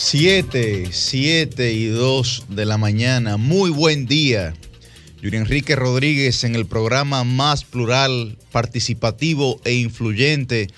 7, 7 y 2 de la mañana. Muy buen día. Yuri Enrique Rodríguez en el programa más plural, participativo e influyente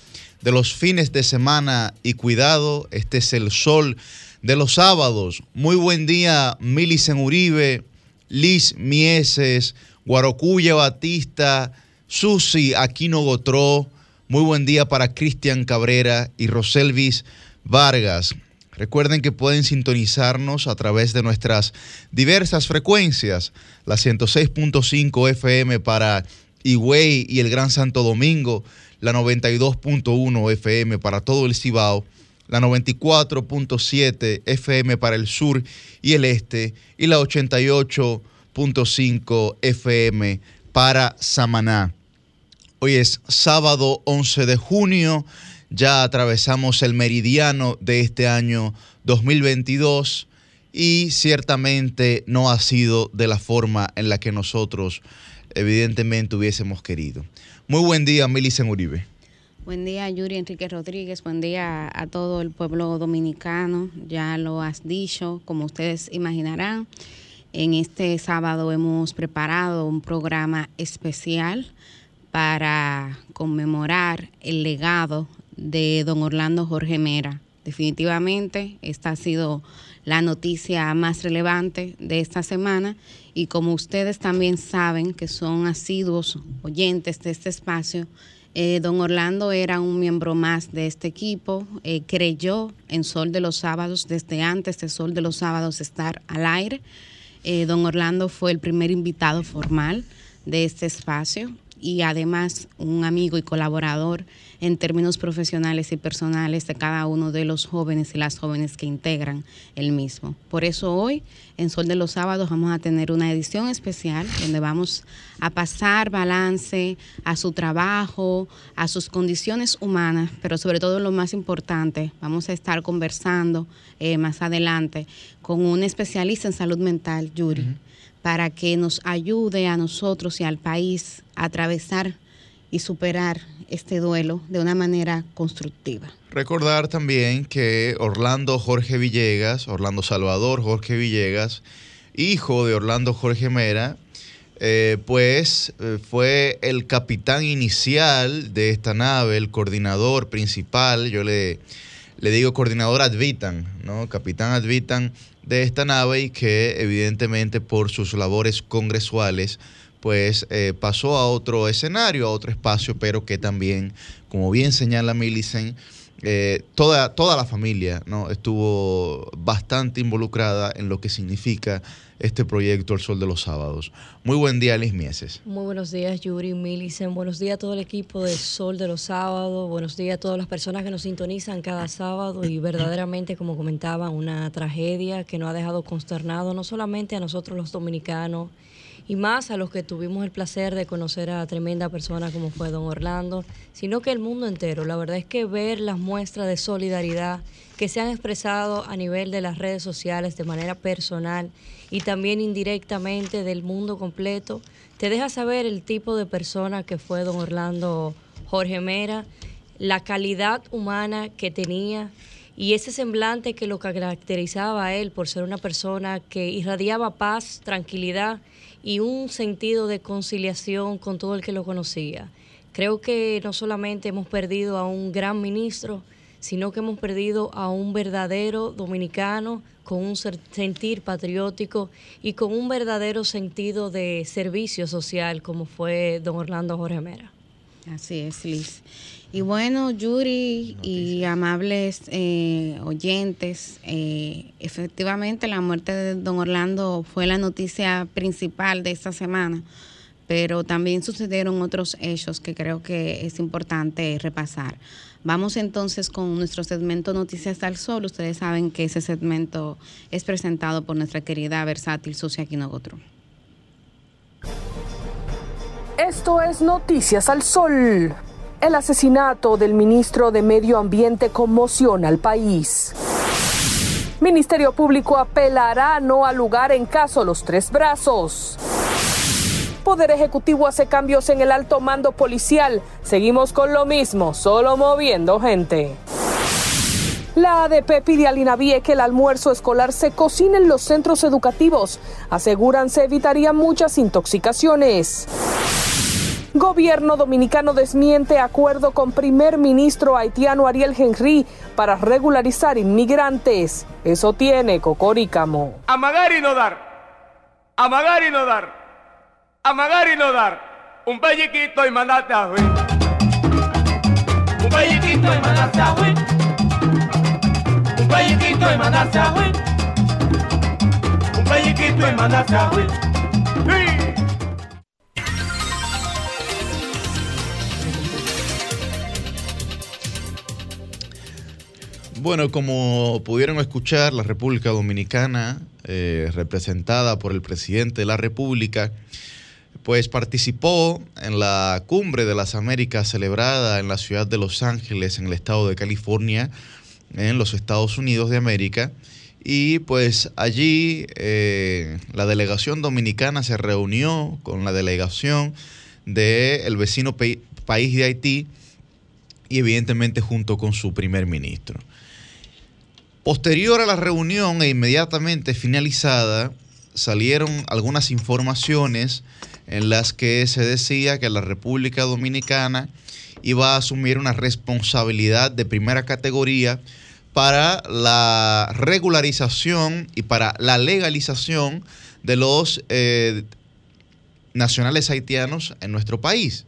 de los fines de semana y cuidado, este es el sol de los sábados. Muy buen día, Milicen Uribe, Liz Mieses, Guarocuya Batista, Susi Aquino Gotró. Muy buen día para Cristian Cabrera y Roselvis Vargas. Recuerden que pueden sintonizarnos a través de nuestras diversas frecuencias, la 106.5 FM para Higüey y el Gran Santo Domingo, la 92.1 FM para todo el Cibao, la 94.7 FM para el sur y el este y la 88.5 FM para Samaná. Hoy es sábado 11 de junio ya atravesamos el meridiano de este año 2022 y ciertamente no ha sido de la forma en la que nosotros evidentemente hubiésemos querido. Muy buen día, Milicen Uribe. Buen día, Yuri Enrique Rodríguez. Buen día a todo el pueblo dominicano. Ya lo has dicho, como ustedes imaginarán. En este sábado hemos preparado un programa especial para conmemorar el legado de don Orlando Jorge Mera. Definitivamente, esta ha sido la noticia más relevante de esta semana y como ustedes también saben que son asiduos oyentes de este espacio, eh, don Orlando era un miembro más de este equipo, eh, creyó en Sol de los Sábados desde antes de Sol de los Sábados estar al aire. Eh, don Orlando fue el primer invitado formal de este espacio y además un amigo y colaborador en términos profesionales y personales de cada uno de los jóvenes y las jóvenes que integran el mismo. Por eso hoy, en Sol de los Sábados, vamos a tener una edición especial donde vamos a pasar balance a su trabajo, a sus condiciones humanas, pero sobre todo lo más importante, vamos a estar conversando eh, más adelante con un especialista en salud mental, Yuri para que nos ayude a nosotros y al país a atravesar y superar este duelo de una manera constructiva. Recordar también que Orlando Jorge Villegas, Orlando Salvador Jorge Villegas, hijo de Orlando Jorge Mera, eh, pues eh, fue el capitán inicial de esta nave, el coordinador principal, yo le, le digo coordinador advitan, ¿no? Capitán advitan de esta nave y que evidentemente por sus labores congresuales pues eh, pasó a otro escenario, a otro espacio, pero que también, como bien señala Millicent, eh, toda, toda la familia ¿no? estuvo bastante involucrada en lo que significa este proyecto El Sol de los Sábados. Muy buen día, Liz Mieses. Muy buenos días, Yuri, Millicent. Buenos días a todo el equipo de Sol de los Sábados. Buenos días a todas las personas que nos sintonizan cada sábado. Y verdaderamente, como comentaba, una tragedia que nos ha dejado consternado no solamente a nosotros los dominicanos, y más a los que tuvimos el placer de conocer a tremenda persona como fue don Orlando, sino que el mundo entero. La verdad es que ver las muestras de solidaridad que se han expresado a nivel de las redes sociales de manera personal y también indirectamente del mundo completo, te deja saber el tipo de persona que fue don Orlando Jorge Mera, la calidad humana que tenía y ese semblante que lo caracterizaba a él por ser una persona que irradiaba paz, tranquilidad y un sentido de conciliación con todo el que lo conocía. Creo que no solamente hemos perdido a un gran ministro, sino que hemos perdido a un verdadero dominicano con un sentir patriótico y con un verdadero sentido de servicio social como fue don Orlando Jorge Mera. Así es, Liz. Y bueno, Yuri y amables eh, oyentes, eh, efectivamente la muerte de don Orlando fue la noticia principal de esta semana, pero también sucedieron otros hechos que creo que es importante repasar. Vamos entonces con nuestro segmento Noticias al Sol. Ustedes saben que ese segmento es presentado por nuestra querida versátil Sucia Quinogotro. Esto es Noticias al Sol. El asesinato del ministro de Medio Ambiente conmociona al país. Ministerio Público apelará no al lugar en caso Los Tres Brazos. Poder Ejecutivo hace cambios en el alto mando policial. Seguimos con lo mismo, solo moviendo gente. La ADP pide al INAVIE que el almuerzo escolar se cocine en los centros educativos. Aseguran se evitarían muchas intoxicaciones. Gobierno dominicano desmiente acuerdo con primer ministro haitiano Ariel Henry para regularizar inmigrantes. Eso tiene Cocorícamo. Amagar y no dar. Amagar y no dar. Amagar y no dar. Un pelliquito y mandate a Un pelliquito y mandate a Un pelliquito y mandate a Un pelliquito y mandate a Bueno, como pudieron escuchar, la República Dominicana, eh, representada por el presidente de la República, pues participó en la cumbre de las Américas celebrada en la ciudad de Los Ángeles, en el estado de California, en los Estados Unidos de América. Y pues allí eh, la delegación dominicana se reunió con la delegación del vecino país de Haití y evidentemente junto con su primer ministro. Posterior a la reunión e inmediatamente finalizada, salieron algunas informaciones en las que se decía que la República Dominicana iba a asumir una responsabilidad de primera categoría para la regularización y para la legalización de los eh, nacionales haitianos en nuestro país.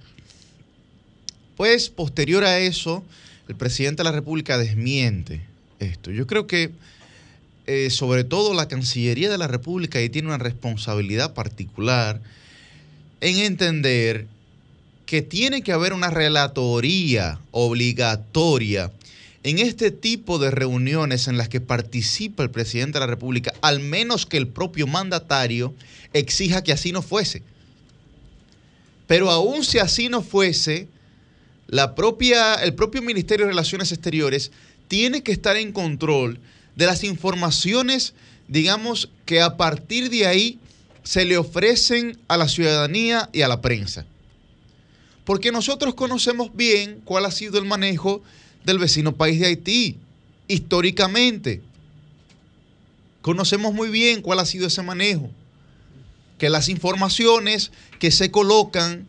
Pues posterior a eso, el presidente de la República desmiente esto. Yo creo que eh, sobre todo la Cancillería de la República tiene una responsabilidad particular en entender que tiene que haber una relatoría obligatoria en este tipo de reuniones en las que participa el presidente de la República, al menos que el propio mandatario exija que así no fuese. Pero aún si así no fuese, la propia, el propio Ministerio de Relaciones Exteriores tiene que estar en control de las informaciones, digamos, que a partir de ahí se le ofrecen a la ciudadanía y a la prensa. Porque nosotros conocemos bien cuál ha sido el manejo del vecino país de Haití, históricamente. Conocemos muy bien cuál ha sido ese manejo. Que las informaciones que se colocan,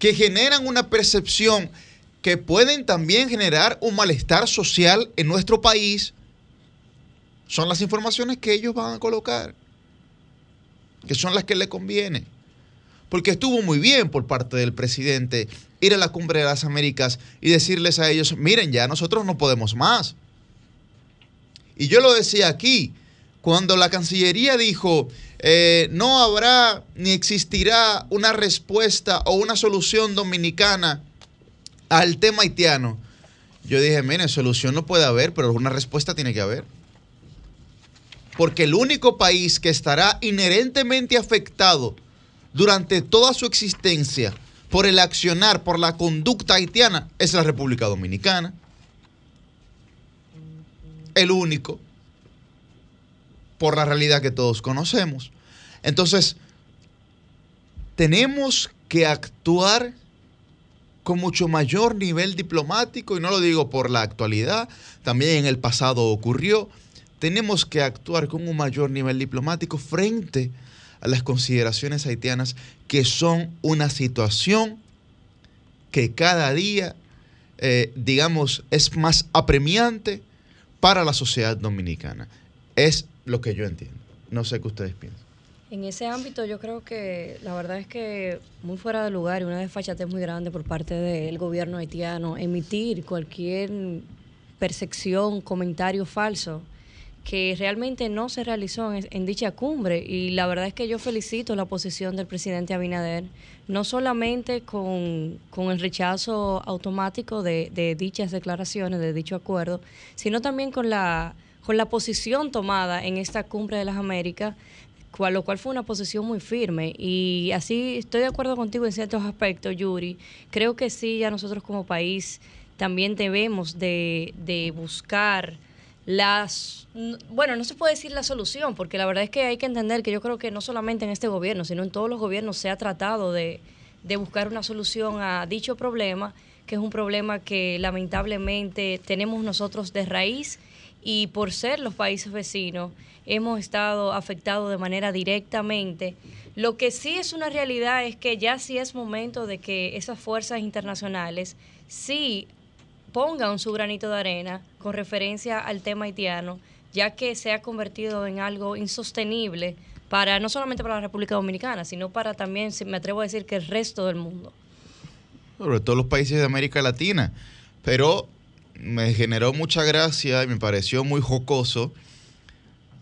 que generan una percepción que pueden también generar un malestar social en nuestro país, son las informaciones que ellos van a colocar, que son las que le conviene. Porque estuvo muy bien por parte del presidente ir a la cumbre de las Américas y decirles a ellos, miren, ya nosotros no podemos más. Y yo lo decía aquí, cuando la Cancillería dijo, eh, no habrá ni existirá una respuesta o una solución dominicana al tema haitiano, yo dije, mire, solución no puede haber, pero una respuesta tiene que haber. Porque el único país que estará inherentemente afectado durante toda su existencia por el accionar, por la conducta haitiana, es la República Dominicana. El único, por la realidad que todos conocemos. Entonces, tenemos que actuar con mucho mayor nivel diplomático, y no lo digo por la actualidad, también en el pasado ocurrió, tenemos que actuar con un mayor nivel diplomático frente a las consideraciones haitianas, que son una situación que cada día, eh, digamos, es más apremiante para la sociedad dominicana. Es lo que yo entiendo. No sé qué ustedes piensan. En ese ámbito yo creo que la verdad es que muy fuera de lugar y una desfachatez muy grande por parte del gobierno haitiano emitir cualquier percepción, comentario falso que realmente no se realizó en, dicha cumbre. Y la verdad es que yo felicito la posición del presidente Abinader, no solamente con, el rechazo automático de, de, dichas declaraciones, de dicho acuerdo, sino también con la, con la posición tomada en esta cumbre de las Américas lo cual fue una posición muy firme. Y así estoy de acuerdo contigo en ciertos aspectos, Yuri. Creo que sí, ya nosotros como país también debemos de, de buscar las bueno no se puede decir la solución porque la verdad es que hay que entender que yo creo que no solamente en este gobierno sino en todos los gobiernos se ha tratado de, de buscar una solución a dicho problema que es un problema que lamentablemente tenemos nosotros de raíz y por ser los países vecinos hemos estado afectados de manera directamente. Lo que sí es una realidad es que ya sí es momento de que esas fuerzas internacionales sí pongan su granito de arena con referencia al tema haitiano, ya que se ha convertido en algo insostenible para no solamente para la República Dominicana, sino para también, me atrevo a decir, que el resto del mundo. Sobre todo los países de América Latina. Pero me generó mucha gracia y me pareció muy jocoso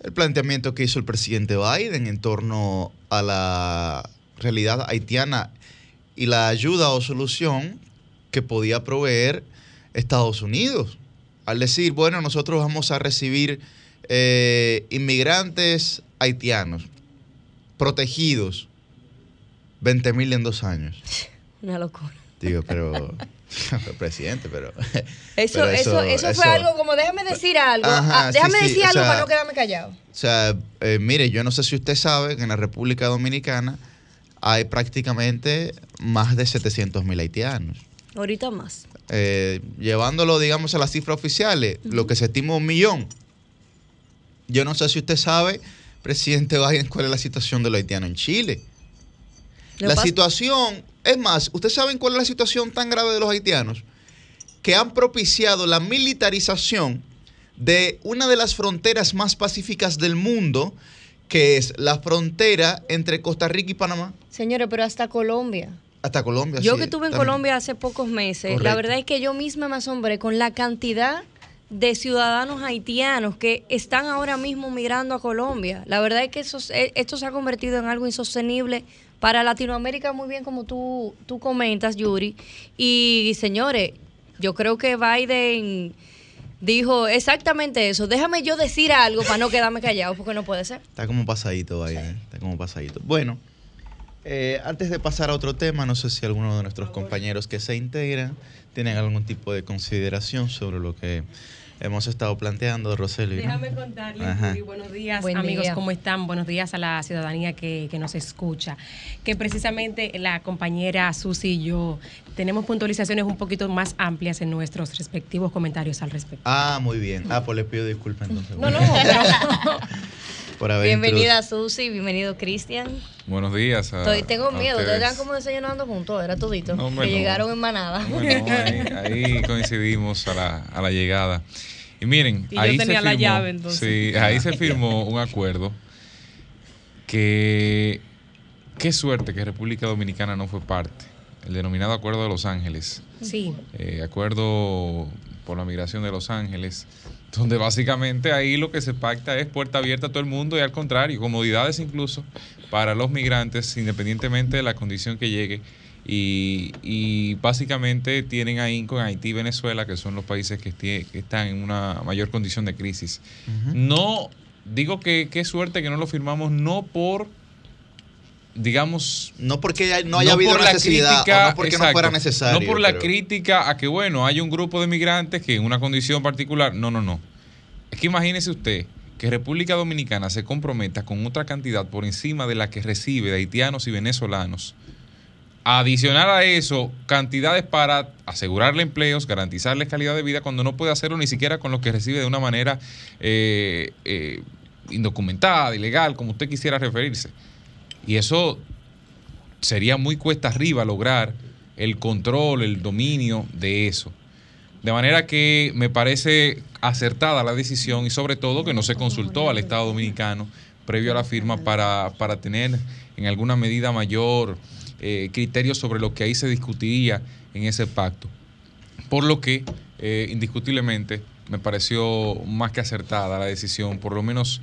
el planteamiento que hizo el presidente Biden en torno a la realidad haitiana y la ayuda o solución que podía proveer Estados Unidos. Al decir, bueno, nosotros vamos a recibir eh, inmigrantes haitianos protegidos, 20 mil en dos años. Una locura. Digo, pero presidente, pero. Eso, eso, eso, fue algo como, déjame decir algo. Ah, déjame decir algo para no quedarme callado. O sea, eh, mire, yo no sé si usted sabe que en la República Dominicana hay prácticamente más de 700 mil haitianos. Ahorita más. Eh, llevándolo, digamos, a las cifras oficiales, lo que se estima un millón. Yo no sé si usted sabe, presidente Biden, cuál es la situación de los haitianos en Chile. La situación, es más, ¿ustedes saben cuál es la situación tan grave de los haitianos? Que han propiciado la militarización de una de las fronteras más pacíficas del mundo, que es la frontera entre Costa Rica y Panamá. Señores, pero hasta Colombia. Hasta Colombia. Yo que estuve en Colombia hace pocos meses, la verdad es que yo misma me asombré con la cantidad de ciudadanos haitianos que están ahora mismo migrando a Colombia. La verdad es que eso, esto se ha convertido en algo insostenible para Latinoamérica, muy bien como tú, tú comentas, Yuri. Y señores, yo creo que Biden dijo exactamente eso. Déjame yo decir algo para no quedarme callado, porque no puede ser. Está como pasadito, Biden. Está como pasadito. Bueno. Eh, antes de pasar a otro tema, no sé si alguno de nuestros compañeros que se integran tienen algún tipo de consideración sobre lo que hemos estado planteando, Roseli. Déjame contarles, buenos días amigos, ¿cómo están? Buenos días a la ciudadanía que, que, nos escucha. Que precisamente la compañera Susi y yo tenemos puntualizaciones un poquito más amplias en nuestros respectivos comentarios al respecto. Ah, muy bien. Ah, pues le pido disculpas entonces. No, no, Bienvenida Susi, bienvenido Cristian. Buenos días. tengo miedo, ustedes están como desayunando juntos, era todito. que llegaron en manada. ahí, coincidimos a la, a la, llegada. Y miren, ahí, se firmó, la llave, Sí, ahí se firmó un acuerdo que qué suerte que República Dominicana no fue parte. El denominado Acuerdo de Los Ángeles. Sí. Eh, acuerdo por la migración de Los Ángeles donde básicamente ahí lo que se pacta es puerta abierta a todo el mundo y al contrario, comodidades incluso para los migrantes independientemente de la condición que llegue. Y, básicamente tienen ahí con Haití y Venezuela, que son los países que, están en una mayor condición de crisis. No, digo que qué suerte que no lo firmamos, no por digamos no porque no haya habido necesidad no porque no fuera necesario no por la crítica a que bueno hay un grupo de migrantes que en una condición particular no no no. Es que imagínese usted que República Dominicana se comprometa con otra cantidad por encima de la que recibe de haitianos y venezolanos. Adicional a eso cantidades para asegurarle empleos garantizarles calidad de vida cuando no puede hacerlo ni siquiera con lo que recibe de una manera eh, eh, indocumentada ilegal como usted quisiera referirse y eso sería muy cuesta arriba lograr el control, el dominio de eso. De manera que me parece acertada la decisión y sobre todo que no se consultó al Estado Dominicano previo a la firma para, tener en alguna medida mayor eh, criterio sobre lo que ahí se discutiría en ese pacto. Por lo que, eh, indiscutiblemente, me pareció más que acertada la decisión, por lo menos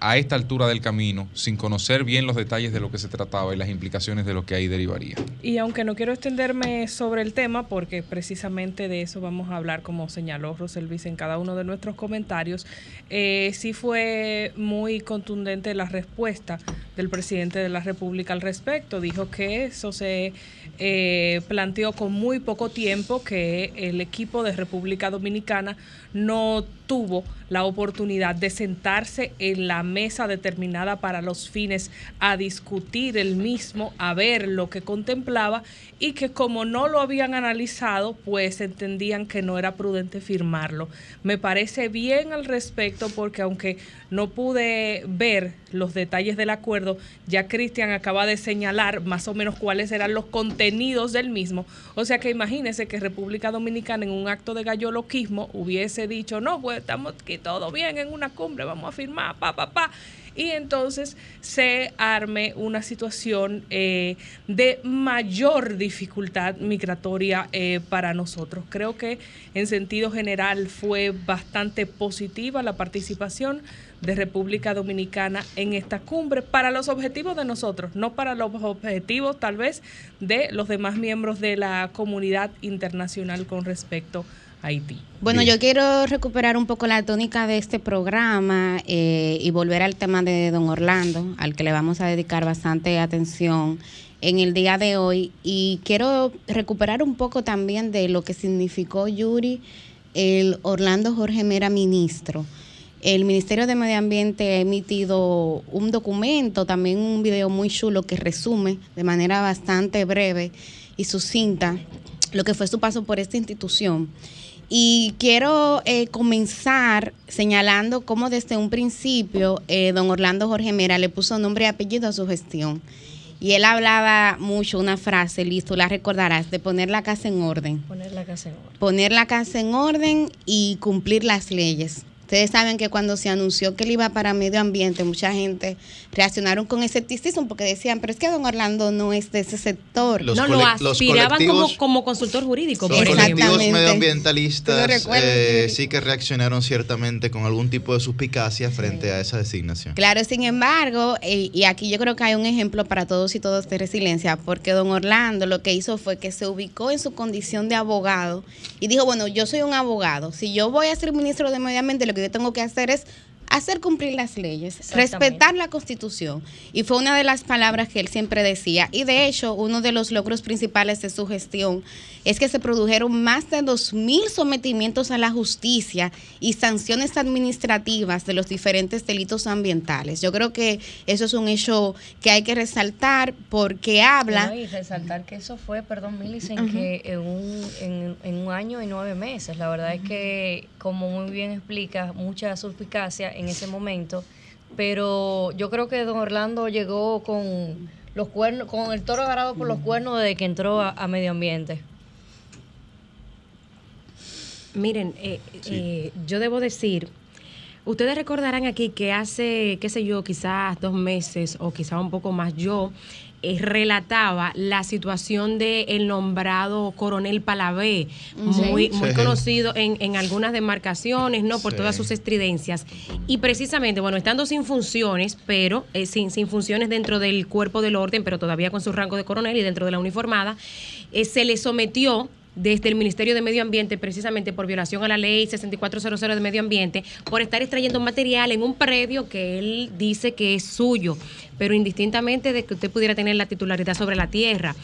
a esta altura del camino, sin conocer bien los detalles de lo que se trataba y las implicaciones de lo que ahí derivaría. Y aunque no quiero extenderme sobre el tema, porque precisamente de eso vamos a hablar, como señaló Roselvis en cada uno de nuestros comentarios, eh, sí fue muy contundente la respuesta del presidente de la República al respecto. Dijo que eso se eh, planteó con muy poco tiempo, que el equipo de República Dominicana no tuvo la oportunidad de sentarse en la mesa determinada para los fines a discutir el mismo, a ver lo que contemplaba y que como no lo habían analizado, pues entendían que no era prudente firmarlo. Me parece bien al respecto porque aunque no pude ver los detalles del acuerdo, ya Cristian acaba de señalar más o menos cuáles eran los contenidos del mismo. O sea que imagínese que República Dominicana en un acto de galloloquismo hubiese dicho, no, pues estamos aquí todo bien en una cumbre, vamos a firmar, pa, pa, pa y entonces se arme una situación eh, de mayor dificultad migratoria eh, para nosotros. Creo que en sentido general fue bastante positiva la participación de República Dominicana en esta cumbre para los objetivos de nosotros, no para los objetivos tal vez de los demás miembros de la comunidad internacional con respecto a Haití. Bueno, yo quiero recuperar un poco la tónica de este programa eh, y volver al tema de don Orlando, al que le vamos a dedicar bastante atención en el día de hoy. Y quiero recuperar un poco también de lo que significó Yuri, el Orlando Jorge Mera ministro. El Ministerio de Medio Ambiente ha emitido un documento, también un video muy chulo que resume de manera bastante breve y sucinta lo que fue su paso por esta institución. Y quiero eh, comenzar señalando cómo desde un principio eh, don Orlando Jorge Mera le puso nombre y apellido a su gestión. Y él hablaba mucho una frase, listo, la recordarás, de poner la casa en orden. Poner la casa en orden. Poner la casa en orden y cumplir las leyes. Ustedes saben que cuando se anunció que él iba para medio ambiente, mucha gente reaccionaron con escepticismo porque decían, pero es que don Orlando no es de ese sector. no, lo aspiraban como, como consultor jurídico. Los colectivos medioambientalistas eh, sí que reaccionaron ciertamente con algún tipo de suspicacia frente a esa designación. Claro, sin embargo, eh, y aquí yo creo que hay un ejemplo para todos y todos de resiliencia, porque don Orlando lo que hizo fue que se ubicó en su condición de abogado y dijo, bueno, yo soy un abogado, si yo voy a ser ministro de Medio Ambiente, que yo tengo que hacer es hacer cumplir las leyes, respetar la constitución. Y fue una de las palabras que él siempre decía. Y de hecho, uno de los logros principales de su gestión es que se produjeron más de 2.000 sometimientos a la justicia y sanciones administrativas de los diferentes delitos ambientales. Yo creo que eso es un hecho que hay que resaltar porque habla... y resaltar que eso fue, perdón, Milicen, que en un, en, un año y nueve meses. La verdad es que, como muy bien explica, mucha suspicacia en ese momento. Pero yo creo que don Orlando llegó con los cuernos, con el toro agarrado por los cuernos desde que entró a medio ambiente. Miren, eh, eh, yo debo decir, ustedes recordarán aquí que hace, qué sé yo, quizás dos meses o quizás un poco más yo, eh, relataba la situación del el nombrado coronel Palavé, muy, muy conocido en, en, algunas demarcaciones, ¿no? Por todas sus estridencias. Y precisamente, bueno, estando sin funciones, pero sin, sin funciones dentro del cuerpo del orden, pero todavía con su rango de coronel y dentro de la uniformada, se le sometió desde el Ministerio de Medio Ambiente precisamente por violación a la ley 6400 de Medio Ambiente por estar extrayendo material en un predio que él dice que es suyo, pero indistintamente de que usted pudiera tener la titularidad sobre la tierra.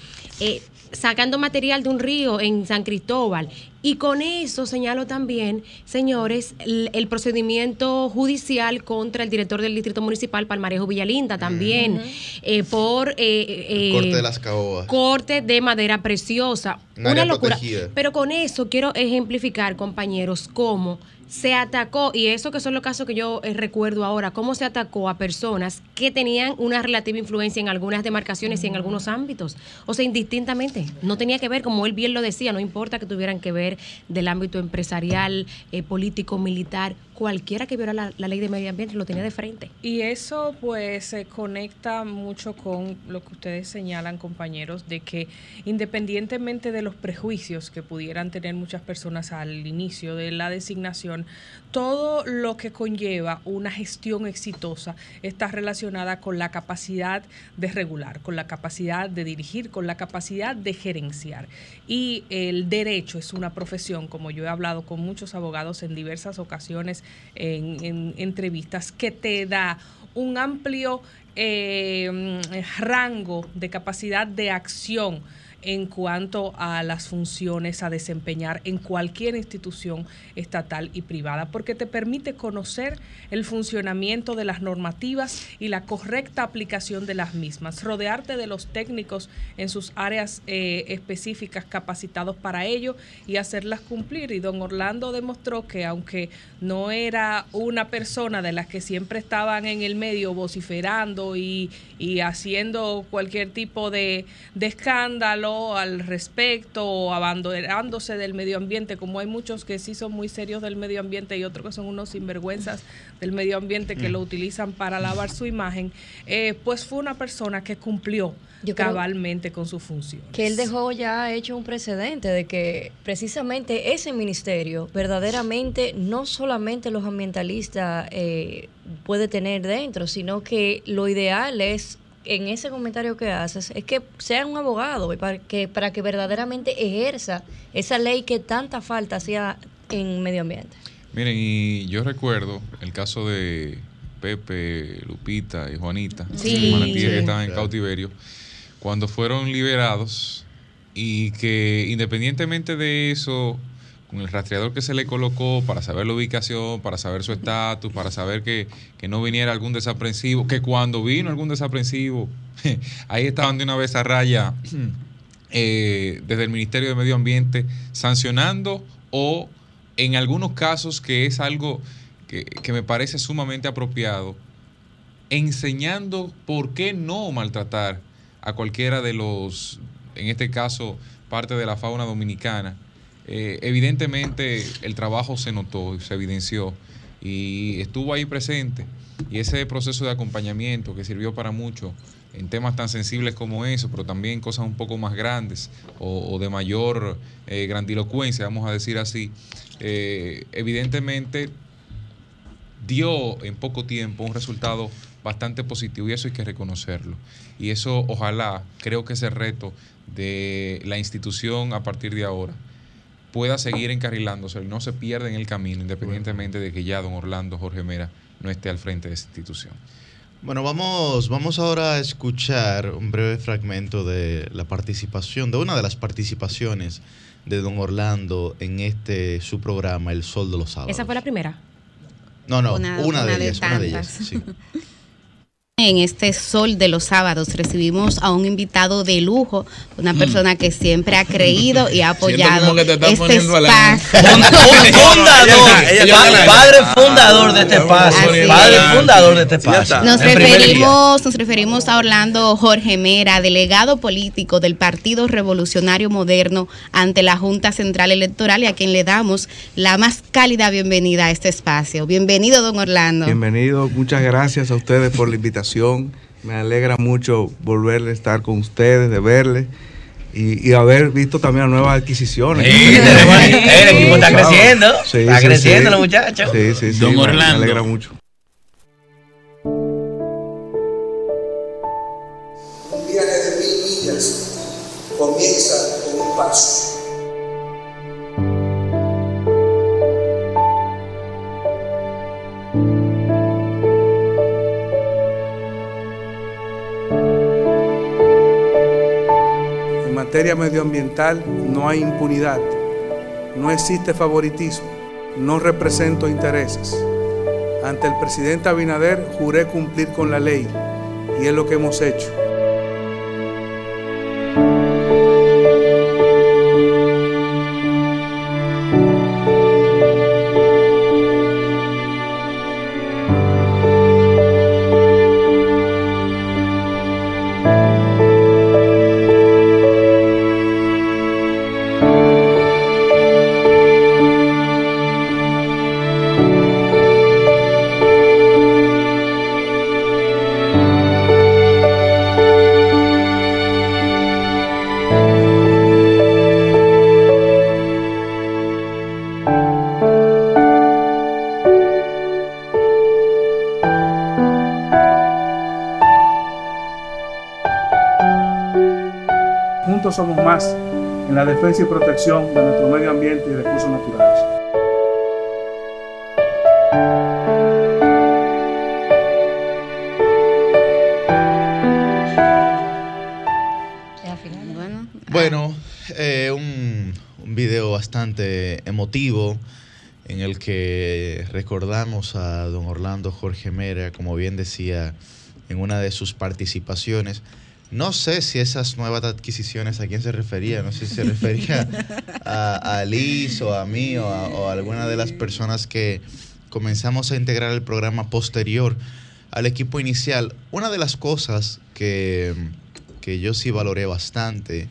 Eh, sacando material de un río en San Cristóbal. Y con eso señalo también, señores, el, procedimiento judicial contra el director del Distrito Municipal, Palmarejo Villalinda, también, eh, por... Eh, eh, corte de las caobas. Corte de madera preciosa. una locura. Pero con eso quiero ejemplificar, compañeros, cómo se atacó, y eso que son los casos que yo eh, recuerdo ahora, cómo se atacó a personas que tenían una relativa influencia en algunas demarcaciones y en algunos ámbitos. O sea, indistintamente. No tenía que ver, como él bien lo decía, no importa que tuvieran que ver del ámbito empresarial, eh, político, militar, cualquiera que viera la, ley de medio ambiente lo tenía de frente. Y eso pues se conecta mucho con lo que ustedes señalan, compañeros, de que independientemente de los prejuicios que pudieran tener muchas personas al inicio de la designación, todo lo que conlleva una gestión exitosa está relacionada con la capacidad de regular, con la capacidad de dirigir, con la capacidad de gerenciar. Y el derecho es una profesión, como yo he hablado con muchos abogados en diversas ocasiones, en, entrevistas que te da un amplio eh, rango de capacidad de acción en cuanto a las funciones a desempeñar en cualquier institución estatal y privada, porque te permite conocer el funcionamiento de las normativas y la correcta aplicación de las mismas, rodearte de los técnicos en sus áreas eh, específicas capacitados para ello y hacerlas cumplir. Y don Orlando demostró que aunque no era una persona de las que siempre estaban en el medio vociferando y, y haciendo cualquier tipo de, de escándalo al respecto o abandonándose del medio ambiente, como hay muchos que sí son muy serios del medio ambiente y otros que son unos sinvergüenzas del medio ambiente que lo Mm. utilizan para lavar su imagen, eh, pues fue una persona que cumplió Yo cabalmente con su función. que él dejó ya hecho un precedente de que precisamente ese ministerio verdaderamente no solamente los ambientalistas eh, puede tener dentro, sino que lo ideal es en ese comentario que haces es que sea un abogado para que para que verdaderamente ejerza esa ley que tanta falta hacía en medio ambiente. Miren, y yo recuerdo el caso de Pepe, Lupita y Juanita, Sí. Sí. que estaban en Claro. cautiverio, cuando fueron liberados y que independientemente de eso, con el rastreador que se le colocó para saber la ubicación, para saber su estatus, para saber que, que no viniera algún desaprensivo, que cuando vino algún desaprensivo, ahí estaban de una vez a raya eh, desde el Ministerio de Medio Ambiente sancionando o en algunos casos que es algo que, que me parece sumamente apropiado, enseñando por qué no maltratar a cualquiera de los, en este caso, parte de la fauna dominicana. Eh, evidentemente el trabajo se notó, se evidenció y estuvo ahí presente. Y ese proceso de acompañamiento que sirvió para mucho en temas tan sensibles como eso, pero también cosas un poco más grandes o, de mayor eh, grandilocuencia, vamos a decir así, eh, evidentemente dio en poco tiempo un resultado bastante positivo y eso hay que reconocerlo. Y eso ojalá, creo que ese reto de la institución a partir de ahora pueda seguir encarrilándose y no se pierda en el camino, independientemente de que ya don Orlando Jorge Mera no esté al frente de esa institución. Bueno, vamos, vamos ahora a escuchar un breve fragmento de la participación, de una de las participaciones de don Orlando en este su programa, El Sol de los Sábados. Esa fue la primera. No, no, Una- una, una de de ellas, una de ellas. sí. En este sol de los sábados recibimos a un invitado de lujo, una persona que siempre ha creído y ha apoyado como que te estás este espacio. fundador, padre, fundador de este espacio, Así padre fundador de este espacio. Nos referimos, nos referimos a Orlando Jorge Mera, delegado político del Partido Revolucionario Moderno ante la Junta Central Electoral y a quien le damos la más cálida bienvenida a este espacio. Bienvenido, don Orlando. Bienvenido, muchas gracias a ustedes por la invitación. Me alegra mucho volver a estar con ustedes, de verles y, y haber visto también las nuevas adquisiciones. Sí, el equipo está creciendo, Sí, está sí, creciendo sí. los muchachos. Sí, sí, sí. Don me- me Orlando. alegra mucho. Un viaje de mil millas comienza con un paso. Materia medioambiental no hay impunidad, no existe favoritismo, no represento intereses. Ante el presidente Abinader juré cumplir con la ley y es lo que hemos hecho. Defensa y protección de nuestro medio ambiente y recursos naturales. Bueno, Bueno, bastante emotivo en el que recordamos a don Orlando Jorge Mera, como bien decía en una de sus participaciones. No sé si esas nuevas adquisiciones a quién se refería, no sé si se refería a, a Liz o a mí o a, o a alguna de las personas que comenzamos a integrar el programa posterior al equipo inicial. Una de las cosas que, que yo sí valoré bastante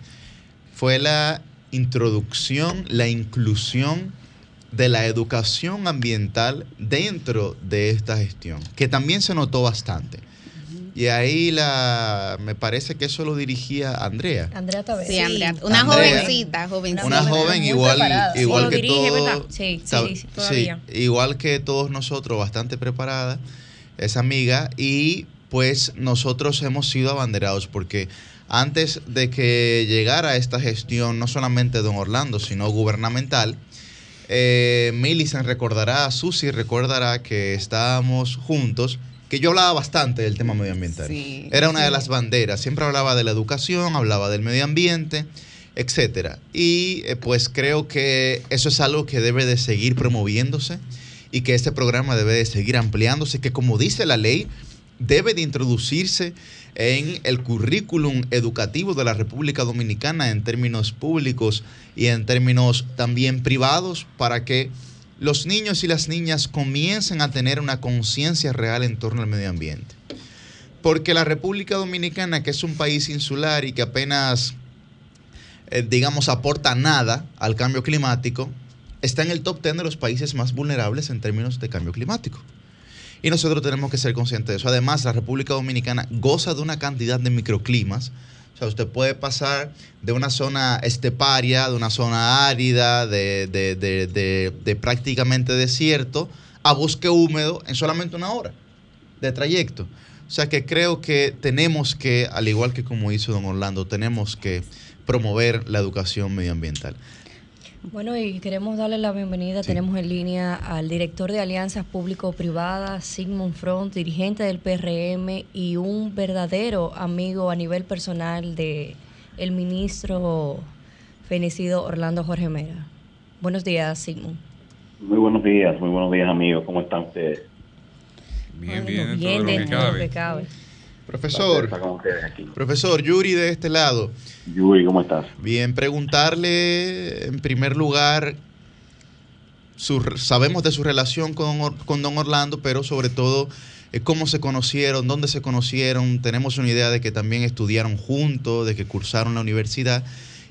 fue la introducción, la inclusión de la educación ambiental dentro de esta gestión, que también se notó bastante. Y ahí la me parece que eso lo dirigía Andrea. Andrea Tavera. Sí, Andrea. Una Andrea. jovencita, jovencita. Una joven igual, igual que dirige, todo- ¿verdad? Sí, sí, sí, todavía. igual que todos nosotros, bastante preparada, esa amiga, y pues nosotros hemos sido abanderados porque antes de que llegara esta gestión, no solamente don Orlando, sino gubernamental, eh, Millicent recordará, Susi recordará que estábamos juntos, que yo hablaba bastante del tema medioambiental. Sí, Era una de las banderas, siempre hablaba de la educación, hablaba del medio ambiente, etcétera. Y eh, pues creo que eso es algo que debe de seguir promoviéndose y que este programa debe de seguir ampliándose, que como dice la ley, debe de introducirse en el currículum educativo de la República Dominicana en términos públicos y en términos también privados para que los niños y las niñas comiencen a tener una conciencia real en torno al medio ambiente. Porque la República Dominicana, que es un país insular y que apenas, eh, digamos, aporta nada al cambio climático, está en el top 10 de los países más vulnerables en términos de cambio climático. Y nosotros tenemos que ser conscientes de eso. Además, la República Dominicana goza de una cantidad de microclimas. Sea, usted puede pasar de una zona esteparia, de una zona árida, de- de prácticamente desierto, a bosque húmedo en solamente una hora de trayecto. O sea que creo que tenemos que, al igual que como hizo don Orlando, tenemos que promover la educación medioambiental. Bueno, y queremos darle la bienvenida. Tenemos en línea al director de Alianzas Público-Privadas, Sigmund Front, dirigente del PRM y un verdadero amigo a nivel personal de el ministro fenecido Orlando Jorge Mera. Buenos días, Sigmund. Muy buenos días, muy buenos días amigos, ¿cómo están ustedes? Bien, bien, Bien dentro de lo que cabe. Profesor, aquí. profesor Yuri de este lado. Yuri, ¿cómo estás? Bien, preguntarle en primer lugar, su- sabemos de su relación con, con don Orlando, pero sobre todo eh, cómo se conocieron, dónde se conocieron. Tenemos una idea de que también estudiaron juntos, de que cursaron la universidad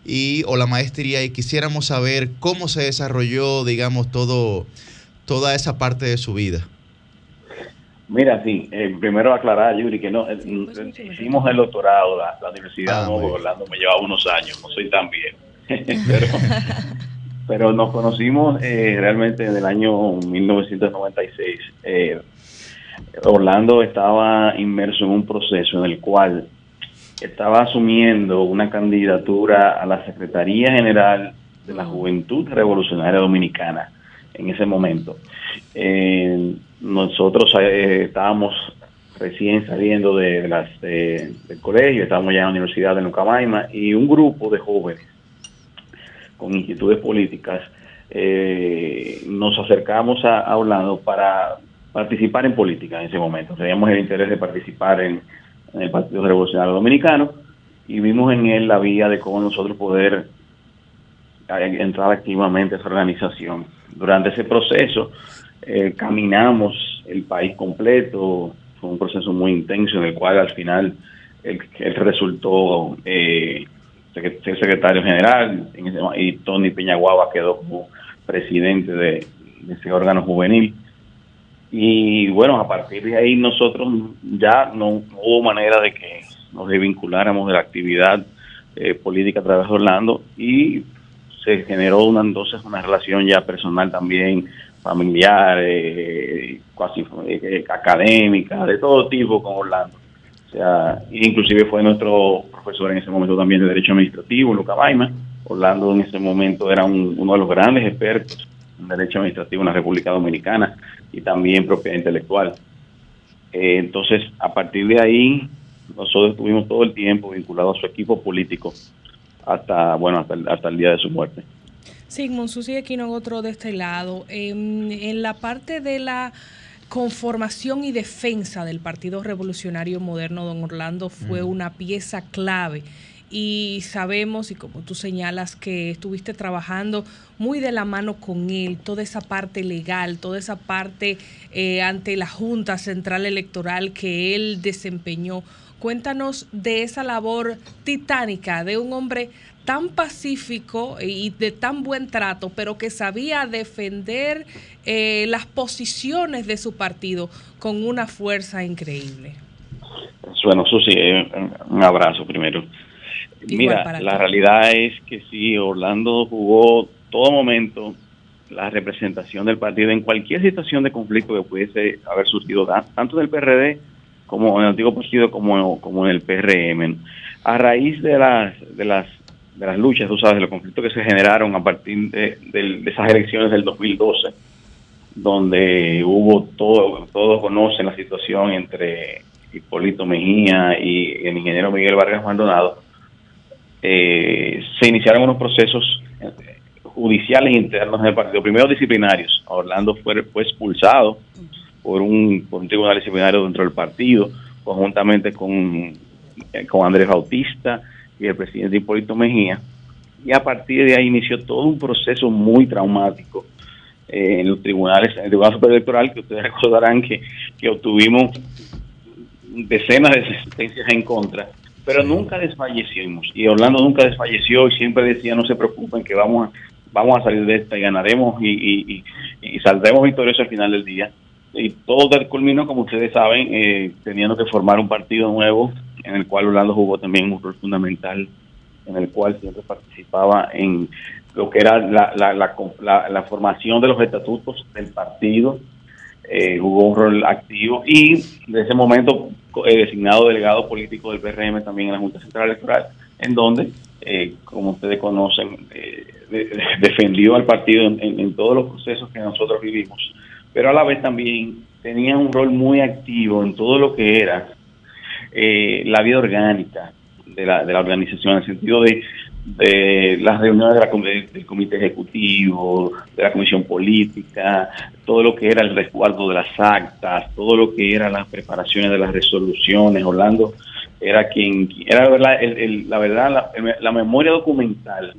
y o la maestría y quisiéramos saber cómo se desarrolló, digamos, todo toda esa parte de su vida. Mira, sí, eh, primero aclarar, Yuri, que no, eh, eh, hicimos el doctorado, la, la universidad, Ah, no. Orlando me llevaba unos años, no soy tan bien. pero, pero nos conocimos eh, realmente en el año 1996. Eh, Orlando estaba inmerso en un proceso en el cual estaba asumiendo una candidatura a la Secretaría General de la Juventud Revolucionaria Dominicana en ese momento. Eh, nosotros eh, estábamos recién saliendo de, las, eh, del colegio, estábamos ya en la Universidad de Nucamaima y un grupo de jóvenes con inquietudes políticas eh, nos acercamos a, Orlando para participar en política en ese momento. Teníamos el interés de participar en, el Partido Revolucionario Dominicano y vimos en él la vía de cómo nosotros poder entrar activamente a esa organización. Durante ese proceso eh, caminamos el país completo, fue un proceso muy intenso en el cual al final él, él resultó eh, ser secretario general y Tony Peñaguaba quedó como presidente de, ese órgano juvenil. Y bueno, a partir de ahí nosotros ya no, no hubo manera de que nos desvinculáramos de la actividad eh, política a través de Orlando y se generó una, entonces una relación ya personal también, familiar, eh, eh, académica, de todo tipo con Orlando. O sea, inclusive fue nuestro profesor en ese momento también de Derecho Administrativo, Luca Baima. Orlando en ese momento era un- uno de los grandes expertos en Derecho Administrativo en la República Dominicana y también propiedad intelectual. Eh, entonces, a partir de ahí, nosotros estuvimos todo el tiempo vinculados a su equipo político hasta, bueno, hasta el, hasta el día de su muerte. Sigmund, Susi Equino, otro de este lado. En, en la parte de la conformación y defensa del Partido Revolucionario Moderno, don Orlando fue una pieza clave y sabemos, y como tú señalas, que estuviste trabajando muy de la mano con él, toda esa parte legal, toda esa parte eh, ante la Junta Central Electoral que él desempeñó. Cuéntanos de esa labor titánica de un hombre tan pacífico y de tan buen trato, pero que sabía defender eh, las posiciones de su partido con una fuerza increíble. Bueno, Susi, eh, un abrazo primero. Mira, la realidad es que sí, Orlando jugó todo momento la representación del partido en cualquier situación de conflicto que pudiese haber surgido, tanto en el PRD como en el antiguo partido como, como en el PRM. A raíz de las, de las de las luchas, tú sabes, de los conflictos que se generaron a partir de, de esas elecciones del 2012, donde hubo todo, todos conocen la situación entre Hipólito Mejía y el ingeniero Miguel Vargas Maldonado, eh, se iniciaron unos procesos eh, judiciales internos del partido, primero disciplinarios. Orlando fue, fue expulsado por un, tribunal disciplinario dentro del partido, conjuntamente con, eh, con Andrés Bautista y el presidente Hipólito Mejía. Y a partir de ahí inició todo un proceso muy traumático en los tribunales, en el Tribunal Superior Electoral, que ustedes recordarán que, que obtuvimos decenas de sentencias en contra pero nunca desfallecimos y Orlando nunca desfalleció y siempre decía no se preocupen que vamos a, vamos a salir de esta y ganaremos y, saldremos victoriosos al final del día y todo culminó como ustedes saben eh, teniendo que formar un partido nuevo en el cual Orlando jugó también un rol fundamental en el cual siempre participaba en lo que era la, la, la, formación de los estatutos del partido. Eh, jugó un rol activo y de ese momento eh, designado delegado político del PRM también en la Junta Central Electoral, en donde, eh, como ustedes conocen, defendió al partido en, todos los procesos que nosotros vivimos, pero a la vez también tenía un rol muy activo en todo lo que era la vida orgánica de la, de la organización, en el sentido de de las reuniones de la, del comité ejecutivo, de la comisión política, todo lo que era el resguardo de las actas, todo lo que era las preparaciones de las resoluciones. Orlando era quien, era la verdad, la, memoria documental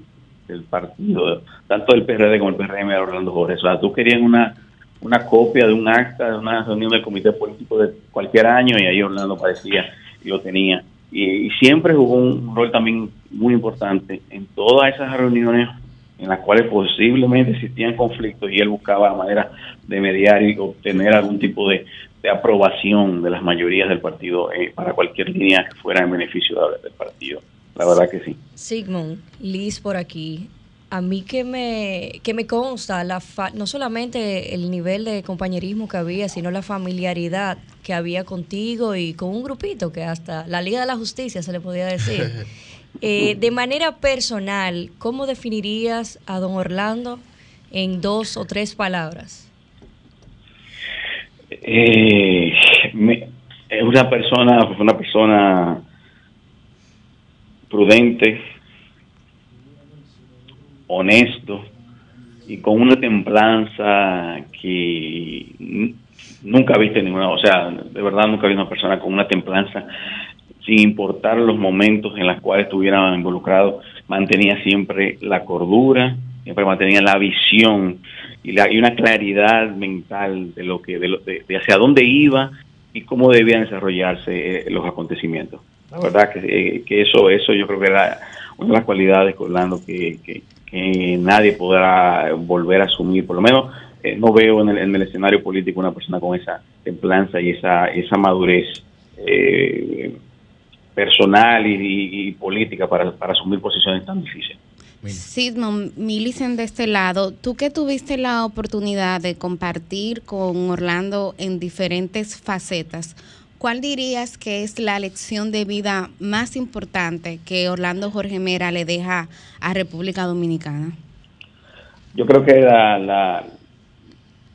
del partido, tanto del PRD como el PRM de Orlando Jorge. O sea, tú querías una, una copia de un acta de una reunión del comité político de cualquier año y ahí Orlando parecía y lo tenía y, siempre jugó un rol también muy importante en todas esas reuniones en las cuales posiblemente existían conflictos y él buscaba la manera de mediar y obtener algún tipo de, aprobación de las mayorías del partido eh, para cualquier línea que fuera en beneficio del partido. La verdad que sí. Sigmund, Liz por aquí a mí que me, que me consta la no solamente el nivel de compañerismo que había, sino la familiaridad que había contigo y con un grupito que hasta la Liga de la Justicia se le podía decir. Eh, de manera personal, ¿cómo definirías a don Orlando en dos o tres palabras? Eh, es una persona, una persona prudente, honesto y con una templanza que nunca viste ninguna, o sea, de verdad nunca vi una persona con una templanza sin importar los momentos en los cuales estuviera involucrado, mantenía siempre la cordura, siempre mantenía la visión y, la, y una claridad mental de lo que de, de, hacia dónde iba y cómo debían desarrollarse eh, los acontecimientos. La verdad que, eh, que, eso eso yo creo que era las cualidades, Orlando, que, que, que nadie podrá volver a asumir, por lo menos eh, no veo en el, en el, escenario político una persona con esa templanza y esa, esa madurez eh, personal y, política para, para, asumir posiciones tan difíciles. Sidmon, Milicen de este lado, tú que tuviste la oportunidad de compartir con Orlando en diferentes facetas, ¿cuál dirías que es la lección de vida más importante que Orlando Jorge Mera le deja a República Dominicana? Yo creo que la,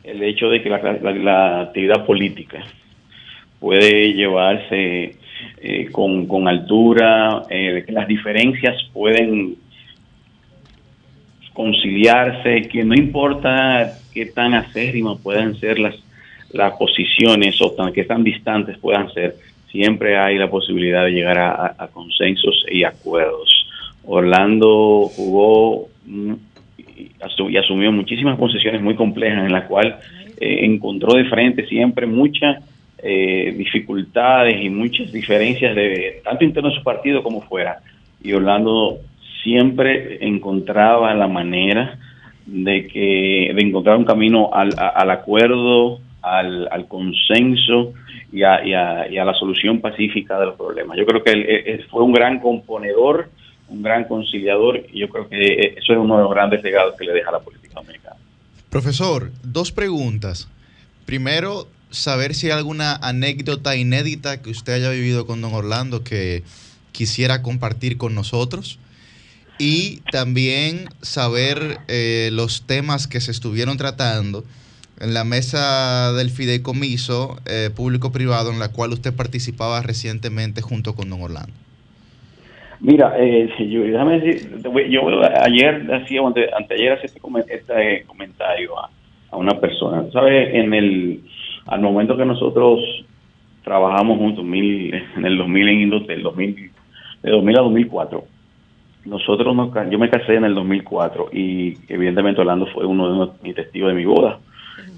el hecho de que la, actividad política puede llevarse eh, con, altura, eh, que las diferencias pueden conciliarse, que no importa qué tan acérrimas puedan ser las, las posiciones o tan, qué tan distantes puedan ser, siempre hay la posibilidad de llegar a, consensos y acuerdos. Orlando jugó mm, y asu- y asumió muchísimas concesiones muy complejas en las cuales eh, encontró de frente siempre muchas eh, dificultades y muchas diferencias de tanto interno de su partido como fuera. Y Orlando siempre encontraba la manera de que de encontrar un camino al, al acuerdo, al, consenso y a, la solución pacífica de los problemas. Yo creo que fue un gran componedor, un gran conciliador y yo creo que eh, eso es uno de los grandes legados que le deja la política dominicana. Profesor, dos preguntas. Primero, saber si hay alguna anécdota inédita que usted haya vivido con don Orlando que quisiera compartir con nosotros. Y también saber eh, los temas que se estuvieron tratando en la mesa del fideicomiso eh, público-privado en la cual usted participaba recientemente junto con don Orlando. Mira, eh, yo, ayer hacía, anteayer hacía este, este comentario a, una persona. ¿Sabes? En el, al momento que nosotros trabajamos juntos, mil, en el 2000 en Indotel, 2000, de 2000 a 2004, nosotros nos, yo me casé en el 2004 y evidentemente Orlando fue uno de mis testigos de mi boda.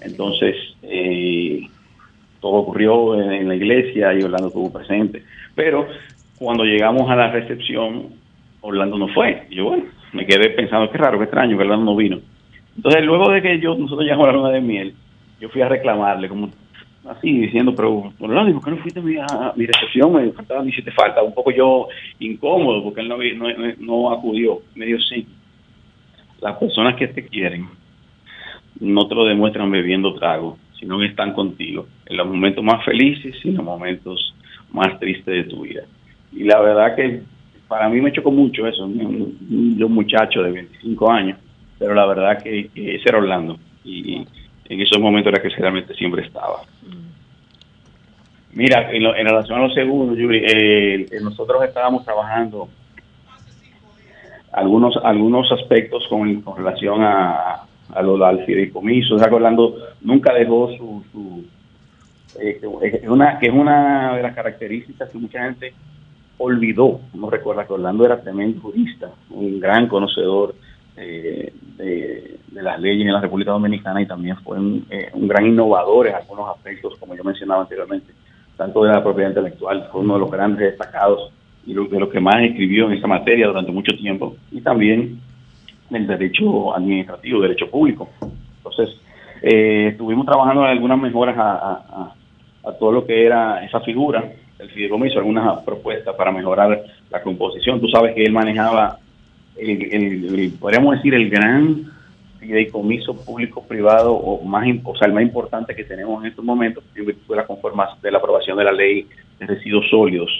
Entonces, eh, todo ocurrió en, la iglesia y Orlando estuvo presente. Pero cuando llegamos a la recepción, Orlando no fue. Y yo, bueno, me quedé pensando, qué raro, qué extraño que Orlando no vino. Entonces, luego de que yo nosotros llegamos a la luna de miel, yo fui a reclamarle, como así, diciendo, pero Orlando, ¿por qué no fuiste a mi, a mi recepción? Me faltaba, ni si te falta. Un poco yo incómodo, porque él no, no- no acudió. Me dijo, sí, las personas que te quieren no te lo demuestran bebiendo trago, sino que están contigo en los momentos más felices y en los momentos más tristes de tu vida. Y la verdad que para mí me chocó mucho eso, yo muchacho de 25 años, pero la verdad que, ese era Orlando y en esos momentos era que realmente siempre estaba. Mira, en, lo- en relación a los seguros, Yuri, eh, nosotros estábamos trabajando algunos algunos aspectos con, con relación a, a lo al fideicomiso. O sea, que Orlando nunca dejó su... su eh, es una, que es una de las características que mucha gente olvidó. No recuerda que Orlando era tremendo jurista, un gran conocedor eh, de, de las leyes en la República Dominicana y también fue un, eh, un gran innovador en algunos aspectos, como yo mencionaba anteriormente, tanto de la propiedad intelectual, fue uno de los grandes destacados y de los que más escribió en esa materia durante mucho tiempo, y también el derecho administrativo, derecho público. Entonces, eh, estuvimos trabajando en algunas mejoras a, a- a- a todo lo que era esa figura, el fideicomiso, algunas propuestas para mejorar la composición. Tú sabes que él manejaba, el, el- el- podríamos decir, el gran fideicomiso público-privado, o más, o sea, el más importante que tenemos en estos momentos, en virtud de la conformación, de la aprobación de la ley de residuos sólidos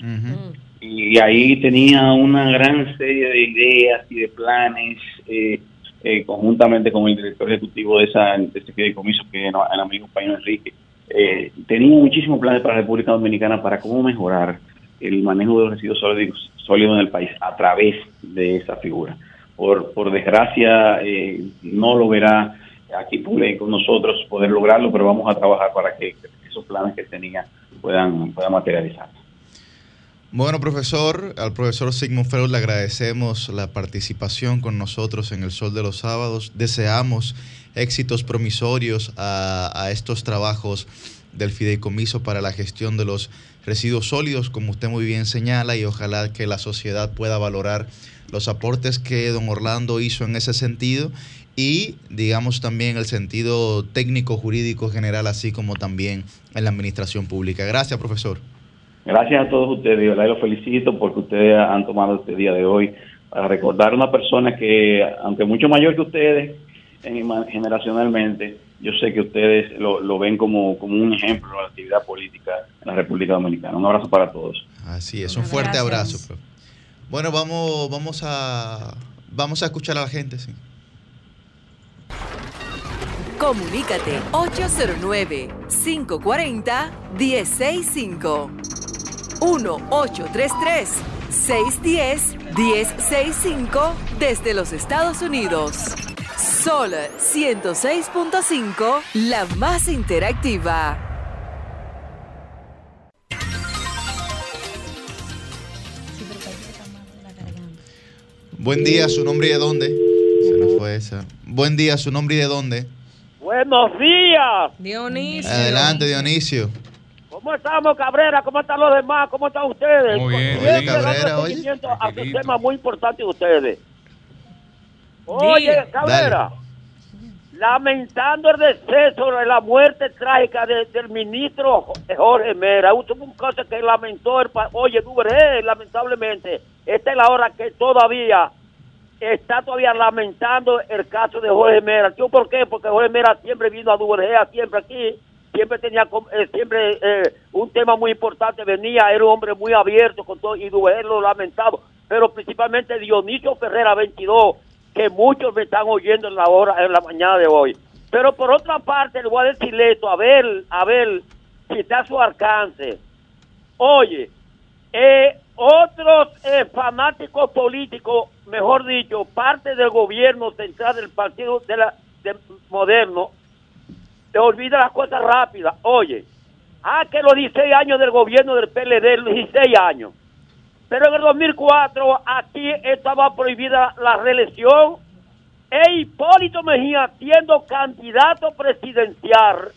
y ahí tenía una gran serie de ideas y de planes eh, eh, conjuntamente con el director ejecutivo de, esa, de ese fideicomiso que era el amigo Paino Enrique. Eh, tenía muchísimos planes para la República Dominicana para cómo mejorar el manejo de los residuos sólidos, sólidos en el país a través de esa figura. Por, por desgracia eh, no lo verá aquí con nosotros poder lograrlo pero vamos a trabajar para que esos planes que tenía puedan, puedan materializar Bueno, profesor, al profesor Sigmund Freud le agradecemos la participación con nosotros en el Sol de los Sábados. Deseamos éxitos promisorios a, a estos trabajos del fideicomiso para la gestión de los residuos sólidos, como usted muy bien señala, y ojalá que la sociedad pueda valorar los aportes que don Orlando hizo en ese sentido y, digamos, también el sentido técnico, jurídico general, así como también en la administración pública. Gracias, profesor. Gracias a todos ustedes, y los felicito porque ustedes han tomado este día de hoy para recordar a una persona que, aunque mucho mayor que ustedes en- generacionalmente, yo sé que ustedes lo, lo ven como, como un ejemplo de la actividad política en la República Dominicana. Un abrazo para todos. Así es, un fuerte abrazo. Bueno, vamos, vamos a vamos a escuchar a la gente, sí. Comunícate 809-540-1065. 1-833-610-1065 desde los Estados Unidos. Sol 106.5, la más interactiva. Buen día, su nombre y de dónde. Se me fue esa. Buen día, su nombre y de dónde. Buenos días. Dionisio. Adelante, Dionisio. ¿Cómo estamos, Cabrera? ¿Cómo están los demás? ¿Cómo están ustedes? Muy bien, Cabrera, a un tema muy importante de ustedes. Oye, Cabrera, lamentando el deceso de la muerte trágica de- del ministro Jorge Mera, un cosa que lamentó el pa- Oye, Duvergé, lamentablemente, esta es la hora que todavía está todavía lamentando el caso de Jorge Mera. ¿Yo por qué? Porque Jorge Mera siempre vino a Duvergea, siempre aquí, siempre tenía eh, siempre eh, un tema muy importante, venía, era un hombre muy abierto con todo, y Duvergea lo lamentado, pero principalmente Dionisio Ferrera 22, que muchos me están oyendo en la hora, en la mañana de hoy. Pero por otra parte, le voy a decirle esto, a ver, a ver, si está a su alcance. Oye, eh, otros eh, fanáticos políticos, mejor dicho, parte del gobierno central del partido de la, de moderno, te olvida las cosas rápidas. Oye, ah, que los 16 años del gobierno del PLD, los 16 años. Pero en el 2004 aquí estaba prohibida la reelección e Hipólito Mejía, siendo candidato presidencial,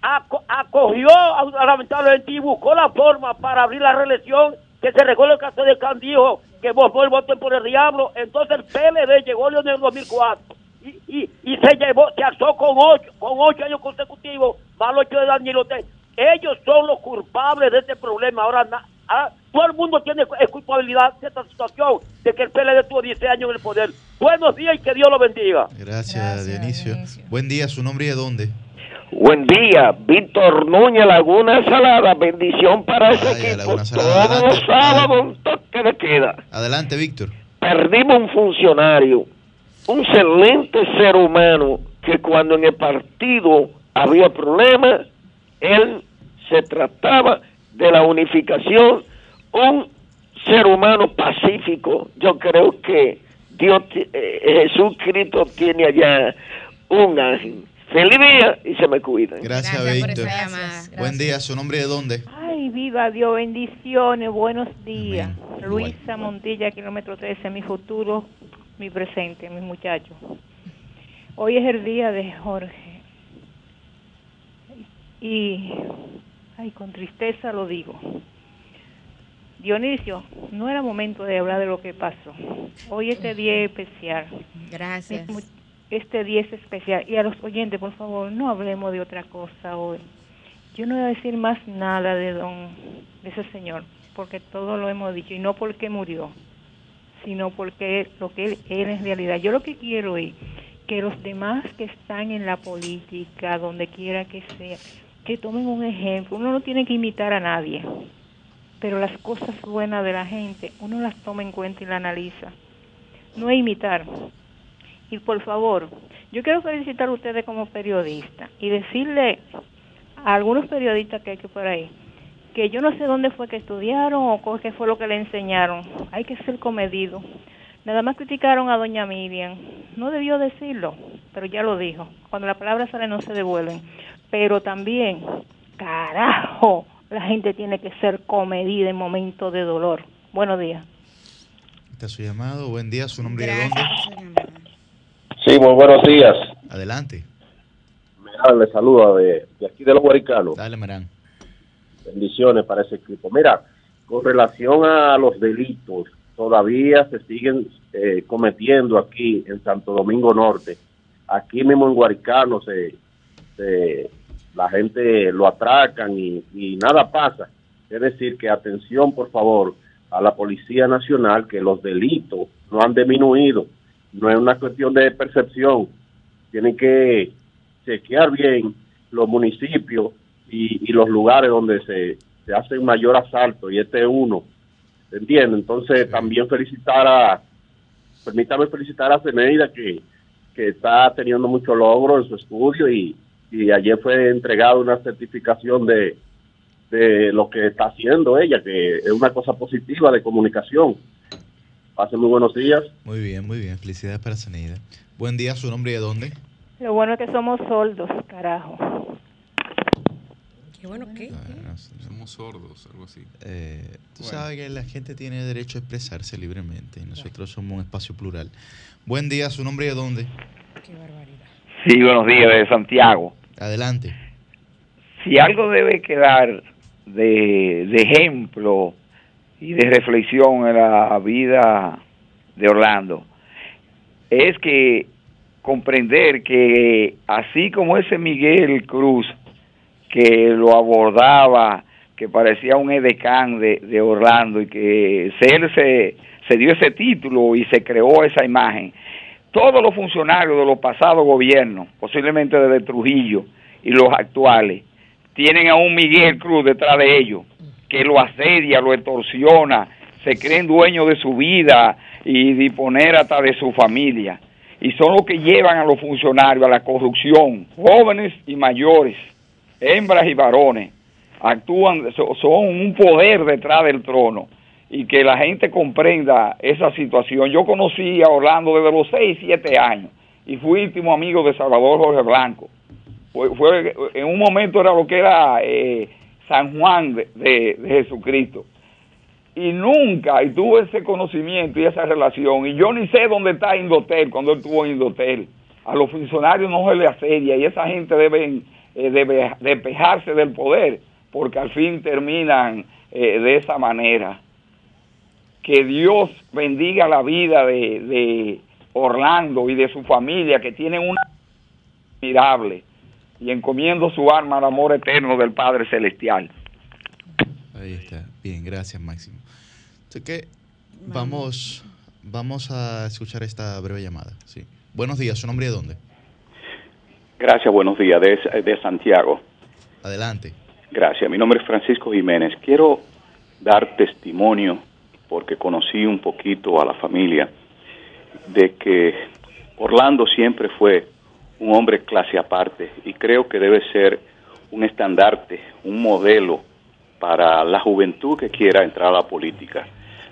aco- acogió a- lamentablemente y buscó la forma para abrir la reelección que se recuerda el caso de Candijo que votó el voto por el diablo entonces el PLD llegó en el 2004 y, y, y se llevó se alzó con ocho con ocho años consecutivos más los ocho de Daniel Ortega. ellos son los culpables de este problema ahora na- ah, todo el mundo tiene cu- culpabilidad de esta situación de que el PLD tuvo 10 años en el poder buenos días y que Dios lo bendiga Gracias, Dionisio. Buen día, su nombre y de dónde. Buen día, Víctor Núñez, Laguna Salada, bendición para ese equipo. Todos los sábados toque de queda. Adelante, Víctor. Perdimos un funcionario, un excelente ser humano que cuando en el partido había problemas, él se trataba de la unificación, un ser humano pacífico. Yo creo que Dios, ti- eh, Jesucristo tiene allá un ángel. Feliz día y se me cuidan. Gracias, Víctor. Buen día, su nombre de dónde. Ay, viva Dios, bendiciones, buenos días. Luisa Montilla, kilómetro 13, mi futuro, mi presente, mis muchachos. Hoy es el día de Jorge. Y, ay, con tristeza lo digo. Dionisio, no era momento de hablar de lo que pasó. Hoy este día es especial. Gracias. Este día es especial. Y a los oyentes, por favor, no hablemos de otra cosa hoy. Yo no voy a decir más nada de don, de ese señor, porque todo lo hemos dicho, y no porque murió, sino porque lo que él era en realidad. Yo lo que quiero es que los demás que están en la política, donde quiera que sea, que tomen un ejemplo. Uno no tiene que imitar a nadie, pero las cosas buenas de la gente, uno las toma en cuenta y las analiza. No es imitar. Y por favor, yo quiero felicitar a ustedes como periodistas y decirle a algunos periodistas que hay que por ahí que yo no sé dónde fue que estudiaron o qué fue lo que le enseñaron. Hay que ser comedido. Nada más criticaron a doña Miriam. No debió decirlo, pero ya lo dijo. Cuando la palabra sale no se devuelven. Pero también, carajo, la gente tiene que ser comedida en momentos de dolor. Buenos días. Está su llamado. Buen día, su nombre de dónde. Sí, muy buenos días. Adelante. Merán le saluda de, de aquí de los Guaricanos. Dale, Merán. Bendiciones para ese equipo. Mira, con relación a los delitos, todavía se siguen eh, cometiendo aquí en Santo Domingo Norte. Aquí mismo en Guaricano se, la gente lo atracan y, y nada pasa. Es decir, que atención, por favor, a la Policía Nacional, que los delitos no han disminuido. No es una cuestión de percepción. Tienen que chequear bien los municipios y, y los lugares donde se, se hace un mayor asalto, y este es uno. ¿Entiendes? Entonces, también felicitar a, permítame felicitar a Zeneida, que, que está teniendo mucho logro en su estudio, y, y ayer fue entregada una certificación de, de lo que está haciendo ella, que es una cosa positiva de comunicación. Pasen muy buenos días. Muy bien, muy bien. Felicidades para Zeneida. Buen día, su nombre y de dónde. Lo bueno es que somos soldos, carajo. Qué bueno que. Somos sordos, algo así. Eh, tú Bueno. sabes que la gente tiene derecho a expresarse libremente y nosotros somos un espacio plural. Buen día, su nombre y de dónde. Sí, buenos días, de Santiago. Adelante. Si algo debe quedar de, de ejemplo y de reflexión en la vida de Orlando, es que comprender que así como ese Miguel Cruz que lo abordaba, que parecía un edecán de, Orlando y que él se, se dio ese título y se creó esa imagen, todos los funcionarios de los pasados gobiernos, posiblemente desde Trujillo y los actuales, tienen a un Miguel Cruz detrás de ellos, que lo asedia, lo extorsiona, se creen dueños de su vida y disponer hasta de su familia. Y son los que llevan a los funcionarios a la corrupción, jóvenes y mayores, hembras y varones. Actúan, so- son un poder detrás del trono y que la gente comprenda esa situación. Yo conocí a Orlando desde los 6, 7 años y fui íntimo amigo de Salvador Jorge Blanco. Fue, fue- en un momento era lo que era eh, San Juan de, Jesucristo. Y nunca, y tuve ese conocimiento y esa relación, y yo ni sé dónde está Indotel cuando él estuvo en Indotel. A los funcionarios no se le asedia y esa gente deben eh, debe despejarse del poder, porque al fin terminan eh, de esa manera. Que Dios bendiga la vida de, de Orlando y de su familia, que tienen una admirable, y encomiendo su alma al amor eterno del Padre Celestial. Ahí está. Bien, gracias, Máximo. Así que vamos, vamos a escuchar esta breve llamada. Sí. Buenos días, su nombre y de dónde. Gracias, buenos días, de, de Santiago. Adelante. Gracias, mi nombre es Francisco Jiménez. Quiero dar testimonio, porque conocí un poquito a la familia, de que Orlando siempre fue un hombre clase aparte y creo que debe ser un estandarte, un modelo para la juventud que quiera entrar a la política.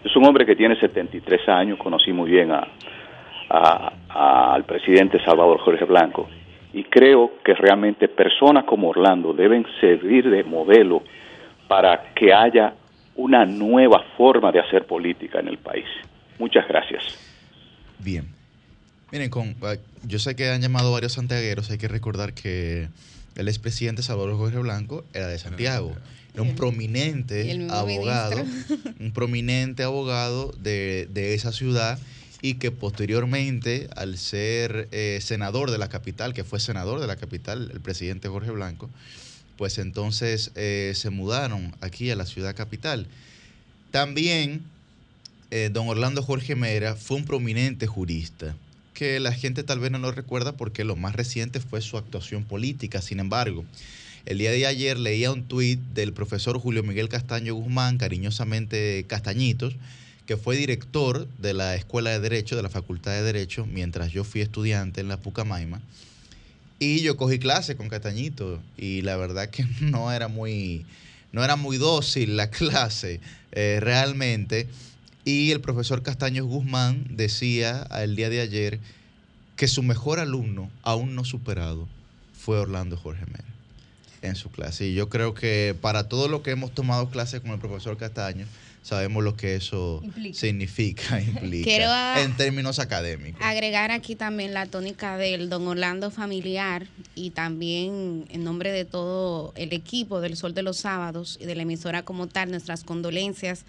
Es un hombre que tiene 73 años, conocí muy bien a, a- a- al presidente Salvador Jorge Blanco y creo que realmente personas como Orlando deben servir de modelo para que haya una nueva forma de hacer política en el país. Muchas gracias. Bien. Miren, con, ah, yo sé que han llamado varios santiagueros, hay que recordar que el expresidente Salvador Jorge Blanco era de Santiago. Era un prominente abogado, ministro. un prominente abogado de, de esa ciudad y que posteriormente, al ser eh, senador de la capital, que fue senador de la capital, el presidente Jorge Blanco, pues entonces eh, se mudaron aquí a la ciudad capital. También eh, don Orlando Jorge Mera fue un prominente jurista, que la gente tal vez no lo recuerda porque lo más reciente fue su actuación política. Sin embargo, el día de ayer leía un tuit del profesor Julio Miguel Castaño Guzmán, cariñosamente Castañitos, que fue director de la Escuela de Derecho, de la Facultad de Derecho, mientras yo fui estudiante en la Pucamaima. Y yo cogí clase con Castañito y la verdad que no era muy, no era muy dócil la clase eh, realmente. Y el profesor Castaños Guzmán decía el día de ayer que su mejor alumno, aún no superado, fue Orlando Jorge Mera en su clase. Y yo creo que para todos los que hemos tomado clases con el profesor Castaño, sabemos lo que eso Implica. significa, implica, Quiero en términos académicos. Agregar aquí también la tónica del Don Orlando familiar y también en nombre de todo el equipo del Sol de los Sábados y de la emisora como tal, nuestras condolencias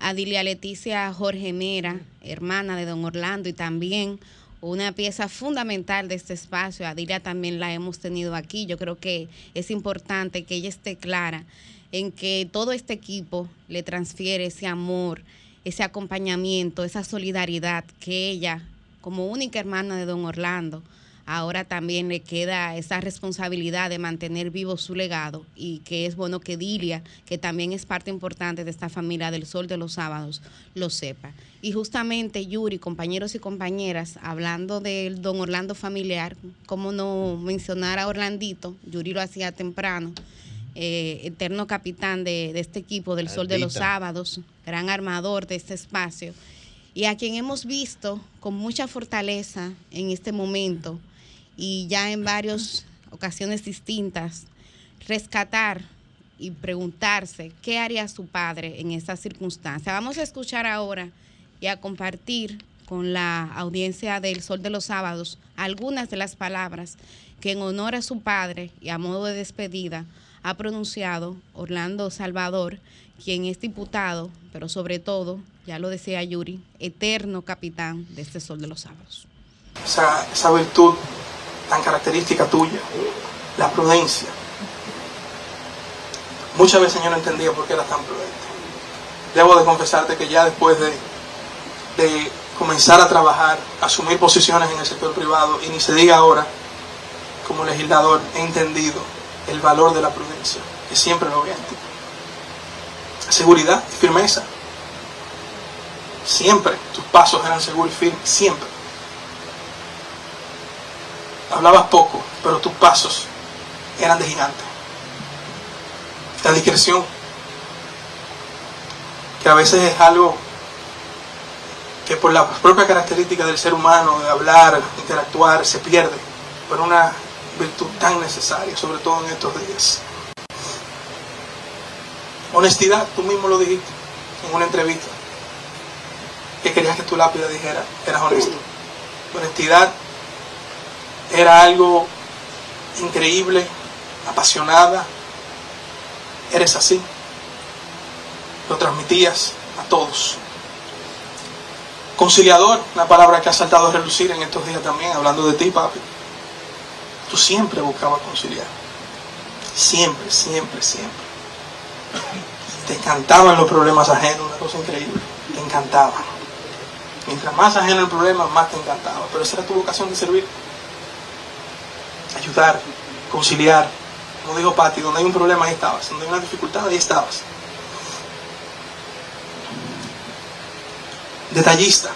a Dilia Leticia Jorge Mera, hermana de Don Orlando y también una pieza fundamental de este espacio. A Dilia también la hemos tenido aquí. Yo creo que es importante que ella esté clara en que todo este equipo le transfiere ese amor, ese acompañamiento, esa solidaridad que ella, como única hermana de don Orlando, ahora también le queda esa responsabilidad de mantener vivo su legado y que es bueno que Dilia, que también es parte importante de esta familia del Sol de los Sábados, lo sepa. Y justamente Yuri, compañeros y compañeras, hablando del don Orlando familiar, cómo no mencionar a Orlandito, Yuri lo hacía temprano, eh, eterno capitán de, de este equipo del Sol de los. Sábados, gran armador de este espacio. y a quien hemos visto con mucha fortaleza en este momento y ya en varias ocasiones distintas, rescatar y preguntarse qué haría su padre en esta circunstancia. Vamos a escuchar ahora y a compartir con la audiencia del Sol de los Sábados algunas de las palabras que en honor a su padre y a modo de despedida ha pronunciado Orlando Salvador, quien es diputado, pero sobre todo, ya lo decía Yuri, eterno capitán de este Sol de los Sábados. Esa, virtud tan característica tuya, la prudencia. Muchas veces yo no entendía por qué era tan prudente. Debo de confesarte que ya después de, de comenzar a trabajar, asumir posiciones en el sector privado, y ni se diga ahora, como legislador, he entendido el valor de la prudencia, que siempre lo ti. Seguridad y firmeza. Siempre tus pasos eran seguros y firmes, siempre. Hablabas poco, pero tus pasos eran de gigante. La discreción, que a veces es algo que por la propia característica del ser humano, de hablar, interactuar, se pierde, pero una virtud tan necesaria, sobre todo en estos días. Honestidad, tú mismo lo dijiste en una entrevista, que querías que tu lápida dijera, eras honesto. Honestidad era algo increíble, apasionada, eres así, lo transmitías a todos. Conciliador, una palabra que ha saltado a relucir en estos días también, hablando de ti, papi. Tú siempre buscabas conciliar. Siempre, siempre, siempre. Te encantaban los problemas ajenos, una cosa increíble. Te encantaban. Mientras más ajeno el problema, más te encantaba. Pero esa era tu vocación de servir. Ayudar, conciliar. Como dijo Patti, donde hay un problema, ahí estabas. Donde hay una dificultad, ahí estabas. Detallista.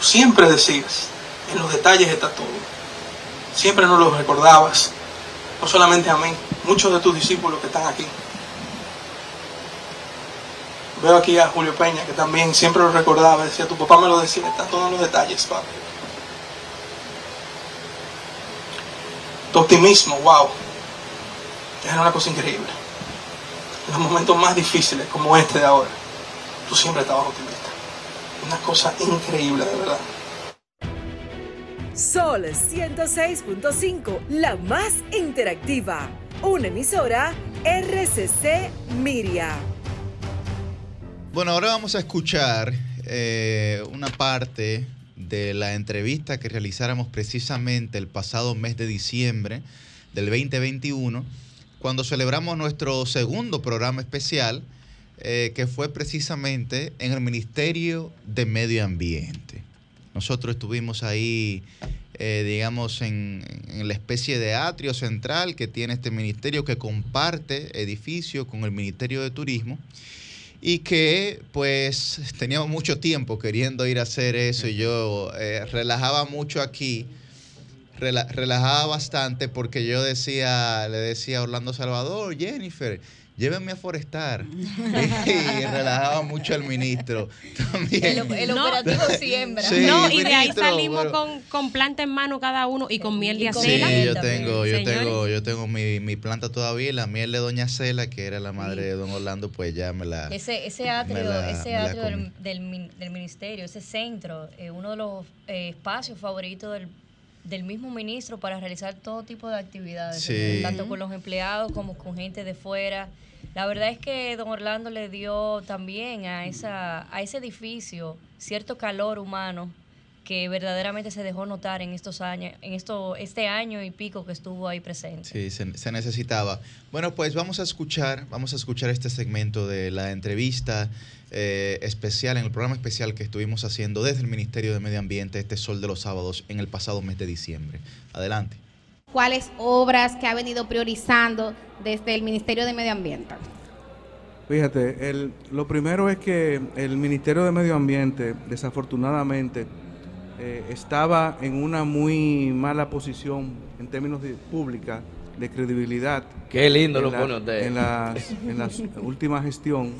Siempre decías, en los detalles está todo. Siempre nos lo recordabas. No solamente a mí, muchos de tus discípulos que están aquí. Veo aquí a Julio Peña, que también siempre lo recordaba. Decía, tu papá me lo decía, está todo en los detalles, papi. Tu optimismo, wow. Era una cosa increíble. En los momentos más difíciles, como este de ahora, tú siempre estabas optimista. Una cosa increíble, de verdad. Sol 106.5, la más interactiva. Una emisora RCC Miria. Bueno, ahora vamos a escuchar eh, una parte de la entrevista que realizáramos precisamente el pasado mes de diciembre del 2021, cuando celebramos nuestro segundo programa especial, eh, que fue precisamente en el Ministerio de Medio Ambiente. Nosotros estuvimos ahí, eh, digamos, en, la especie de atrio central que tiene este ministerio que comparte edificio con el Ministerio de Turismo y que pues teníamos mucho tiempo queriendo ir a hacer eso y yo eh, relajaba mucho aquí, rela, relajaba bastante porque yo decía, le decía a Orlando Salvador, Jennifer, llévenme a forestar. y relajaba mucho al ministro. También. El, el operativo siembra. Sí, no, y de ahí salimos pero, con, con, planta en mano cada uno y con miel de acela. Sí, yo tengo, yo tengo, yo tengo mi, mi, planta todavía y la miel de doña Cela, que era la madre de don Orlando, pues ya me la. Ese, ese atrio, la, ese atrio del, del, del, ministerio, ese centro, eh, uno de los eh, espacios favoritos del del mismo ministro para realizar todo tipo de actividades, sí. tanto con los empleados como con gente de fuera. La verdad es que don Orlando le dio también a, esa, a ese edificio cierto calor humano que verdaderamente se dejó notar en estos años, en esto, este año y pico que estuvo ahí presente. Sí, se, se, necesitaba. Bueno, pues vamos a escuchar, vamos a escuchar este segmento de la entrevista eh, especial, en el programa especial que estuvimos haciendo desde el Ministerio de Medio Ambiente, este Sol de los Sábados, en el pasado mes de diciembre. Adelante. ¿Cuáles obras que ha venido priorizando desde el Ministerio de Medio Ambiente? Fíjate, el, lo primero es que el Ministerio de Medio Ambiente, desafortunadamente, eh, estaba en una muy mala posición en términos de pública, de credibilidad. Qué lindo lo la, pone usted. En la, en la última gestión.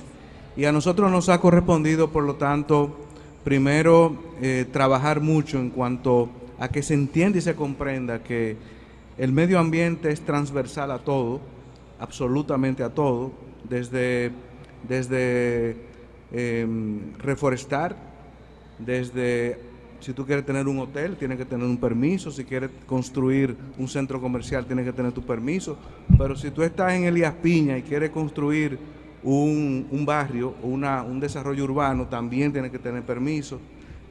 Y a nosotros nos ha correspondido, por lo tanto, primero eh, trabajar mucho en cuanto a que se entienda y se comprenda que el medio ambiente es transversal a todo, absolutamente a todo, desde, desde em, reforestar, desde si tú quieres tener un hotel, tienes que tener un permiso. Si quieres construir un centro comercial, tienes que tener tu permiso. Pero si tú estás en Elías Piña y quieres construir un, un barrio una, un desarrollo urbano, también tienes que tener permiso.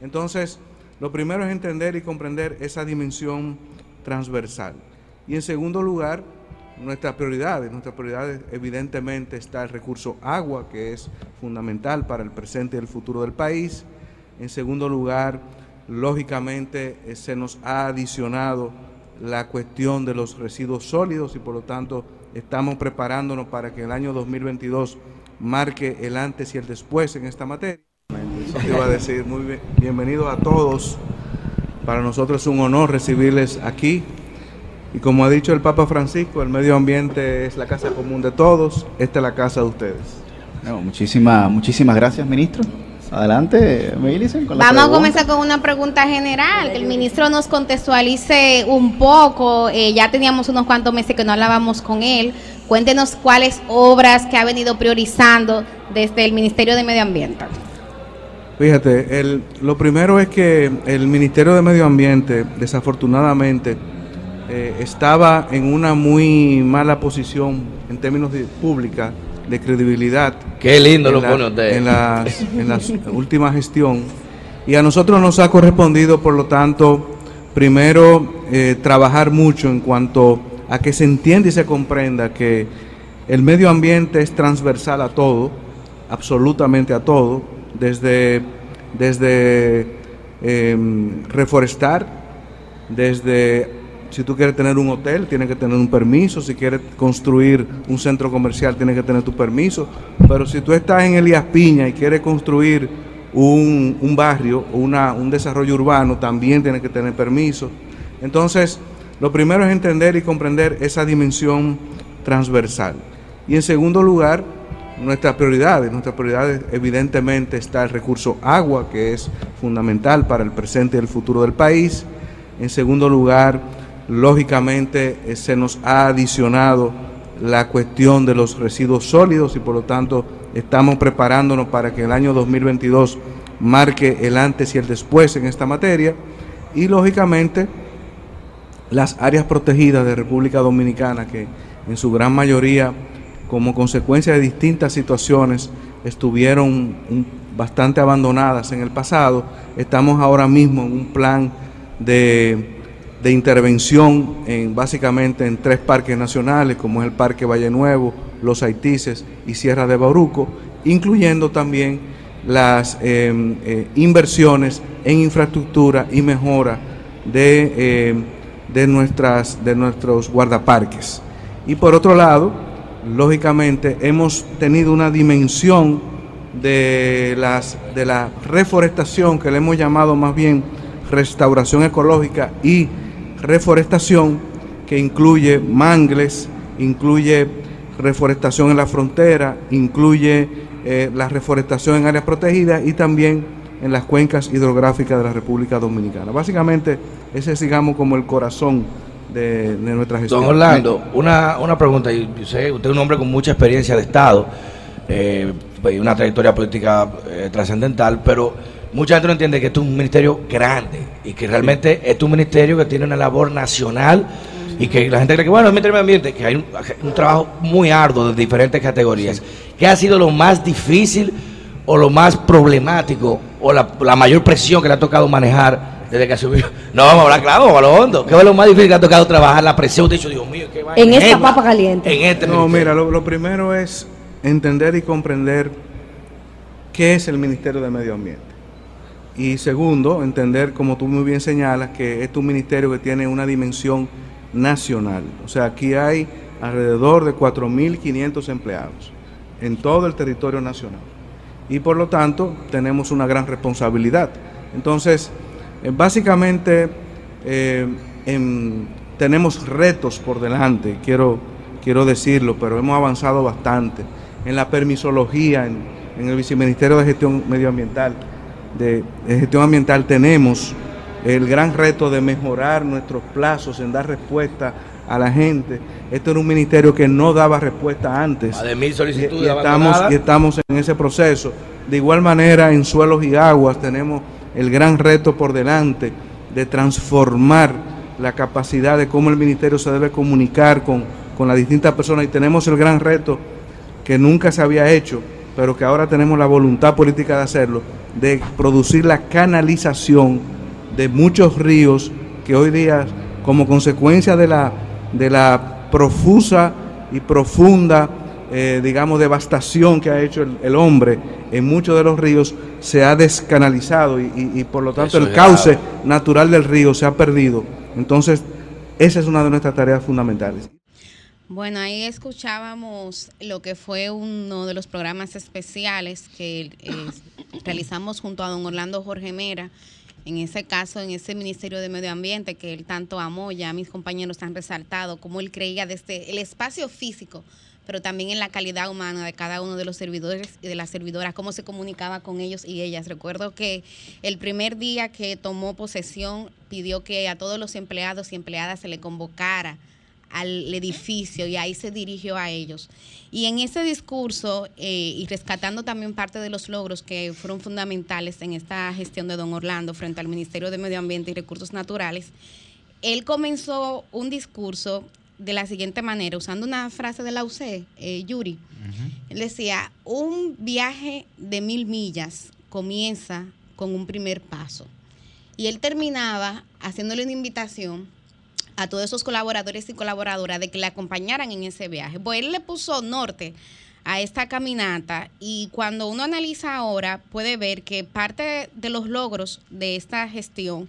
Entonces, lo primero es entender y comprender esa dimensión transversal. Y en segundo lugar, nuestras prioridades. Nuestras prioridades evidentemente está el recurso agua, que es fundamental para el presente y el futuro del país. En segundo lugar, lógicamente eh, se nos ha adicionado la cuestión de los residuos sólidos y por lo tanto estamos preparándonos para que el año 2022 marque el antes y el después en esta materia. Iba a decir, muy bien, bienvenidos a todos. Para nosotros es un honor recibirles aquí. Y como ha dicho el Papa Francisco, el medio ambiente es la casa común de todos, esta es la casa de ustedes. Muchísimas, muchísimas gracias, ministro. Adelante, Millicent, con la Vamos a comenzar con una pregunta general, que el ministro nos contextualice un poco. Eh, ya teníamos unos cuantos meses que no hablábamos con él. Cuéntenos cuáles obras que ha venido priorizando desde el Ministerio de Medio Ambiente. Fíjate, el, lo primero es que el Ministerio de Medio Ambiente, desafortunadamente, eh, estaba en una muy mala posición en términos de pública, de credibilidad. Qué lindo lo la- pone usted. En la, en la última gestión. Y a nosotros nos ha correspondido, por lo tanto, primero eh, trabajar mucho en cuanto a que se entienda y se comprenda que el medio ambiente es transversal a todo, absolutamente a todo, desde, desde em, reforestar, desde si tú quieres tener un hotel, tienes que tener un permiso. Si quieres construir un centro comercial, tienes que tener tu permiso. Pero si tú estás en Elías Piña y quieres construir un, un barrio una, un desarrollo urbano, también tienes que tener permiso. Entonces, lo primero es entender y comprender esa dimensión transversal. Y en segundo lugar, nuestras prioridades. Nuestras prioridades evidentemente está el recurso agua, que es fundamental para el presente y el futuro del país. En segundo lugar, lógicamente se nos ha adicionado la cuestión de los residuos sólidos y por lo tanto estamos preparándonos para que el año 2022 marque el antes y el después en esta materia. Y lógicamente las áreas protegidas de República Dominicana que en su gran mayoría como consecuencia de distintas situaciones estuvieron bastante abandonadas en el pasado, estamos ahora mismo en un plan de, de intervención en básicamente en tres parques nacionales, como es el Parque Valle Nuevo, Los Haitises y Sierra de Bauruco, incluyendo también las eh, eh, inversiones en infraestructura y mejora de, eh, de, nuestras, de nuestros guardaparques. Y por otro lado, lógicamente, hemos tenido una dimensión de, las, de la reforestación, que le hemos llamado más bien restauración ecológica y reforestación, que incluye mangles, incluye reforestación en la frontera, incluye eh, la reforestación en áreas protegidas y también en las cuencas hidrográficas de la República Dominicana. Básicamente, ese es, digamos, como el corazón de, de nuestra. Don Orlando, una, una pregunta. Yo sé, usted es un hombre con mucha experiencia de Estado eh, y una trayectoria política eh, trascendental, pero mucha gente no entiende que esto es un ministerio grande y que realmente es un ministerio que tiene una labor nacional y que la gente cree que, bueno, es Ministerio de Medio Ambiente, que hay un, un trabajo muy arduo de diferentes categorías. ¿Qué ha sido lo más difícil o lo más problemático o la, la mayor presión que le ha tocado manejar desde que asumió? No, vamos a hablar claro, vamos a lo hondo. ¿Qué es lo más difícil que le ha tocado trabajar? La presión, de hecho, Dios mío, qué vaina. En esta Eva, papa caliente. En este No, ministerio. mira, lo, lo primero es entender y comprender qué es el Ministerio de Medio Ambiente. Y segundo, entender, como tú muy bien señalas, que es un ministerio que tiene una dimensión nacional. O sea, aquí hay alrededor de 4.500 empleados en todo el territorio nacional. Y por lo tanto, tenemos una gran responsabilidad. Entonces, eh, básicamente, eh, em, tenemos retos por delante, quiero, quiero decirlo, pero hemos avanzado bastante en la permisología, en, en el Viceministerio de Gestión Medioambiental. De, gestión ambiental tenemos el gran reto de mejorar nuestros plazos en dar respuesta a la gente. Este era un ministerio que no daba respuesta antes. Más de mil solicitudes y, y estamos, y estamos en ese proceso. De igual manera, en suelos y aguas tenemos el gran reto por delante de transformar la capacidad de cómo el ministerio se debe comunicar con, con las distintas personas y tenemos el gran reto que nunca se había hecho, pero que ahora tenemos la voluntad política de hacerlo, de producir la canalización de muchos ríos que hoy día, como consecuencia de la, de la profusa y profunda, eh, digamos, devastación que ha hecho el, el, hombre en muchos de los ríos, se ha descanalizado y, y, y por lo tanto Eso el cauce natural del río se ha perdido. Entonces, esa es una de nuestras tareas fundamentales. Bueno, ahí escuchábamos lo que fue uno de los programas especiales que eh, realizamos junto a don Orlando Jorge Mera, en ese caso, en ese Ministerio de Medio Ambiente que él tanto amó, ya mis compañeros han resaltado cómo él creía desde el espacio físico, pero también en la calidad humana de cada uno de los servidores y de las servidoras, cómo se comunicaba con ellos y ellas. Recuerdo que el primer día que tomó posesión pidió que a todos los empleados y empleadas se le convocara al edificio y ahí se dirigió a ellos. Y en ese discurso, eh, y rescatando también parte de los logros que fueron fundamentales en esta gestión de don Orlando frente al Ministerio de Medio Ambiente y Recursos Naturales, él comenzó un discurso de la siguiente manera, usando una frase de la UC, eh, Yuri. Uh -huh. Él decía, un viaje de mil millas comienza con un primer paso. Y él terminaba haciéndole una invitación a todos esos colaboradores y colaboradoras de que le acompañaran en ese viaje. Pues él le puso norte a esta caminata y cuando uno analiza ahora puede ver que parte de los logros de esta gestión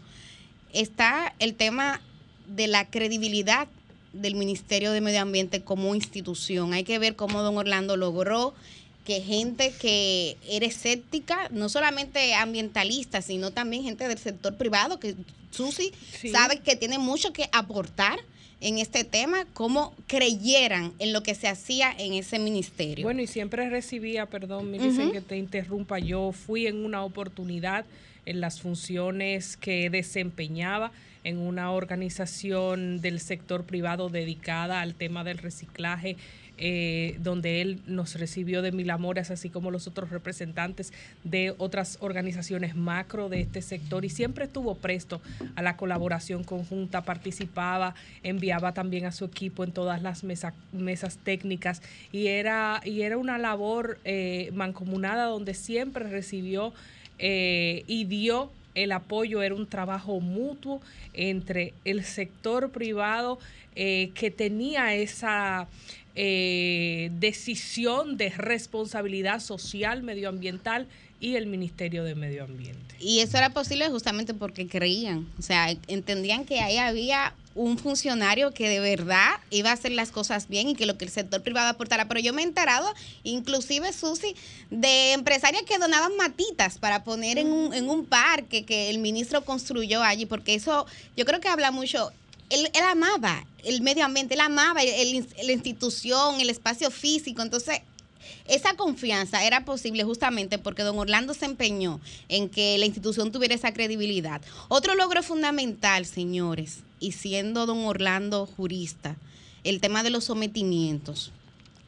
está el tema de la credibilidad del Ministerio de Medio Ambiente como institución. Hay que ver cómo don Orlando logró que gente que era escéptica, no solamente ambientalista, sino también gente del sector privado, que Susi sí. sabe que tiene mucho que aportar en este tema, cómo creyeran en lo que se hacía en ese ministerio. Bueno, y siempre recibía, perdón, me dicen uh -huh. que te interrumpa, yo fui en una oportunidad en las funciones que desempeñaba en una organización del sector privado dedicada al tema del reciclaje eh, donde él nos recibió de mil amores, así como los otros representantes de otras organizaciones macro de este sector. Y siempre estuvo presto a la colaboración conjunta, participaba, enviaba también a su equipo en todas las mesa, mesas técnicas. Y era, y era una labor eh, mancomunada donde siempre recibió eh, y dio el apoyo. Era un trabajo mutuo entre el sector privado que tenía esa eh, decisión de responsabilidad social, medioambiental y el Ministerio de Medio Ambiente. Y eso era posible justamente porque creían, o sea, entendían que ahí había un funcionario que de verdad iba a hacer las cosas bien y que lo que el sector privado aportara. Pero yo me he enterado, inclusive, Susi, de empresarias que donaban matitas para poner en un, en un parque que el ministro construyó allí, porque eso yo creo que habla mucho. Él, amaba el medio ambiente, él amaba el, la institución, el espacio físico. Entonces, esa confianza era posible justamente porque don Orlando se empeñó en que la institución tuviera esa credibilidad. Otro logro fundamental, señores, y siendo don Orlando jurista, el tema de los sometimientos.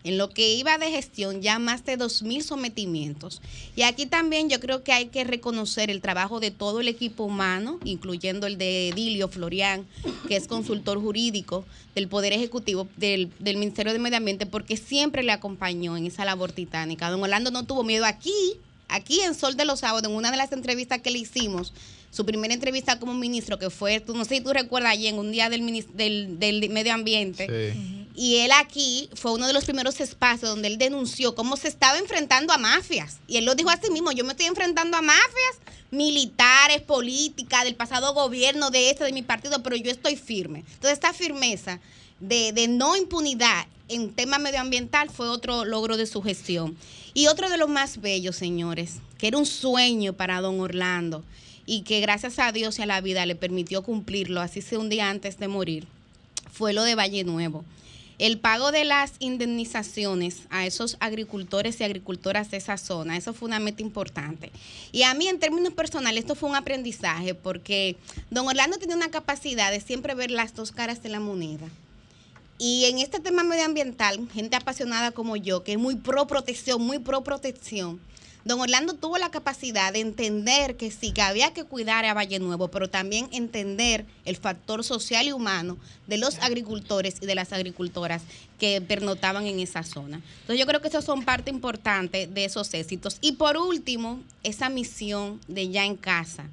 En lo que iba de gestión, ya más de 2.000 sometimientos. Y aquí también yo creo que hay que reconocer el trabajo de todo el equipo humano, incluyendo el de Edilio Florian, que es consultor jurídico del Poder Ejecutivo del, Ministerio de Medio Ambiente, porque siempre le acompañó en esa labor titánica. Don Orlando no tuvo miedo aquí, aquí en Sol de los Sábados, en una de las entrevistas que le hicimos, su primera entrevista como ministro, que fue, tú, no sé si tú recuerdas allí, en un día del, del, del Medio Ambiente. Sí. Y él aquí fue uno de los primeros espacios donde él denunció cómo se estaba enfrentando a mafias. Y él lo dijo así mismo, yo me estoy enfrentando a mafias militares, políticas, del pasado gobierno, de este, de mi partido, pero yo estoy firme. Entonces esta firmeza de, de no impunidad en tema medioambiental fue otro logro de su gestión. Y otro de los más bellos, señores, que era un sueño para don Orlando y que gracias a Dios y a la vida le permitió cumplirlo, así sea un día antes de morir, fue lo de Valle Nuevo el pago de las indemnizaciones a esos agricultores y agricultoras de esa zona, eso fue una meta importante. Y a mí en términos personales esto fue un aprendizaje porque don Orlando tiene una capacidad de siempre ver las dos caras de la moneda. Y en este tema medioambiental, gente apasionada como yo, que es muy pro protección, muy pro protección, Don Orlando tuvo la capacidad de entender que sí, que había que cuidar a Valle Nuevo, pero también entender el factor social y humano de los agricultores y de las agricultoras que pernotaban en esa zona. Entonces yo creo que esos son parte importante de esos éxitos. Y por último, esa misión de ya en casa,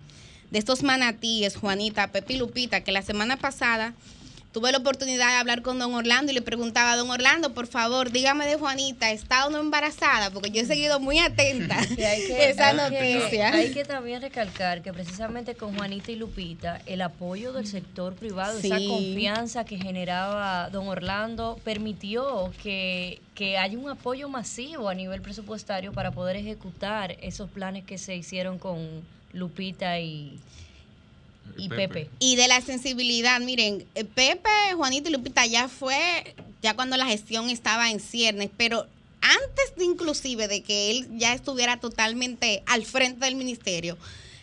de estos manatíes, Juanita, Pepi Lupita, que la semana pasada tuve la oportunidad de hablar con don Orlando y le preguntaba a don Orlando, por favor, dígame de Juanita, ¿está o no embarazada? Porque yo he seguido muy atenta hay que, esa hay noticia. Que, hay que también recalcar que precisamente con Juanita y Lupita, el apoyo del sector privado, esa confianza que generaba don Orlando, permitió que, que haya un apoyo masivo a nivel presupuestario para poder ejecutar esos planes que se hicieron con Lupita y, y Pepe. Y de la sensibilidad, miren, eh, Pepe, Juanito y Lupita ya fue, ya cuando la gestión estaba en ciernes, pero antes de inclusive de que él ya estuviera totalmente al frente del ministerio,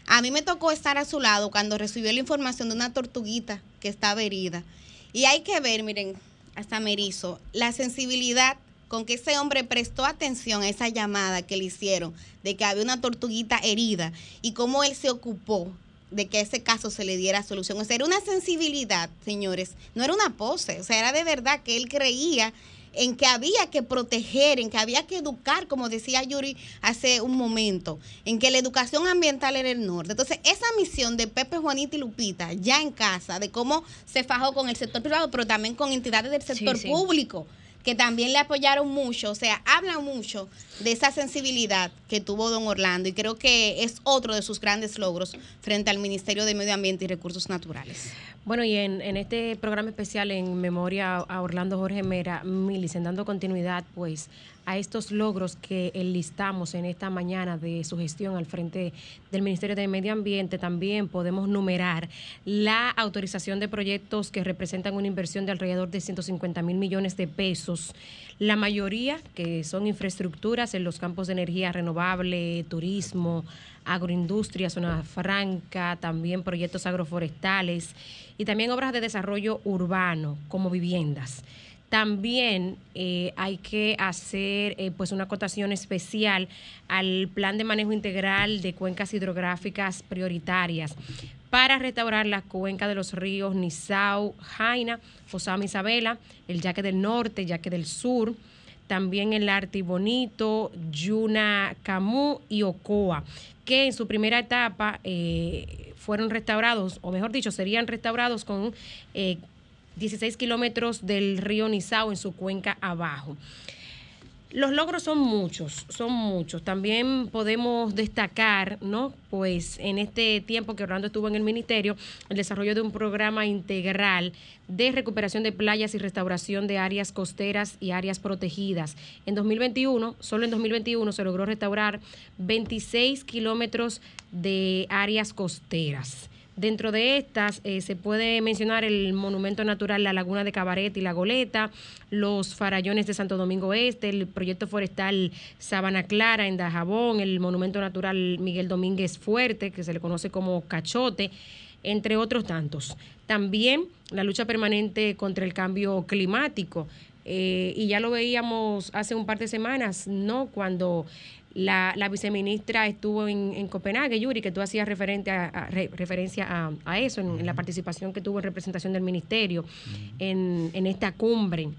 a mí me tocó estar a su lado cuando recibió la información de una tortuguita que estaba herida. Y hay que ver, miren, hasta Merizo, la sensibilidad con que ese hombre prestó atención a esa llamada que le hicieron de que había una tortuguita herida y cómo él se ocupó de que ese caso se le diera solución. O sea, era una sensibilidad, señores, no era una pose, o sea, era de verdad que él creía en que había que proteger, en que había que educar, como decía Yuri hace un momento, en que la educación ambiental era el norte. Entonces, esa misión de Pepe, Juanita y Lupita, ya en casa, de cómo se fajó con el sector privado, pero también con entidades del sector sí. público, que también le apoyaron mucho, o sea, habla mucho de esa sensibilidad que tuvo don Orlando y creo que es otro de sus grandes logros frente al Ministerio de Medio Ambiente y Recursos Naturales. Bueno, y en, en este programa especial en memoria a Orlando Jorge Mera, Milicen, dando continuidad pues a estos logros que enlistamos en esta mañana de su gestión al frente del Ministerio de Medio Ambiente, también podemos numerar la autorización de proyectos que representan una inversión de alrededor de 150 mil millones de pesos. La mayoría que son infraestructuras en los campos de energía renovable, turismo, agroindustria, zona franca, también proyectos agroforestales y también obras de desarrollo urbano como viviendas. También eh, hay que hacer eh, pues una acotación especial al plan de manejo integral de cuencas hidrográficas prioritarias para restaurar la cuenca de los ríos Nizao, Jaina, Osama Isabela, el Yaque del Norte, Yaque del Sur, también el Artibonito, Yuna Camus y Ocoa, que en su primera etapa eh, fueron restaurados, o mejor dicho, serían restaurados con 16 kilómetros del río Nizao en su cuenca abajo. Los logros son muchos, son muchos. También podemos destacar, ¿no? Pues en este tiempo que Orlando estuvo en el ministerio, el desarrollo de un programa integral de recuperación de playas y restauración de áreas costeras y áreas protegidas. En 2021, solo en 2021 se logró restaurar 26 kilómetros de áreas costeras. Dentro de estas eh, se puede mencionar el monumento natural La Laguna de Cabaret y La Goleta, los farallones de Santo Domingo Este, el proyecto forestal Sabana Clara en Dajabón, el monumento natural Miguel Domínguez Fuerte, que se le conoce como Cachote, entre otros tantos. También la lucha permanente contra el cambio climático. eh, y ya lo veíamos hace un par de semanas, ¿no? Cuando la, la viceministra estuvo en, en Copenhague, Yuri, que tú hacías referente a, a- re- referencia a, a eso, en, en la participación que tuvo en representación del ministerio en, en esta cumbre.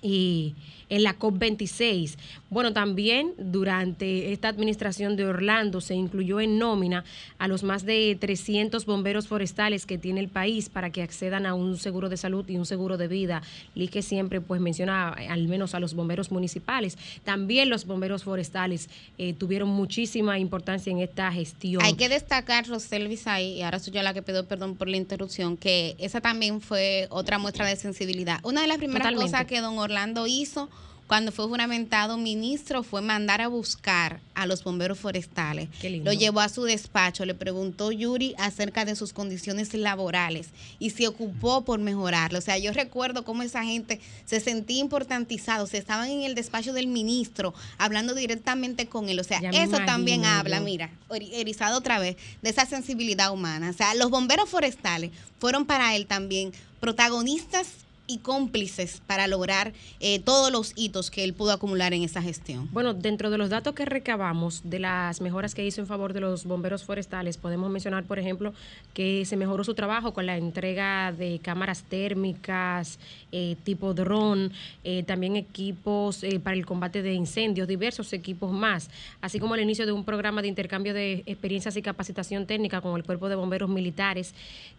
Y en la COP26. Bueno, también durante esta administración de Orlando se incluyó en nómina a los más de 300 bomberos forestales que tiene el país para que accedan a un seguro de salud y un seguro de vida. Lique siempre pues menciona al menos a los bomberos municipales. También los bomberos forestales eh, tuvieron muchísima importancia en esta gestión. Hay que destacar, Roselvis, ahí, y ahora soy yo la que pido perdón por la interrupción, que esa también fue otra muestra de sensibilidad. Una de las primeras Totalmente. cosas que don Orlando hizo cuando fue juramentado ministro fue mandar a buscar a los bomberos forestales. Lo llevó a su despacho, le preguntó Yuri acerca de sus condiciones laborales y se ocupó por mejorarlo. O sea, yo recuerdo cómo esa gente se sentía importantizado, se estaban en el despacho del ministro hablando directamente con él. O sea, eso también habla, mira, erizado otra vez, de esa sensibilidad humana. O sea, los bomberos forestales fueron para él también protagonistas y cómplices para lograr eh, todos los hitos que él pudo acumular en esa gestión. Bueno, dentro de los datos que recabamos de las mejoras que hizo en favor de los bomberos forestales, podemos mencionar, por ejemplo, que se mejoró su trabajo con la entrega de cámaras térmicas, eh, tipo dron, eh, también equipos para el combate de incendios, diversos equipos más, así como el inicio de un programa de intercambio de experiencias y capacitación técnica con el Cuerpo de Bomberos Militares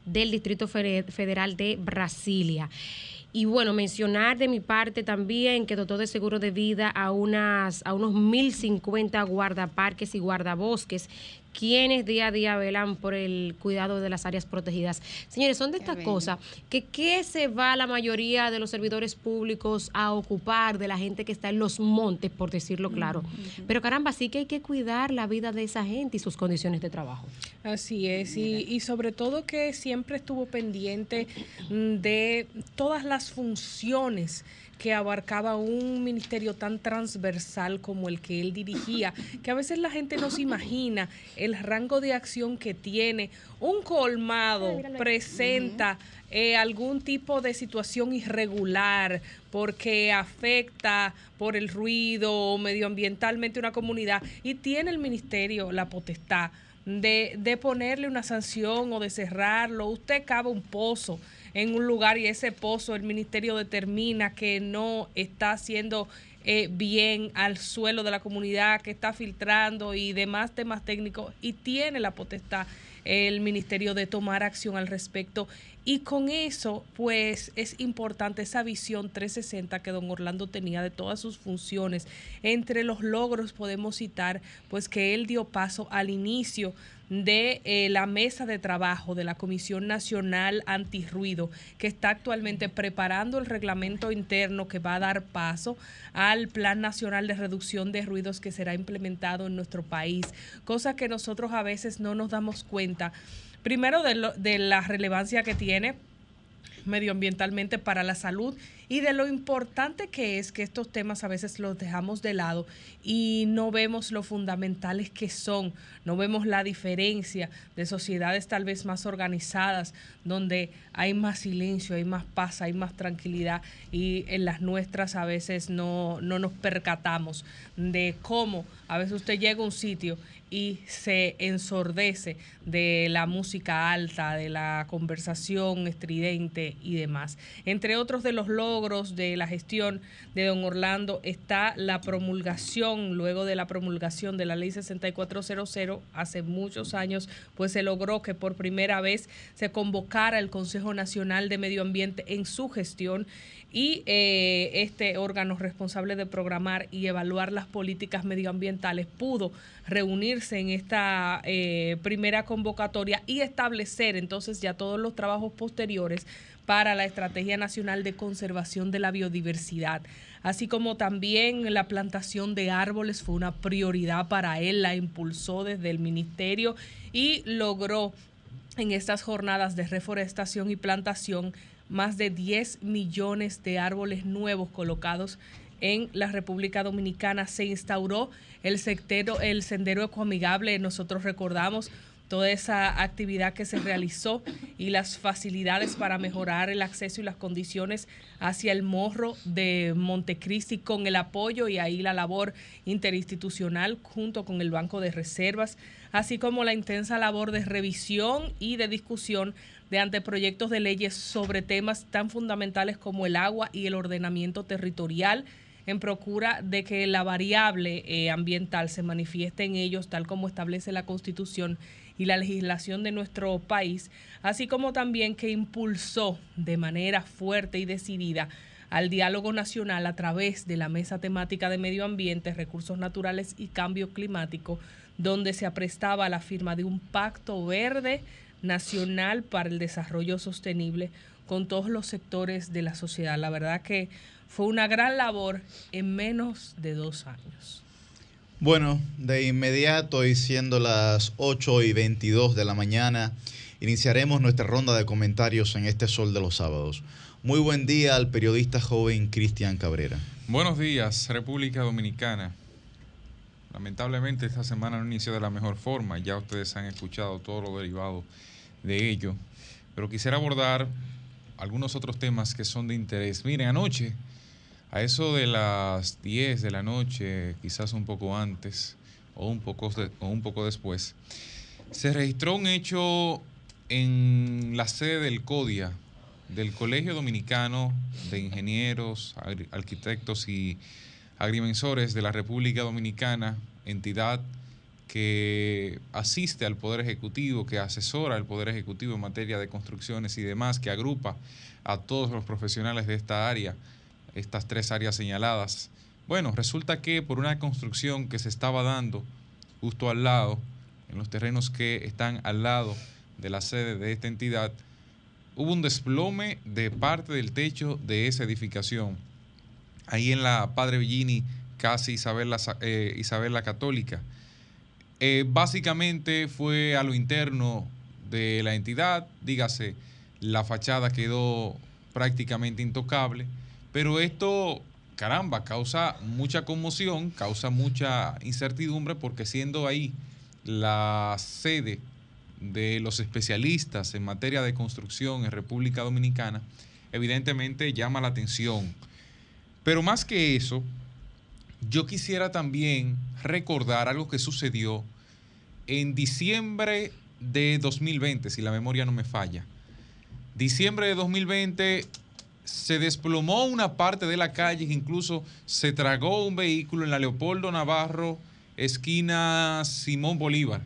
del Distrito Federal de Brasilia. Y bueno, mencionar de mi parte también que dotó de seguro de vida a, unas, a unos 1.050 guardaparques y guardabosques quienes día a día velan por el cuidado de las áreas protegidas. Señores, son de estas cosas que qué se va la mayoría de los servidores públicos a ocupar de la gente que está en los montes, por decirlo claro. Pero caramba, sí que hay que cuidar la vida de esa gente y sus condiciones de trabajo. Así es, y, y sobre todo que siempre estuvo pendiente mm, de todas las funciones que abarcaba un ministerio tan transversal como el que él dirigía, que a veces la gente no se imagina el rango de acción que tiene. Un colmado presenta eh, algún tipo de situación irregular porque afecta por el ruido o medioambientalmente una comunidad y tiene el ministerio la potestad de, de ponerle una sanción o de cerrarlo. Usted cava un pozo en un lugar y ese pozo el ministerio determina que no está haciendo eh, bien al suelo de la comunidad, que está filtrando y demás temas técnicos y tiene la potestad el ministerio de tomar acción al respecto. Y con eso, pues es importante esa visión 360 que don Orlando tenía de todas sus funciones. Entre los logros podemos citar, pues que él dio paso al inicio de eh, la mesa de trabajo de la Comisión Nacional Antirruido, que está actualmente preparando el reglamento interno que va a dar paso al Plan Nacional de Reducción de Ruidos que será implementado en nuestro país, cosa que nosotros a veces no nos damos cuenta. Primero de, de la relevancia que tiene medioambientalmente para la salud y de lo importante que es que estos temas a veces los dejamos de lado y no vemos lo fundamentales que son, no vemos la diferencia de sociedades tal vez más organizadas, donde hay más silencio, hay más paz, hay más tranquilidad y en las nuestras a veces no, no nos percatamos de cómo a veces usted llega a un sitio y se ensordece de la música alta, de la conversación estridente y demás. Entre otros de los logros de la gestión de don Orlando está la promulgación, luego de la promulgación de la ley 6400, hace muchos años, pues se logró que por primera vez se convocara el Consejo Nacional de Medio Ambiente en su gestión y eh, este órgano responsable de programar y evaluar las políticas medioambientales pudo reunirse en esta eh, primera convocatoria y establecer entonces ya todos los trabajos posteriores para la Estrategia Nacional de Conservación de la Biodiversidad, así como también la plantación de árboles fue una prioridad para él, la impulsó desde el ministerio y logró en estas jornadas de reforestación y plantación más de 10 millones de árboles nuevos colocados en la República Dominicana. Se instauró el, sectero, el sendero ecoamigable, nosotros recordamos toda esa actividad que se realizó y las facilidades para mejorar el acceso y las condiciones hacia el morro de Montecristi con el apoyo y ahí la labor interinstitucional junto con el Banco de Reservas, así como la intensa labor de revisión y de discusión de anteproyectos de leyes sobre temas tan fundamentales como el agua y el ordenamiento territorial en procura de que la variable eh, ambiental se manifieste en ellos tal como establece la Constitución y la legislación de nuestro país, así como también que impulsó de manera fuerte y decidida al diálogo nacional a través de la Mesa Temática de Medio Ambiente, Recursos Naturales y Cambio Climático, donde se aprestaba a la firma de un pacto verde nacional para el desarrollo sostenible con todos los sectores de la sociedad. La verdad que fue una gran labor en menos de dos años. Bueno, de inmediato y siendo las 8 y 22 de la mañana, iniciaremos nuestra ronda de comentarios en este Sol de los Sábados. Muy buen día al periodista joven Cristian Cabrera. Buenos días, República Dominicana. Lamentablemente esta semana no inició de la mejor forma, ya ustedes han escuchado todo lo derivado de ello, pero quisiera abordar algunos otros temas que son de interés. Miren, anoche, a eso de las 10 de la noche, quizás un poco antes o un poco, o un poco después, se registró un hecho en la sede del CODIA, del Colegio Dominicano de Ingenieros, Arquitectos y Agrimensores de la República Dominicana, entidad que asiste al Poder Ejecutivo, que asesora al Poder Ejecutivo en materia de construcciones y demás, que agrupa a todos los profesionales de esta área, estas tres áreas señaladas. Bueno, resulta que por una construcción que se estaba dando justo al lado, en los terrenos que están al lado de la sede de esta entidad, hubo un desplome de parte del techo de esa edificación ahí en la Padre Villini, casi Isabel la, eh, la Católica. Eh, básicamente fue a lo interno de la entidad, dígase, la fachada quedó prácticamente intocable, pero esto, caramba, causa mucha conmoción, causa mucha incertidumbre, porque siendo ahí la sede de los especialistas en materia de construcción en República Dominicana, evidentemente llama la atención pero más que eso, yo quisiera también recordar algo que sucedió en diciembre de 2020, si la memoria no me falla. Diciembre de 2020 se desplomó una parte de la calle, incluso se tragó un vehículo en la Leopoldo Navarro, esquina Simón Bolívar,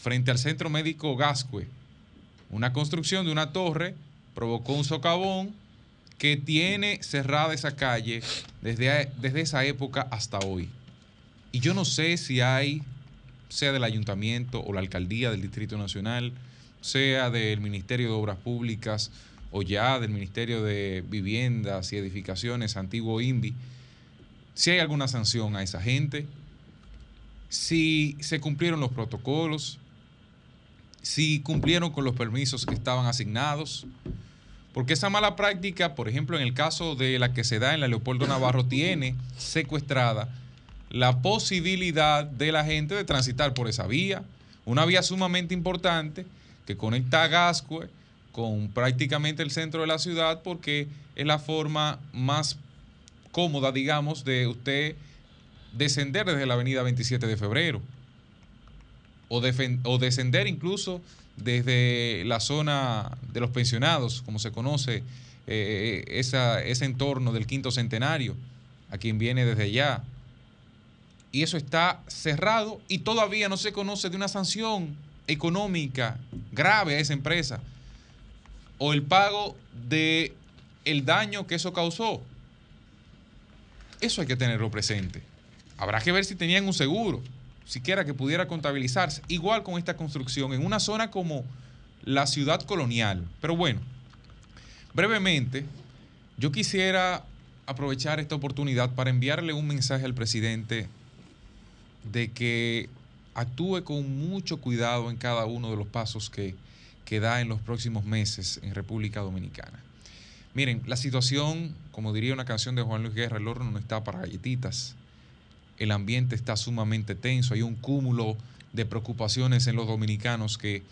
frente al Centro Médico Gascue. Una construcción de una torre provocó un socavón que tiene cerrada esa calle desde, desde esa época hasta hoy. Y yo no sé si hay, sea del ayuntamiento o la alcaldía del Distrito Nacional, sea del Ministerio de Obras Públicas o ya del Ministerio de Viviendas y Edificaciones, antiguo INVI, si hay alguna sanción a esa gente, si se cumplieron los protocolos, si cumplieron con los permisos que estaban asignados, porque esa mala práctica, por ejemplo, en el caso de la que se da en la Leopoldo Navarro, tiene secuestrada la posibilidad de la gente de transitar por esa vía, una vía sumamente importante que conecta a Gascue con prácticamente el centro de la ciudad porque es la forma más cómoda, digamos, de usted descender desde la avenida 27 de febrero o, descender incluso desde la zona de los pensionados, como se conoce eh, ese entorno del quinto centenario, a quien viene desde allá. Y eso está cerrado y todavía no se conoce de una sanción económica grave a esa empresa o el pago de el daño que eso causó. Eso hay que tenerlo presente. Habrá que ver si tenían un seguro siquiera que pudiera contabilizarse. Igual con esta construcción en una zona como la ciudad colonial. Pero bueno, brevemente, yo quisiera aprovechar esta oportunidad para enviarle un mensaje al presidente de que actúe con mucho cuidado en cada uno de los pasos que, que da en los próximos meses en República Dominicana. Miren, la situación, como diría una canción de Juan Luis Guerra, el horno no está para galletitas el ambiente está sumamente tenso, hay un cúmulo de preocupaciones en los dominicanos que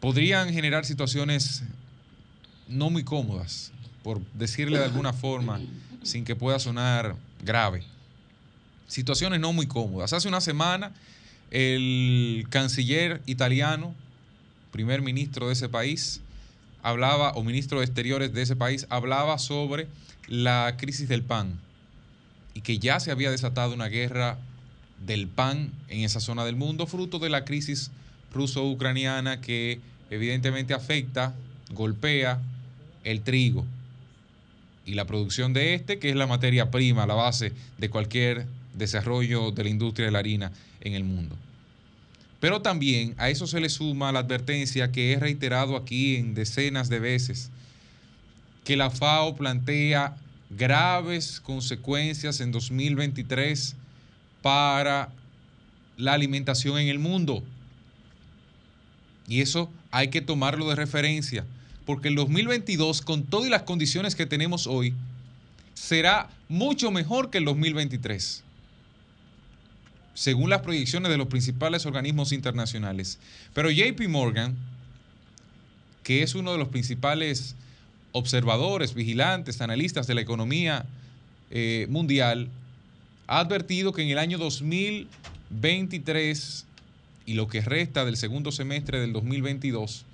podrían generar situaciones no muy cómodas, por decirle de alguna forma, sin que pueda sonar grave. Situaciones no muy cómodas. Hace una semana el canciller italiano, primer ministro de ese país, hablaba, o ministro de Exteriores de ese país, hablaba sobre la crisis del pan y que ya se había desatado una guerra del pan en esa zona del mundo, fruto de la crisis ruso-ucraniana que evidentemente afecta, golpea el trigo y la producción de este, que es la materia prima, la base de cualquier desarrollo de la industria de la harina en el mundo. Pero también a eso se le suma la advertencia que he reiterado aquí en decenas de veces, que la FAO plantea graves consecuencias en 2023 para la alimentación en el mundo. Y eso hay que tomarlo de referencia, porque el 2022, con todas las condiciones que tenemos hoy, será mucho mejor que el 2023, según las proyecciones de los principales organismos internacionales. Pero JP Morgan, que es uno de los principales observadores, vigilantes, analistas de la economía eh, mundial, ha advertido que en el año 2023 y lo que resta del segundo semestre del 2022,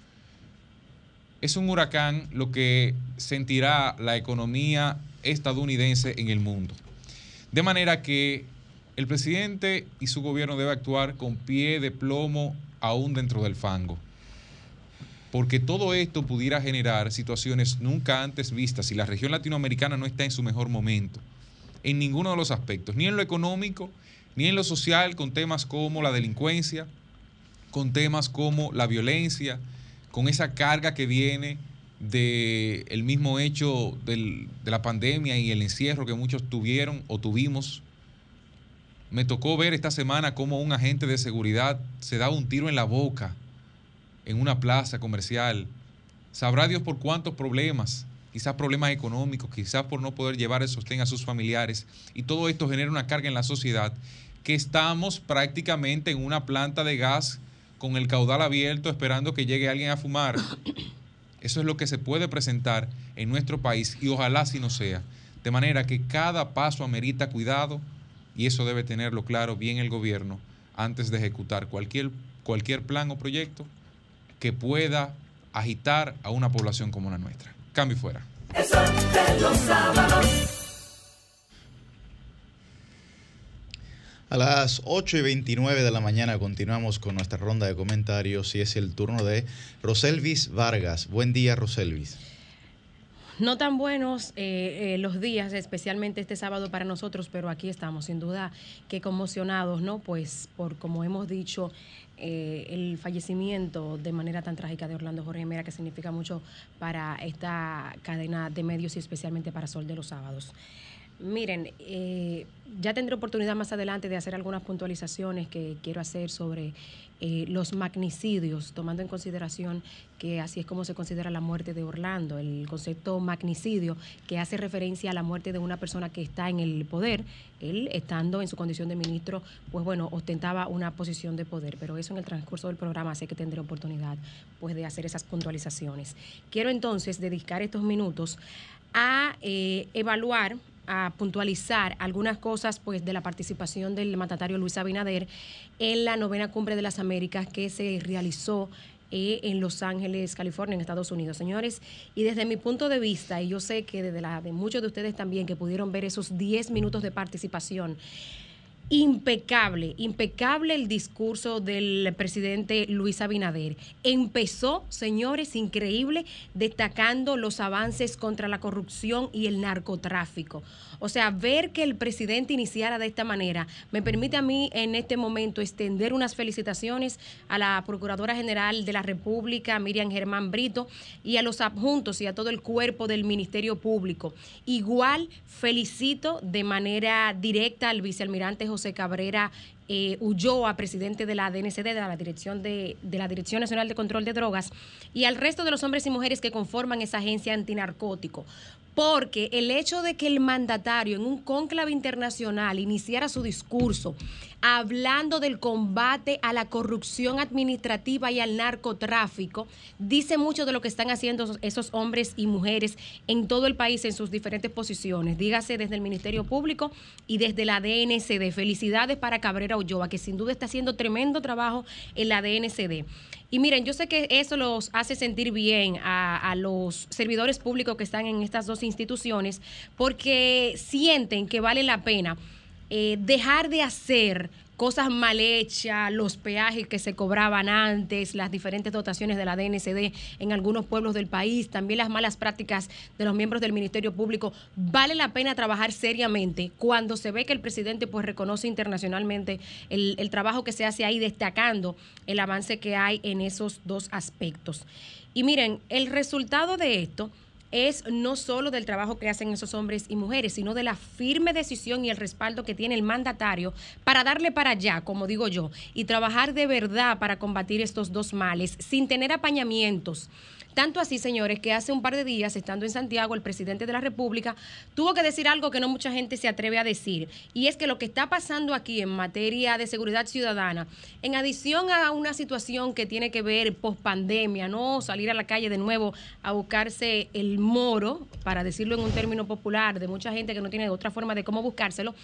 es un huracán lo que sentirá la economía estadounidense en el mundo. De manera que el presidente y su gobierno debe actuar con pie de plomo aún dentro del fango. Porque todo esto pudiera generar situaciones nunca antes vistas y la región latinoamericana no está en su mejor momento, en ninguno de los aspectos, ni en lo económico, ni en lo social, con temas como la delincuencia, con temas como la violencia, con esa carga que viene del el mismo hecho de la pandemia y el encierro que muchos tuvieron o tuvimos. Me tocó ver esta semana cómo un agente de seguridad se da un tiro en la boca en una plaza comercial. Sabrá Dios por cuántos problemas, quizás problemas económicos, quizás por no poder llevar el sostén a sus familiares. Y todo esto genera una carga en la sociedad que estamos prácticamente en una planta de gas con el caudal abierto esperando que llegue alguien a fumar. Eso es lo que se puede presentar en nuestro país y ojalá si no sea. De manera que cada paso amerita cuidado y eso debe tenerlo claro bien el gobierno antes de ejecutar cualquier, cualquier plan o proyecto que pueda agitar a una población como la nuestra. Cambio fuera. A las 8 y 29 de la mañana continuamos con nuestra ronda de comentarios y es el turno de Roselvis Vargas. Buen día, Roselvis. No tan buenos eh, eh, los días, especialmente este sábado para nosotros, pero aquí estamos, sin duda que conmocionados, ¿no? Pues por, como hemos dicho, eh, el fallecimiento de manera tan trágica de Orlando Jorge Mera, que significa mucho para esta cadena de medios y especialmente para Sol de los Sábados. Miren, ya tendré oportunidad más adelante de hacer algunas puntualizaciones que quiero hacer sobre eh, los magnicidios, tomando en consideración que así es como se considera la muerte de Orlando, el concepto magnicidio que hace referencia a la muerte de una persona que está en el poder, él estando en su condición de ministro, pues bueno, ostentaba una posición de poder, pero eso en el transcurso del programa sé que tendré oportunidad pues de hacer esas puntualizaciones. Quiero entonces dedicar estos minutos a eh, evaluar a puntualizar algunas cosas pues de la participación del mandatario Luis Abinader en la novena cumbre de las Américas que se realizó eh, en Los Ángeles, California, en Estados Unidos, señores. Y desde mi punto de vista, y yo sé que desde la de muchos de ustedes también que pudieron ver esos 10 minutos de participación, impecable, impecable el discurso del presidente Luis Abinader. Empezó, señores, increíble, destacando los avances contra la corrupción y el narcotráfico. O sea, ver que el presidente iniciara de esta manera me permite a mí en este momento extender unas felicitaciones a la Procuradora General de la República, Miriam Germán Brito, y a los adjuntos y a todo el cuerpo del Ministerio Público. Igual felicito de manera directa al vicealmirante José Cabrera eh, Ulloa, presidente de la DNCD, de la, Dirección de, de, la Dirección Nacional de Control de Drogas, y al resto de los hombres y mujeres que conforman esa agencia antinarcótico. Porque el hecho de que el mandatario en un cónclave internacional iniciara su discurso hablando del combate a la corrupción administrativa y al narcotráfico, dice mucho de lo que están haciendo esos hombres y mujeres en todo el país en sus diferentes posiciones, dígase desde el Ministerio Público y desde la DNCD. Felicidades para Cabrera Ulloa, que sin duda está haciendo tremendo trabajo en la DNCD. Y miren, yo sé que eso los hace sentir bien a, los servidores públicos que están en estas dos instituciones porque sienten que vale la pena eh, dejar de hacer cosas mal hechas, los peajes que se cobraban antes, las diferentes dotaciones de la DNCD en algunos pueblos del país, también las malas prácticas de los miembros del Ministerio Público. Vale la pena trabajar seriamente cuando se ve que el presidente pues reconoce internacionalmente el, el trabajo que se hace ahí, destacando el avance que hay en esos dos aspectos. Y miren, el resultado de esto es no solo del trabajo que hacen esos hombres y mujeres, sino de la firme decisión y el respaldo que tiene el mandatario para darle para allá, como digo yo, y trabajar de verdad para combatir estos dos males sin tener apañamientos tanto así, señores, que hace un par de días, estando en Santiago, el presidente de la República tuvo que decir algo que no mucha gente se atreve a decir. Y es que lo que está pasando aquí en materia de seguridad ciudadana, en adición a una situación que tiene que ver post pandemia, no salir a la calle de nuevo a buscarse el moro, para decirlo en un término popular, de mucha gente que no tiene otra forma de cómo buscárselo,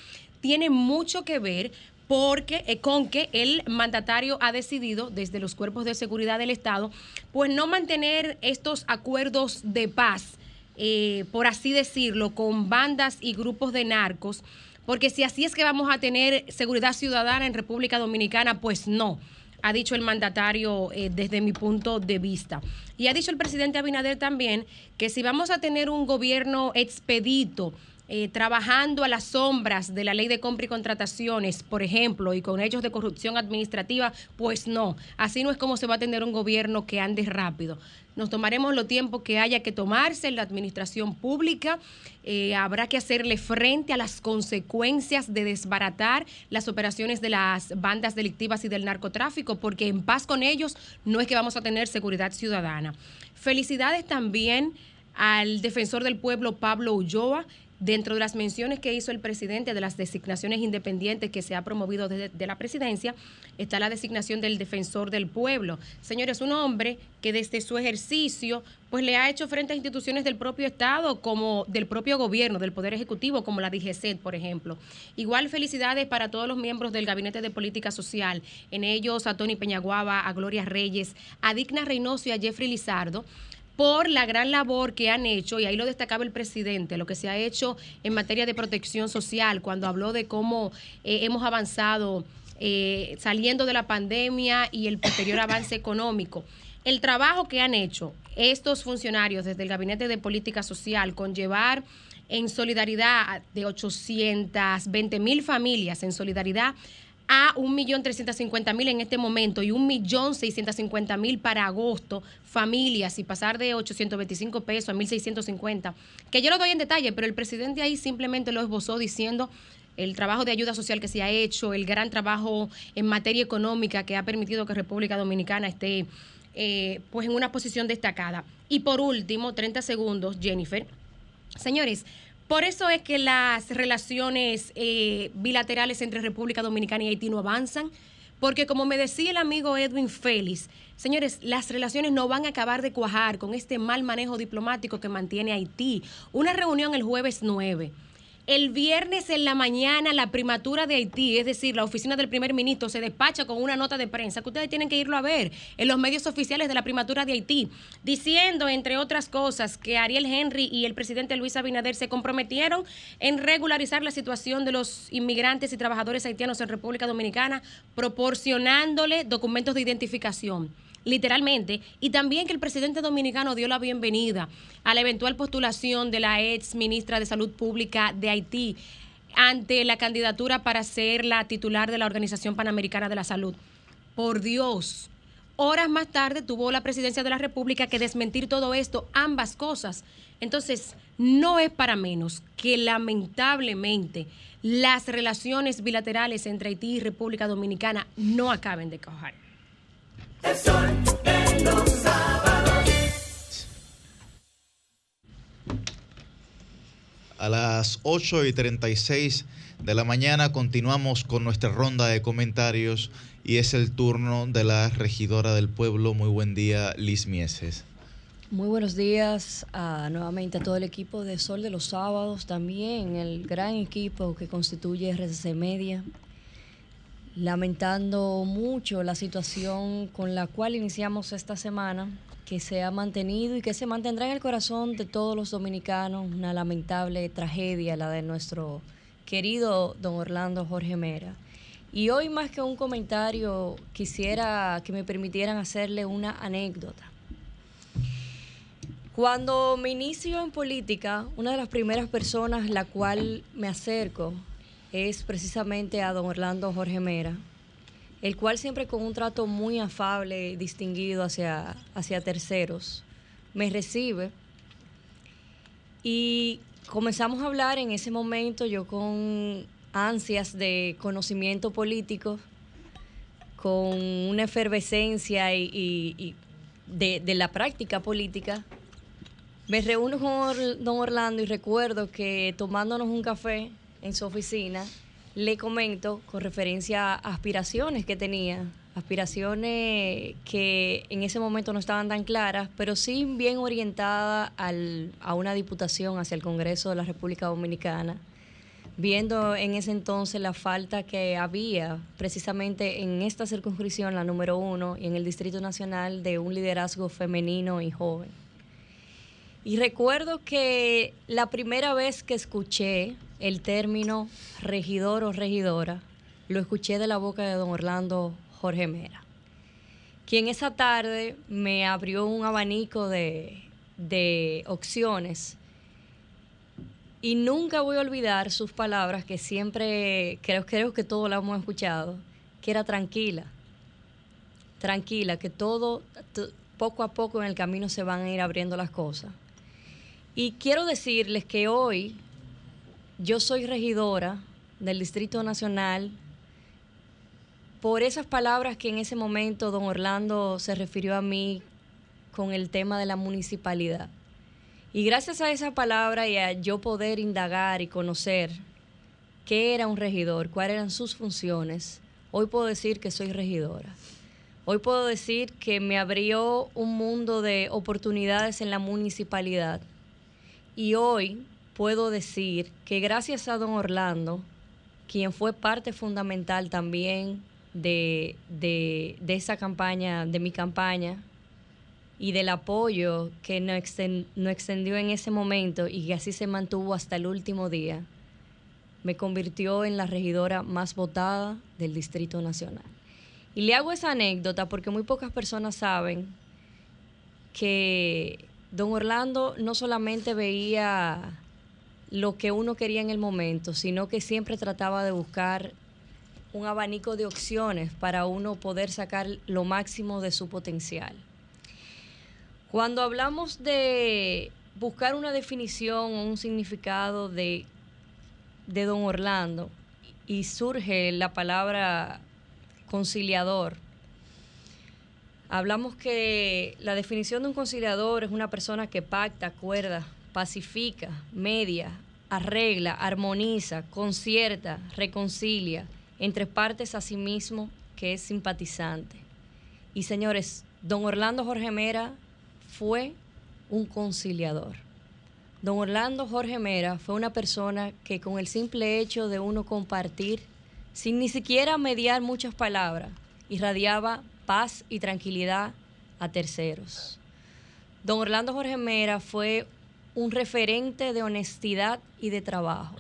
tiene mucho que ver porque eh, con que el mandatario ha decidido desde los cuerpos de seguridad del Estado, pues no mantener estos acuerdos de paz, eh, por así decirlo, con bandas y grupos de narcos, porque si así es que vamos a tener seguridad ciudadana en República Dominicana, pues no ha dicho el mandatario eh, desde mi punto de vista. Y ha dicho el presidente Abinader también que si vamos a tener un gobierno expedito, eh, trabajando a las sombras de la ley de compra y contrataciones, por ejemplo, y con hechos de corrupción administrativa, pues no, así no es como se va a tener un gobierno que ande rápido. Nos tomaremos lo tiempo que haya que tomarse en la administración pública. Eh, habrá que hacerle frente a las consecuencias de desbaratar las operaciones de las bandas delictivas y del narcotráfico, porque en paz con ellos no es que vamos a tener seguridad ciudadana. Felicidades también al defensor del pueblo Pablo Ulloa, Dentro de las menciones que hizo el presidente de las designaciones independientes que se ha promovido desde la presidencia, está la designación del defensor del pueblo. Señores, un hombre que desde su ejercicio pues le ha hecho frente a instituciones del propio Estado, como del propio gobierno, del Poder Ejecutivo, como la DGCET, por ejemplo. Igual felicidades para todos los miembros del Gabinete de Política Social, en ellos a Tony Peñaguaba, a Gloria Reyes, a Digna Reynoso y a Jeffrey Lizardo, por la gran labor que han hecho, y ahí lo destacaba el presidente, lo que se ha hecho en materia de protección social, cuando habló de cómo eh, hemos avanzado eh, saliendo de la pandemia y el posterior avance económico. El trabajo que han hecho estos funcionarios desde el Gabinete de Política Social con llevar en solidaridad de 820 mil familias, en solidaridad a 1.350.000 en este momento y 1.650.000 para agosto, familias, y pasar de 825 pesos a 1.650, que yo lo doy en detalle, pero el presidente ahí simplemente lo esbozó diciendo el trabajo de ayuda social que se ha hecho, el gran trabajo en materia económica que ha permitido que República Dominicana esté eh, pues en una posición destacada. Y por último, 30 segundos, Jennifer. Señores, por eso es que las relaciones eh, bilaterales entre República Dominicana y Haití no avanzan, porque como me decía el amigo Edwin Félix, señores, las relaciones no van a acabar de cuajar con este mal manejo diplomático que mantiene Haití. Una reunión el jueves 9 el viernes en la mañana, la primatura de Haití, es decir, la oficina del primer ministro, se despacha con una nota de prensa que ustedes tienen que irlo a ver en los medios oficiales de la primatura de Haití, diciendo, entre otras cosas, que Ariel Henry y el presidente Luis Abinader se comprometieron en regularizar la situación de los inmigrantes y trabajadores haitianos en República Dominicana, proporcionándole documentos de identificación literalmente, y también que el presidente dominicano dio la bienvenida a la eventual postulación de la ex ministra de Salud Pública de Haití ante la candidatura para ser la titular de la Organización Panamericana de la Salud. Por Dios, horas más tarde tuvo la presidencia de la República que desmentir todo esto, ambas cosas. Entonces, no es para menos que lamentablemente las relaciones bilaterales entre Haití y República Dominicana no acaben de cojar. El sol en los sábados. A las 8 y 36 de la mañana continuamos con nuestra ronda de comentarios y es el turno de la regidora del pueblo. Muy buen día, Liz Mieses. Muy buenos días nuevamente a todo el equipo de Sol de los Sábados, también el gran equipo que constituye RCC Media, lamentando mucho la situación con la cual iniciamos esta semana, que se ha mantenido y que se mantendrá en el corazón de todos los dominicanos, una lamentable tragedia, la de nuestro querido don Orlando Jorge Mera. Y hoy más que un comentario, quisiera que me permitieran hacerle una anécdota. Cuando me inicio en política, una de las primeras personas la cual me acerco es precisamente a don Orlando Jorge Mera, el cual siempre con un trato muy afable distinguido hacia, hacia terceros, me recibe y comenzamos a hablar en ese momento yo con ansias de conocimiento político, con una efervescencia y, de, de, la práctica política. Me reúno con don Orlando y recuerdo que tomándonos un café en su oficina, le comento con referencia a aspiraciones que tenía, aspiraciones que en ese momento no estaban tan claras, pero sí bien orientadas a una diputación hacia el Congreso de la República Dominicana, viendo en ese entonces la falta que había precisamente en esta circunscripción, la número uno, y en el Distrito Nacional, de un liderazgo femenino y joven. Y recuerdo que la primera vez que escuché el término regidor o regidora, lo escuché de la boca de don Orlando Jorge Mera, quien esa tarde me abrió un abanico de, de opciones y nunca voy a olvidar sus palabras que siempre, creo, creo que todos la hemos escuchado, que era tranquila, tranquila, que todo, poco a poco en el camino se van a ir abriendo las cosas. Y quiero decirles que hoy yo soy regidora del Distrito Nacional por esas palabras que en ese momento don Orlando se refirió a mí con el tema de la municipalidad. Y gracias a esa palabra y a yo poder indagar y conocer qué era un regidor, cuáles eran sus funciones, hoy puedo decir que soy regidora. Hoy puedo decir que me abrió un mundo de oportunidades en la municipalidad. Y hoy puedo decir que gracias a don Orlando, quien fue parte fundamental también de, esa campaña, de mi campaña, y del apoyo que nos, extendió en ese momento y que así se mantuvo hasta el último día, me convirtió en la regidora más votada del Distrito Nacional. Y le hago esa anécdota porque muy pocas personas saben que don Orlando no solamente veía lo que uno quería en el momento, sino que siempre trataba de buscar un abanico de opciones para uno poder sacar lo máximo de su potencial. Cuando hablamos de buscar una definición o un significado de, de don Orlando y surge la palabra conciliador, hablamos que la definición de un conciliador es una persona que pacta, acuerda, pacifica, media, arregla, armoniza, concierta, reconcilia entre partes a sí mismo que es simpatizante. Y señores, don Orlando Jorge Mera fue un conciliador. Don Orlando Jorge Mera fue una persona que con el simple hecho de uno compartir, sin ni siquiera mediar muchas palabras, irradiaba paz y tranquilidad a terceros. Don Orlando Jorge Mera fue un referente de honestidad y de trabajo.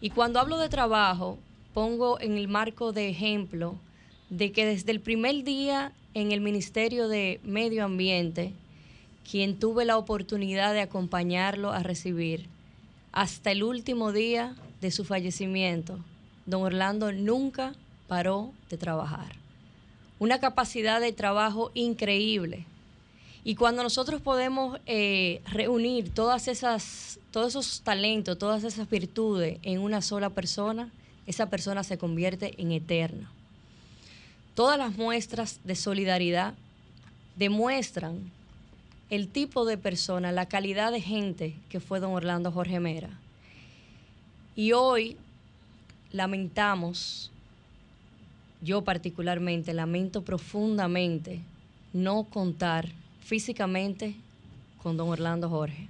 Y cuando hablo de trabajo, pongo en el marco de ejemplo de que desde el primer día en el Ministerio de Medio Ambiente, quien tuve la oportunidad de acompañarlo a recibir, hasta el último día de su fallecimiento, don Orlando nunca paró de trabajar. Una capacidad de trabajo increíble, y cuando nosotros podemos eh, reunir todas esas, todos esos talentos, todas esas virtudes en una sola persona, esa persona se convierte en eterna. Todas las muestras de solidaridad demuestran el tipo de persona, la calidad de gente que fue don Orlando Jorge Mera. Y hoy lamentamos, yo particularmente lamento profundamente no contar físicamente con don Orlando Jorge.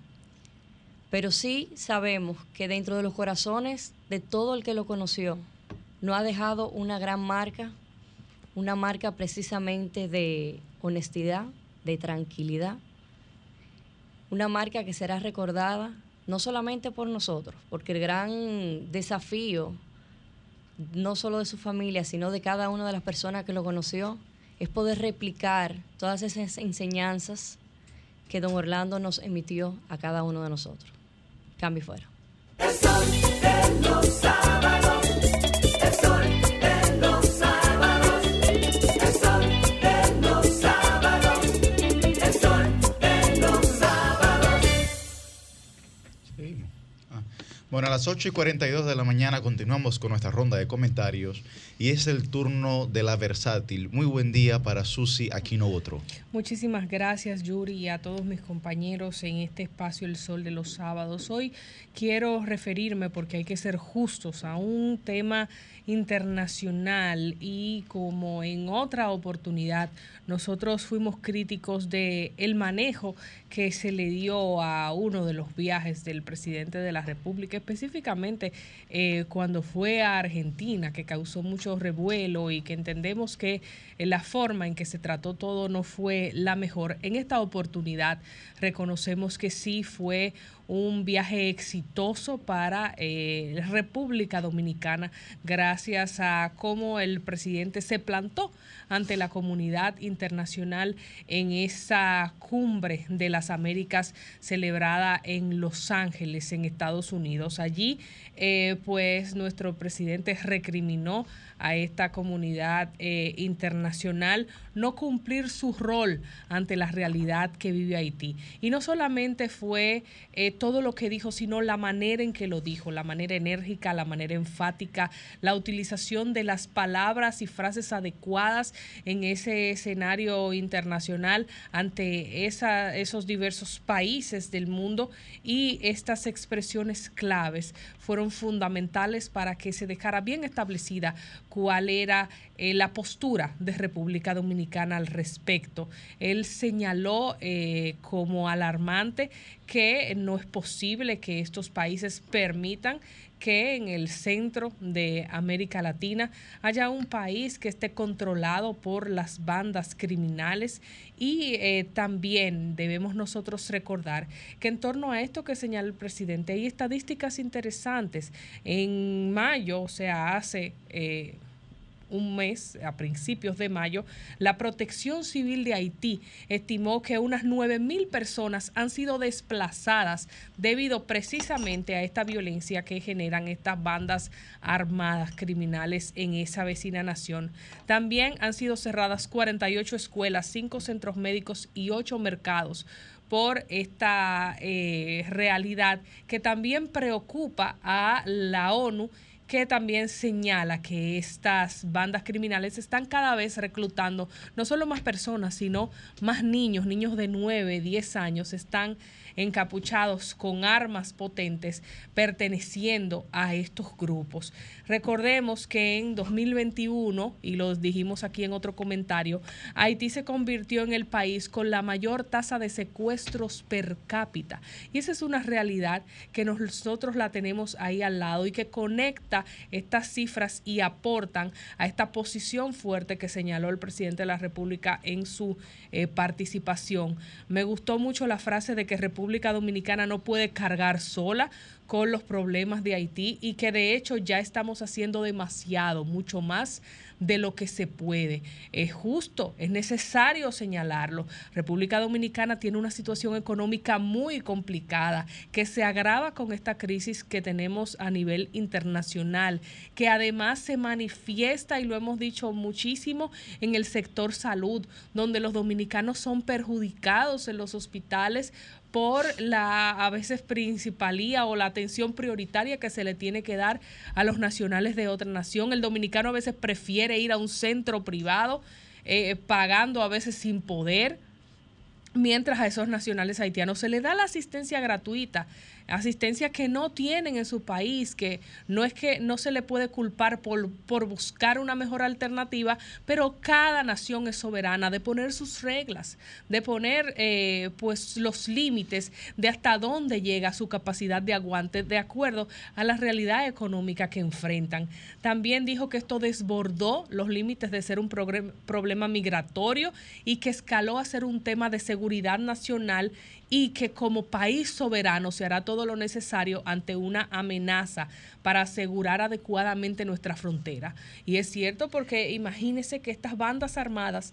Pero sí sabemos que dentro de los corazones de todo el que lo conoció, no ha dejado una gran marca, una marca precisamente de honestidad, de tranquilidad, una marca que será recordada no solamente por nosotros, porque el gran desafío no solo de su familia, sino de cada una de las personas que lo conoció, es poder replicar todas esas enseñanzas que don Orlando nos emitió a cada uno de nosotros. Cambio fuera. Bueno, a las 8 y 42 de la mañana continuamos con nuestra ronda de comentarios y es el turno de la versátil. Muy buen día para Susi Aquino Otro. Muchísimas gracias Yuri y a todos mis compañeros en este espacio El Sol de los Sábados. Hoy quiero referirme, porque hay que ser justos, a un tema internacional y como en otra oportunidad nosotros fuimos críticos de el manejo que se le dio a uno de los viajes del presidente de la República, específicamente eh, cuando fue a Argentina, que causó mucho revuelo y que entendemos que eh, la forma en que se trató todo no fue la mejor. En esta oportunidad reconocemos que sí fue un viaje exitoso para eh, República Dominicana gracias a cómo el presidente se plantó ante la comunidad internacional en esa cumbre de las Américas celebrada en Los Ángeles, en Estados Unidos. Allí, eh, pues nuestro presidente recriminó a esta comunidad eh, internacional no cumplir su rol ante la realidad que vive Haití. Y no solamente fue eh, todo lo que dijo, sino la manera en que lo dijo, la manera enérgica, la manera enfática, la utilización de las palabras y frases adecuadas en ese escenario internacional ante esa, esos diversos países del mundo y estas expresiones claves fueron fundamentales para que se dejara bien establecida cuál era eh, la postura de República Dominicana al respecto. Él señaló eh, como alarmante que no es posible que estos países permitan que en el centro de América Latina haya un país que esté controlado por las bandas criminales y eh, también debemos nosotros recordar que en torno a esto que señala el presidente hay estadísticas interesantes. En mayo, o sea, hace... Eh, un mes, a principios de mayo, la Protección Civil de Haití estimó que unas 9 mil personas han sido desplazadas debido precisamente a esta violencia que generan estas bandas armadas criminales en esa vecina nación. También han sido cerradas 48 escuelas, 5 centros médicos y 8 mercados por esta eh, realidad que también preocupa a la ONU que también señala que estas bandas criminales están cada vez reclutando no solo más personas, sino más niños, niños de 9, 10 años, están encapuchados con armas potentes perteneciendo a estos grupos. Recordemos que en 2021, y lo dijimos aquí en otro comentario, Haití se convirtió en el país con la mayor tasa de secuestros per cápita. Y esa es una realidad que nosotros la tenemos ahí al lado y que conecta estas cifras y aportan a esta posición fuerte que señaló el presidente de la República en su eh, participación. Me gustó mucho la frase de que República Dominicana no puede cargar sola con los problemas de Haití y que de hecho ya estamos haciendo demasiado, mucho más de lo que se puede. Es justo, es necesario señalarlo. República Dominicana tiene una situación económica muy complicada que se agrava con esta crisis que tenemos a nivel internacional, que además se manifiesta, y lo hemos dicho muchísimo, en el sector salud, donde los dominicanos son perjudicados en los hospitales por la a veces principalía o la atención prioritaria que se le tiene que dar a los nacionales de otra nación. El dominicano a veces prefiere ir a un centro privado eh, pagando a veces sin poder, mientras a esos nacionales haitianos se le da la asistencia gratuita asistencia que no tienen en su país, que no es que no se le puede culpar por, por buscar una mejor alternativa, pero cada nación es soberana de poner sus reglas, de poner eh, pues los límites de hasta dónde llega su capacidad de aguante de acuerdo a la realidad económica que enfrentan. También dijo que esto desbordó los límites de ser un problema migratorio y que escaló a ser un tema de seguridad nacional y que como país soberano se hará todo lo necesario ante una amenaza para asegurar adecuadamente nuestra frontera. Y es cierto porque imagínense que estas bandas armadas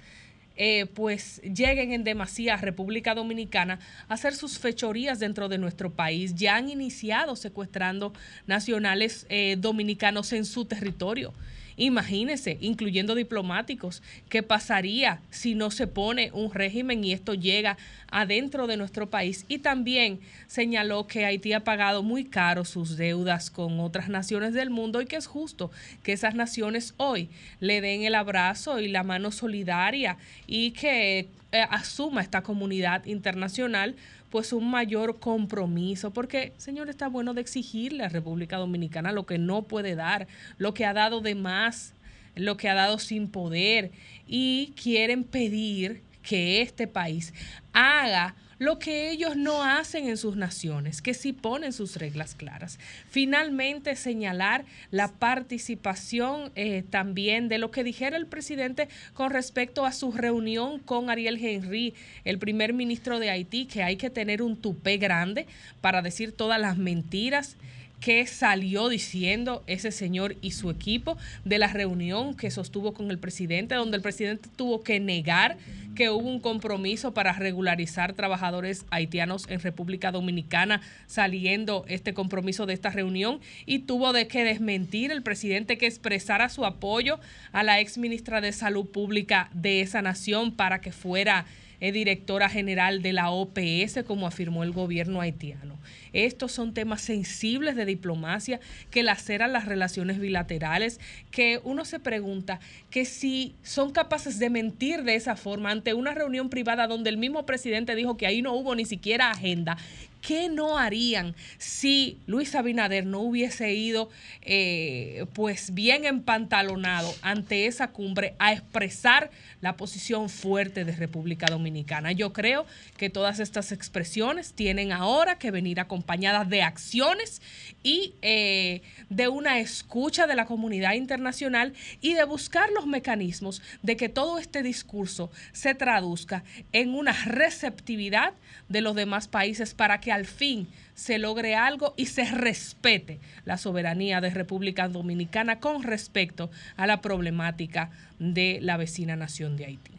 eh, pues lleguen en demasía a República Dominicana a hacer sus fechorías dentro de nuestro país. Ya han iniciado secuestrando nacionales eh, dominicanos en su territorio. Imagínense, incluyendo diplomáticos, qué pasaría si no se pone un régimen y esto llega adentro de nuestro país. Y también señaló que Haití ha pagado muy caro sus deudas con otras naciones del mundo y que es justo que esas naciones hoy le den el abrazo y la mano solidaria y que eh, asuma esta comunidad internacional pues un mayor compromiso, porque señor está bueno de exigirle a República Dominicana lo que no puede dar, lo que ha dado de más, lo que ha dado sin poder y quieren pedir que este país haga lo que ellos no hacen en sus naciones, que sí ponen sus reglas claras. Finalmente, señalar la participación eh, también de lo que dijera el presidente con respecto a su reunión con Ariel Henry, el primer ministro de Haití, que hay que tener un tupé grande para decir todas las mentiras que salió diciendo ese señor y su equipo de la reunión que sostuvo con el presidente, donde el presidente tuvo que negar que hubo un compromiso para regularizar trabajadores haitianos en República Dominicana, saliendo este compromiso de esta reunión, y tuvo de que desmentir el presidente que expresara su apoyo a la ex ministra de Salud Pública de esa nación para que fuera eh, directora general de la OPS, como afirmó el gobierno haitiano. Estos son temas sensibles de diplomacia que laceran las relaciones bilaterales, que uno se pregunta que si son capaces de mentir de esa forma ante una reunión privada donde el mismo presidente dijo que ahí no hubo ni siquiera agenda, ¿qué no harían si Luis Abinader no hubiese ido eh, pues bien empantalonado ante esa cumbre a expresar la posición fuerte de República Dominicana? Yo creo que todas estas expresiones tienen ahora que venir acompañadas de acciones y eh, de una escucha de la comunidad internacional y de buscar los mecanismos de que todo este discurso se traduzca en una receptividad de los demás países para que al fin se logre algo y se respete la soberanía de República Dominicana con respecto a la problemática de la vecina nación de Haití.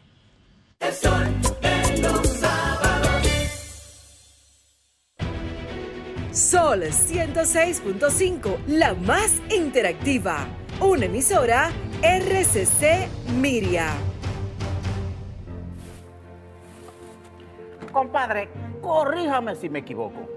Sol 106.5, la más interactiva. Una emisora RCC Miria. Compadre, corríjame si me equivoco.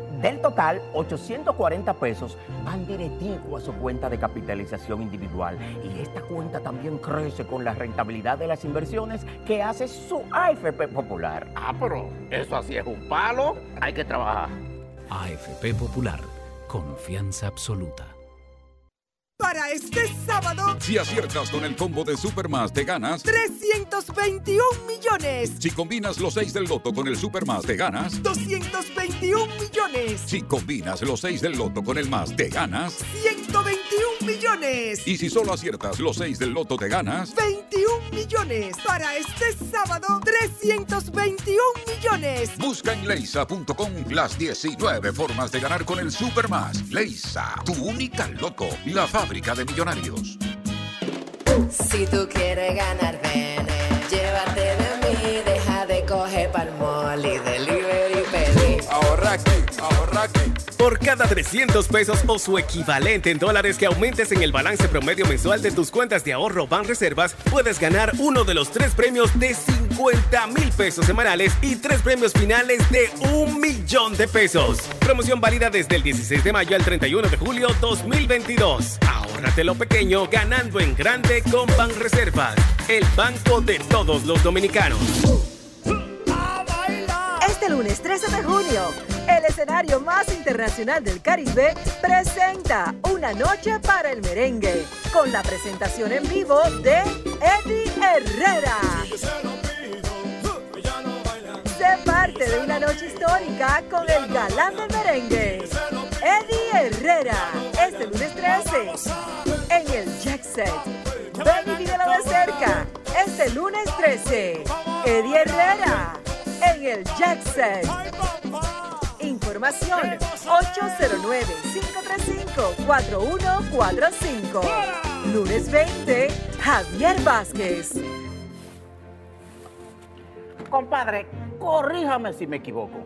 Del total, 840 pesos van directivo a su cuenta de capitalización individual. Y esta cuenta también crece con la rentabilidad de las inversiones que hace su AFP Popular. Ah, pero eso así es un palo. Hay que trabajar. AFP Popular, confianza absoluta. Para este sábado, Si aciertas con el combo de Supermas, te ganas. 321 millones. Si combinas los 6 del loto con el Supermas, te ganas. 221 millones. Si combinas los 6 del loto con el más, te ganas. 121 millones. Y si solo aciertas los 6 del loto, te ganas. 21 millones. Para este sábado, 321 millones. Busca en leisa.com las 19 formas de ganar con el Supermas. Leisa, tu única loto, la fábrica de millonarios. Si tú quieres ganar, ven, llévate de mí, deja de coger palmol y delivery pedí. Ahorra aquí, ahorra aquí. Por cada 300 pesos o su equivalente en dólares que aumentes en el balance promedio mensual de tus cuentas de ahorro Banreservas, puedes ganar uno de los tres premios de 50 mil pesos semanales y tres premios finales de un millón de pesos. Promoción válida desde el 16 de mayo al 31 de julio 2022. Ahórrate lo pequeño ganando en grande con Banreservas, el banco de todos los dominicanos. Este lunes 13 de junio, el escenario más internacional del Caribe, presenta Una Noche para el Merengue, con la presentación en vivo de Eddie Herrera. Sé parte de una noche histórica con el galán del merengue, Eddie Herrera, este lunes 13, en el Jack Set. Ven y de cerca, este lunes 13, Eddie Herrera, en el Jack Set. Información 809-535-4145. Lunes 20, Javier Vázquez. Compadre, corríjame si me equivoco.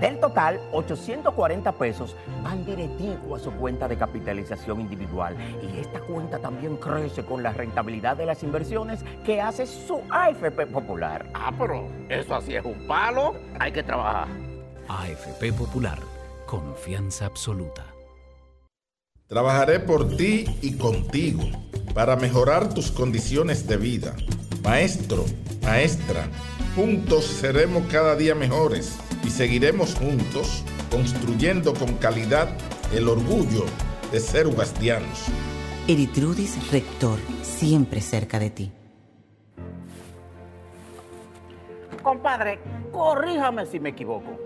Del total, 840 pesos van directivo a su cuenta de capitalización individual. Y esta cuenta también crece con la rentabilidad de las inversiones que hace su AFP Popular. Ah, pero eso así es un palo. Hay que trabajar. AFP Popular, confianza absoluta. Trabajaré por ti y contigo para mejorar tus condiciones de vida. Maestro, maestra, juntos seremos cada día mejores y seguiremos juntos construyendo con calidad el orgullo de ser ugastianos. Eritrudis Rector, siempre cerca de ti. Compadre, corríjame si me equivoco.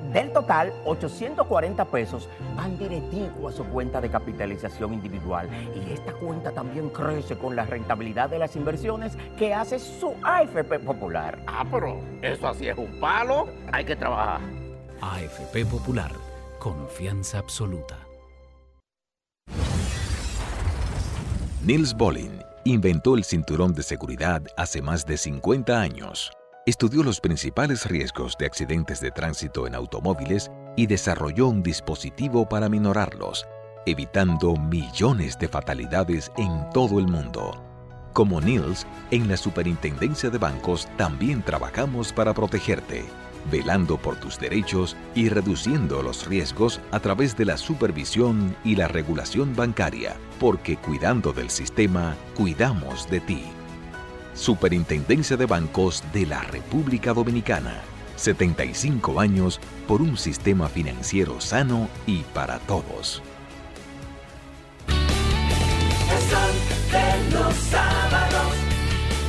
Del total, 840 pesos van directivo a su cuenta de capitalización individual. Y esta cuenta también crece con la rentabilidad de las inversiones que hace su AFP Popular. Ah, pero eso así es un palo. Hay que trabajar. AFP Popular, confianza absoluta. Niels Bolin inventó el cinturón de seguridad hace más de 50 años. Estudió los principales riesgos de accidentes de tránsito en automóviles y desarrolló un dispositivo para minorarlos, evitando millones de fatalidades en todo el mundo. Como Niels, en la Superintendencia de Bancos también trabajamos para protegerte, velando por tus derechos y reduciendo los riesgos a través de la supervisión y la regulación bancaria, porque cuidando del sistema, cuidamos de ti. Superintendencia de Bancos de la República Dominicana. 75 años por un sistema financiero sano y para todos. El sol de los sábados.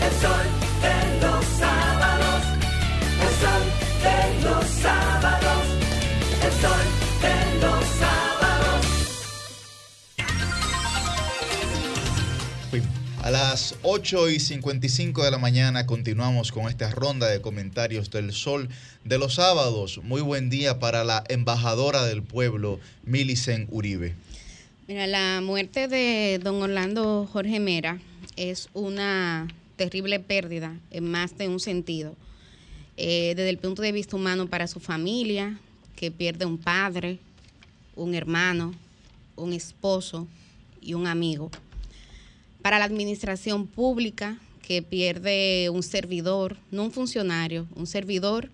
El sol A las 8 y 55 de la mañana continuamos con esta ronda de comentarios del Sol de los sábados. Muy buen día para la embajadora del pueblo, Milicen Uribe. Mira, la muerte de don Orlando Jorge Mera es una terrible pérdida en más de un sentido. Eh, desde el punto de vista humano para su familia, que pierde un padre, un hermano, un esposo y un amigo. Para la administración pública, que pierde un servidor, no un funcionario, un servidor.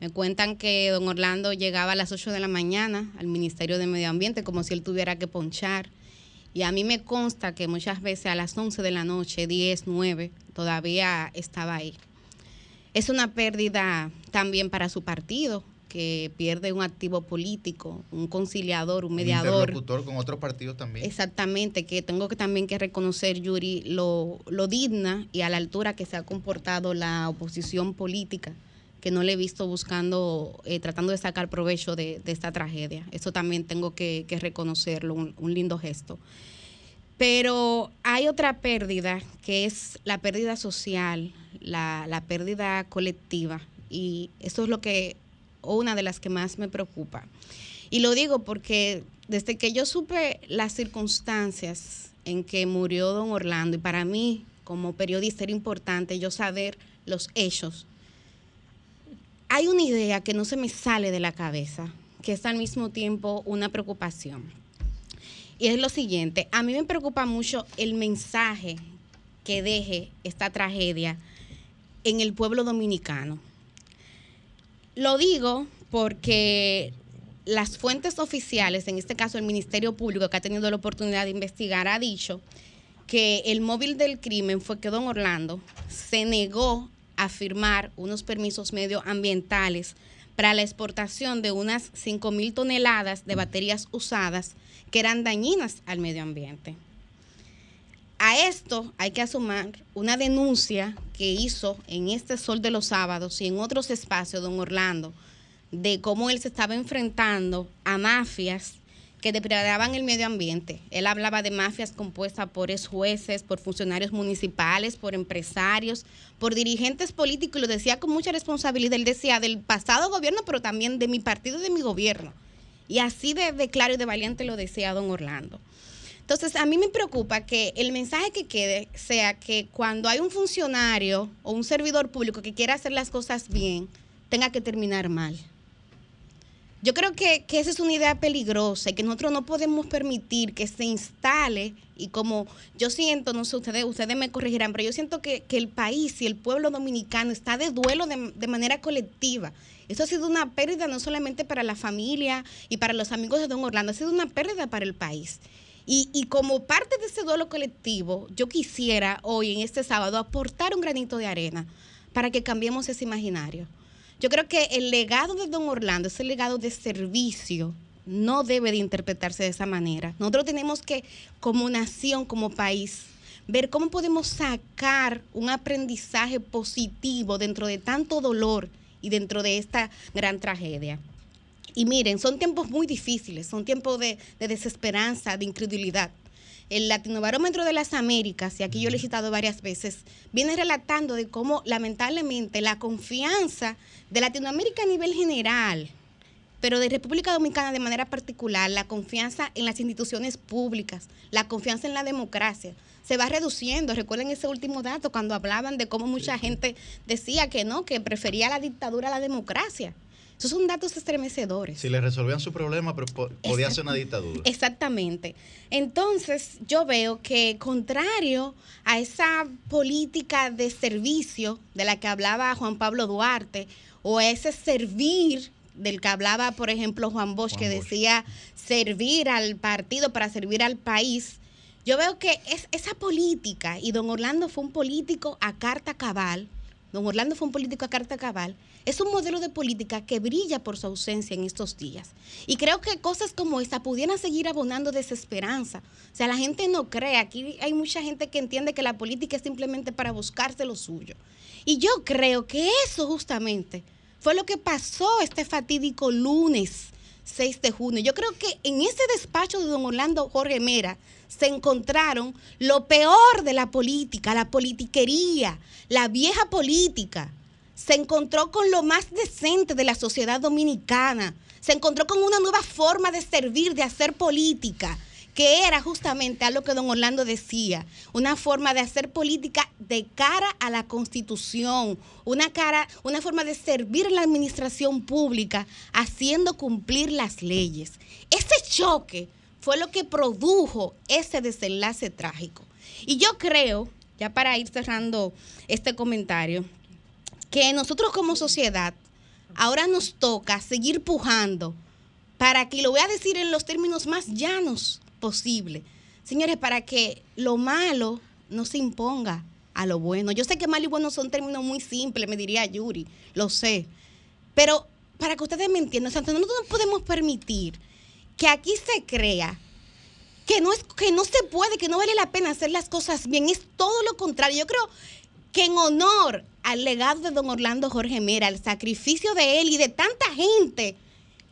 Me cuentan que don Orlando llegaba a las 8 de la mañana al Ministerio de Medio Ambiente como si él tuviera que ponchar. Y a mí me consta que muchas veces a las 11 de la noche, 10, 9, todavía estaba ahí. Es una pérdida también para su partido, que pierde un activo político, un conciliador, un mediador. interlocutor con otros partidos también. Exactamente, que tengo que también que reconocer, Yuri, lo, lo digna y a la altura que se ha comportado la oposición política, que no le he visto buscando, eh, tratando de sacar provecho de, de esta tragedia. Eso también tengo que, que reconocerlo, un, un lindo gesto. Pero hay otra pérdida que es la pérdida social, la, la pérdida colectiva. Y eso es lo que, o una de las que más me preocupa. Y lo digo porque desde que yo supe las circunstancias en que murió don Orlando, y para mí como periodista era importante yo saber los hechos, hay una idea que no se me sale de la cabeza, que es al mismo tiempo una preocupación. Y es lo siguiente, a mí me preocupa mucho el mensaje que deje esta tragedia en el pueblo dominicano. Lo digo porque las fuentes oficiales, en este caso el Ministerio Público, que ha tenido la oportunidad de investigar, ha dicho que el móvil del crimen fue que don Orlando se negó a firmar unos permisos medioambientales para la exportación de unas 5 mil toneladas de baterías usadas que eran dañinas al medio ambiente. A esto hay que asumir una denuncia que hizo en este Sol de los Sábados y en otros espacios don Orlando de cómo él se estaba enfrentando a mafias que depredaban el medio ambiente. Él hablaba de mafias compuestas por ex jueces, por funcionarios municipales, por empresarios, por dirigentes políticos, y lo decía con mucha responsabilidad. Él decía del pasado gobierno, pero también de mi partido y de mi gobierno. Y así de, de claro y de valiente lo decía don Orlando. Entonces, a mí me preocupa que el mensaje que quede sea que cuando hay un funcionario o un servidor público que quiera hacer las cosas bien, tenga que terminar mal. Yo creo que, que esa es una idea peligrosa y que nosotros no podemos permitir que se instale y como yo siento, no sé, ustedes, ustedes me corregirán, pero yo siento que, que el país y el pueblo dominicano está de duelo de, de manera colectiva. Eso ha sido una pérdida no solamente para la familia y para los amigos de Don Orlando, ha sido una pérdida para el país. Y, como parte de ese duelo colectivo, yo quisiera hoy, en este sábado, aportar un granito de arena para que cambiemos ese imaginario. Yo creo que el legado de Don Orlando, ese legado de servicio, no debe de interpretarse de esa manera. Nosotros tenemos que, como nación, como país, ver cómo podemos sacar un aprendizaje positivo dentro de tanto dolor y dentro de esta gran tragedia. Y miren, son tiempos muy difíciles, son tiempos de, de desesperanza, de incredulidad el Latinobarómetro de las Américas, y aquí yo lo he citado varias veces, viene relatando de cómo lamentablemente la confianza de Latinoamérica a nivel general, pero de República Dominicana de manera particular, la confianza en las instituciones públicas, la confianza en la democracia, se va reduciendo. Recuerden ese último dato cuando hablaban de cómo mucha gente decía que no, que prefería la dictadura a la democracia. Esos son datos estremecedores. Si le resolvían su problema, pero po- podía ser una dictadura. Exactamente. Entonces, yo veo que contrario a esa política de servicio de la que hablaba Juan Pablo Duarte, o a ese servir del que hablaba, por ejemplo, Juan Bosch, que decía servir al partido para servir al país, yo veo que es esa política, y don Orlando fue un político a carta cabal, don Orlando fue un político a carta cabal, es un modelo de política que brilla por su ausencia en estos días. Y creo que cosas como esta pudieran seguir abonando desesperanza. O sea, la gente no cree. Aquí hay mucha gente que entiende que la política es simplemente para buscarse lo suyo. Y yo creo que eso justamente fue lo que pasó este fatídico lunes 6 de junio. Yo creo que en ese despacho de don Orlando Jorge Mera se encontraron lo peor de la política, la politiquería, la vieja política. Se encontró con lo más decente de la sociedad dominicana. Se encontró con una nueva forma de servir, de hacer política, que era justamente a lo que don Orlando decía, una forma de hacer política de cara a la constitución, una, cara, una forma de servir la administración pública, haciendo cumplir las leyes. Ese choque fue lo que produjo ese desenlace trágico. Y yo creo, ya para ir cerrando este comentario, que nosotros como sociedad ahora nos toca seguir pujando para que, lo voy a decir en los términos más llanos posible, señores, para que lo malo no se imponga a lo bueno. Yo sé que malo y bueno son términos muy simples, me diría Yuri, lo sé, pero para que ustedes me entiendan, nosotros no podemos permitir que aquí se crea que no, es, que no se puede, que no vale la pena hacer las cosas bien, es todo lo contrario. Yo creo que en honor al legado de don Orlando Jorge Mera, al sacrificio de él y de tanta gente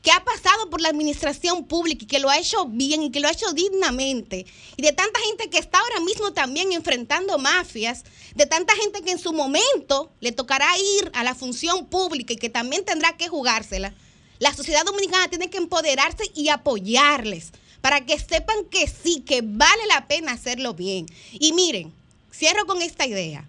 que ha pasado por la administración pública y que lo ha hecho bien y que lo ha hecho dignamente, y de tanta gente que está ahora mismo también enfrentando mafias, de tanta gente que en su momento le tocará ir a la función pública y que también tendrá que jugársela, la sociedad dominicana tiene que empoderarse y apoyarles para que sepan que sí, que vale la pena hacerlo bien. Y miren, cierro con esta idea.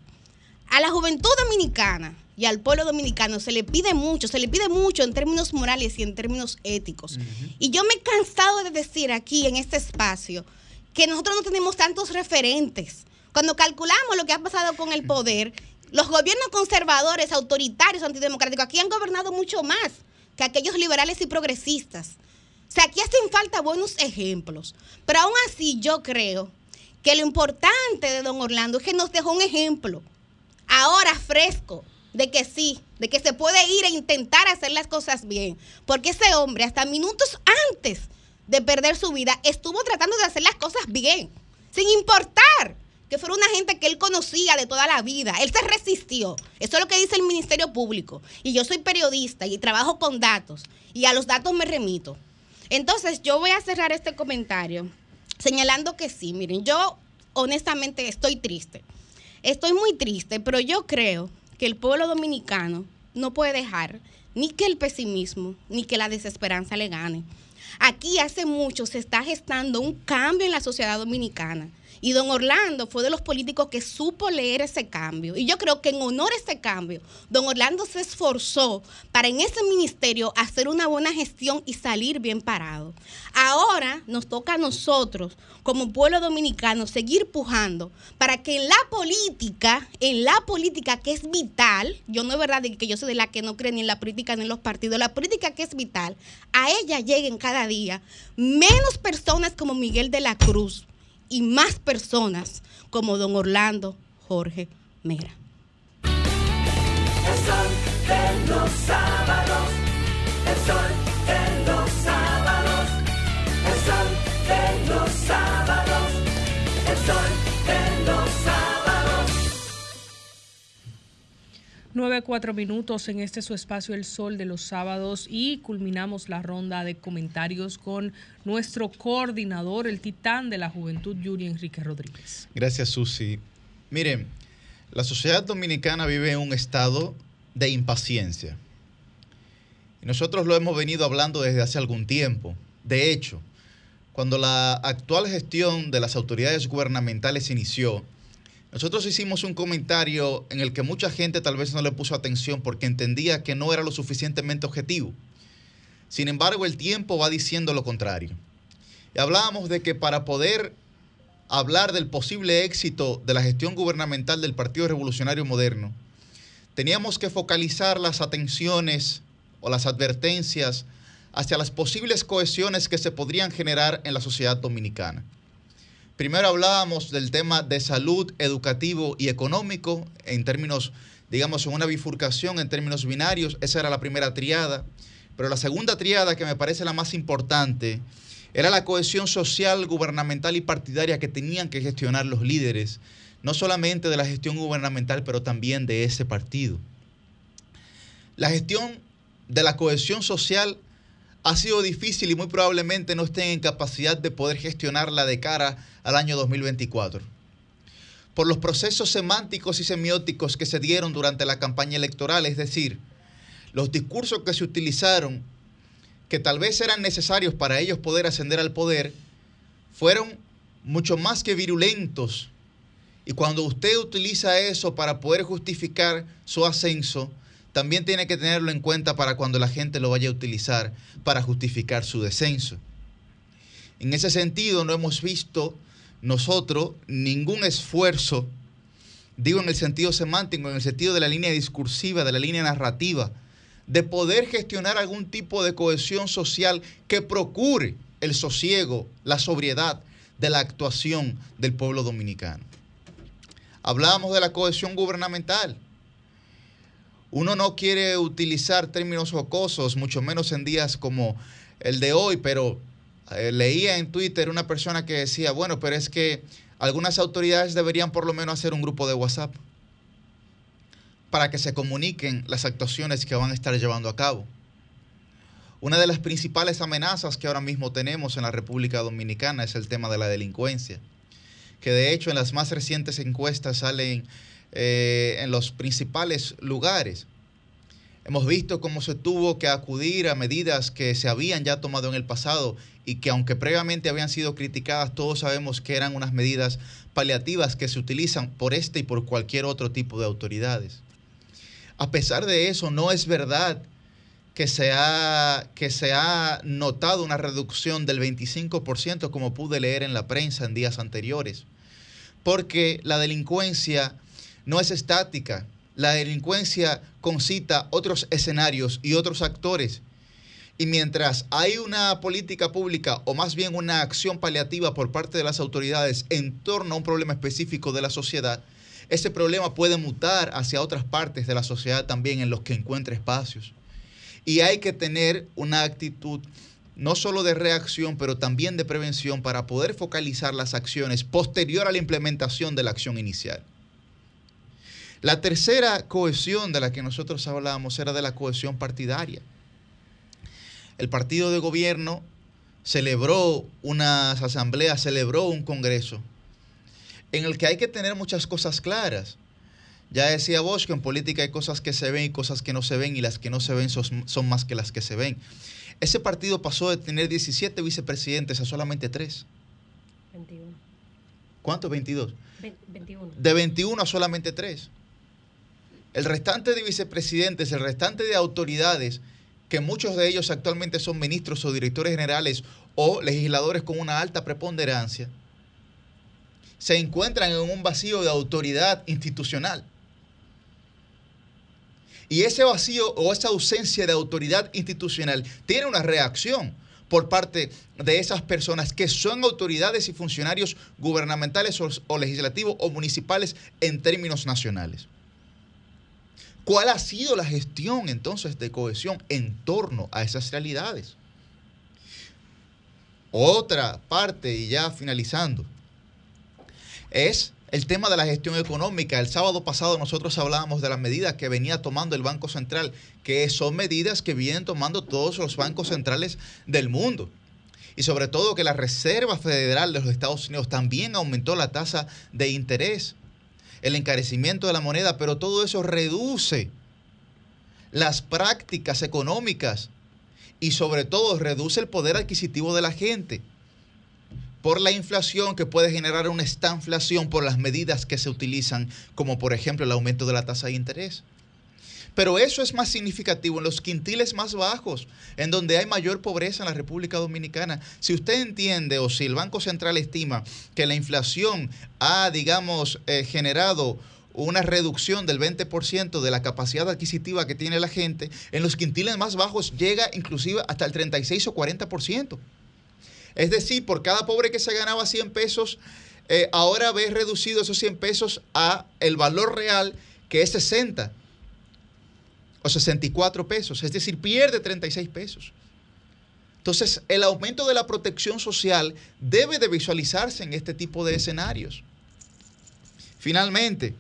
A la juventud dominicana y al pueblo dominicano se le pide mucho, se le pide mucho en términos morales y en términos éticos. Y yo me he cansado de decir aquí en este espacio que nosotros no tenemos tantos referentes. Cuando calculamos lo que ha pasado con el poder, los gobiernos conservadores, autoritarios, antidemocráticos, aquí han gobernado mucho más que aquellos liberales y progresistas. O sea, aquí hacen falta buenos ejemplos. Pero aún así yo creo que lo importante de don Orlando es que nos dejó un ejemplo, ahora fresco, de que sí, de que se puede ir e intentar hacer las cosas bien. Porque ese hombre, hasta minutos antes de perder su vida, estuvo tratando de hacer las cosas bien, sin importar que fuera una gente que él conocía de toda la vida. Él se resistió. Eso es lo que dice el Ministerio Público. Y yo soy periodista y trabajo con datos. Y a los datos me remito. Entonces, yo voy a cerrar este comentario señalando que sí. Miren, yo honestamente estoy triste. Estoy muy triste, pero yo creo que el pueblo dominicano no puede dejar ni que el pesimismo ni que la desesperanza le gane. Aquí hace mucho se está gestando un cambio en la sociedad dominicana. Y don Orlando fue de los políticos que supo leer ese cambio. Y yo creo que en honor a ese cambio, don Orlando se esforzó para en ese ministerio hacer una buena gestión y salir bien parado. Ahora nos toca a nosotros, como pueblo dominicano, seguir pujando para que en la política, en la política que es vital, yo no es verdad que yo soy de la que no cree ni en la política ni en los partidos, la política que es vital, a ella lleguen cada día menos personas como Miguel de la Cruz y más personas como don Orlando Jorge Mera. 9, 4 minutos en este su espacio El Sol de los sábados y culminamos la ronda de comentarios con nuestro coordinador, el titán de la juventud, Yuri Enrique Rodríguez. Gracias, Susi. Miren, la sociedad dominicana vive en un estado de impaciencia. Nosotros lo hemos venido hablando desde hace algún tiempo. De hecho, cuando la actual gestión de las autoridades gubernamentales inició, nosotros hicimos un comentario en el que mucha gente tal vez no le puso atención porque entendía que no era lo suficientemente objetivo. Sin embargo, el tiempo va diciendo lo contrario. Y hablábamos de que para poder hablar del posible éxito de la gestión gubernamental del Partido Revolucionario Moderno, teníamos que focalizar las atenciones o las advertencias hacia las posibles cohesiones que se podrían generar en la sociedad dominicana. Primero hablábamos del tema de salud, educativo y económico en términos, digamos, en una bifurcación en términos binarios. Esa era la primera triada. Pero la segunda triada, que me parece la más importante, era la cohesión social, gubernamental y partidaria que tenían que gestionar los líderes, no solamente de la gestión gubernamental, pero también de ese partido. La gestión de la cohesión social ha sido difícil y muy probablemente no estén en capacidad de poder gestionarla de cara al año 2024. Por los procesos semánticos y semióticos que se dieron durante la campaña electoral, es decir, los discursos que se utilizaron, que tal vez eran necesarios para ellos poder ascender al poder, fueron mucho más que virulentos. Y cuando usted utiliza eso para poder justificar su ascenso, también tiene que tenerlo en cuenta para cuando la gente lo vaya a utilizar para justificar su descenso. En ese sentido, no hemos visto nosotros ningún esfuerzo, digo en el sentido semántico, en el sentido de la línea discursiva, de la línea narrativa, de poder gestionar algún tipo de cohesión social que procure el sosiego, la sobriedad de la actuación del pueblo dominicano. Hablábamos de la cohesión gubernamental. Uno no quiere utilizar términos jocosos, mucho menos en días como el de hoy, pero eh, leía en Twitter una persona que decía, bueno, pero es que algunas autoridades deberían por lo menos hacer un grupo de WhatsApp para que se comuniquen las actuaciones que van a estar llevando a cabo. Una de las principales amenazas que ahora mismo tenemos en la República Dominicana es el tema de la delincuencia, que de hecho en las más recientes encuestas salen eh, en los principales lugares. Hemos visto cómo se tuvo que acudir a medidas que se habían ya tomado en el pasado y que aunque previamente habían sido criticadas, todos sabemos que eran unas medidas paliativas que se utilizan por este y por cualquier otro tipo de autoridades. A pesar de eso, no es verdad que se ha, que se ha notado una reducción del 25%, como pude leer en la prensa en días anteriores, porque la delincuencia no es estática, la delincuencia concita otros escenarios y otros actores. Y mientras hay una política pública o más bien una acción paliativa por parte de las autoridades en torno a un problema específico de la sociedad, ese problema puede mutar hacia otras partes de la sociedad también en los que encuentre espacios. Y hay que tener una actitud no solo de reacción, pero también de prevención para poder focalizar las acciones posterior a la implementación de la acción inicial. La tercera cohesión de la que nosotros hablábamos era de la cohesión partidaria. El partido de gobierno celebró unas asambleas, celebró un congreso en el que hay que tener muchas cosas claras. Ya decía Bosch que en política hay cosas que se ven y cosas que no se ven y las que no se ven son, son más que las que se ven. Ese partido pasó de tener 17 vicepresidentes a solamente 3. 21. ¿Cuántos? 22. Ve- 21. De 21 a solamente 3. El restante de vicepresidentes, el restante de autoridades, que muchos de ellos actualmente son ministros o directores generales o legisladores con una alta preponderancia, se encuentran en un vacío de autoridad institucional. Y ese vacío o esa ausencia de autoridad institucional tiene una reacción por parte de esas personas que son autoridades y funcionarios gubernamentales o, o legislativos o municipales en términos nacionales. ¿Cuál ha sido la gestión entonces de cohesión en torno a esas realidades? Otra parte, y ya finalizando, es el tema de la gestión económica. El sábado pasado nosotros hablábamos de las medidas que venía tomando el Banco Central, que son medidas que vienen tomando todos los bancos centrales del mundo. Y sobre todo que la Reserva Federal de los Estados Unidos también aumentó la tasa de interés, el encarecimiento de la moneda, pero todo eso reduce las prácticas económicas y sobre todo reduce el poder adquisitivo de la gente por la inflación que puede generar una estanflación por las medidas que se utilizan, como por ejemplo el aumento de la tasa de interés. Pero eso es más significativo en los quintiles más bajos, en donde hay mayor pobreza en la República Dominicana. Si usted entiende o si el Banco Central estima que la inflación ha, digamos, eh, generado una reducción del 20% de la capacidad adquisitiva que tiene la gente, en los quintiles más bajos llega inclusive hasta el 36 o 40%. Es decir, por cada pobre que se ganaba 100 pesos, eh, ahora ve reducido esos 100 pesos a el valor real que es 60 o 64 pesos. Es decir, pierde 36 pesos. Entonces, el aumento de la protección social debe de visualizarse en este tipo de escenarios. Finalmente,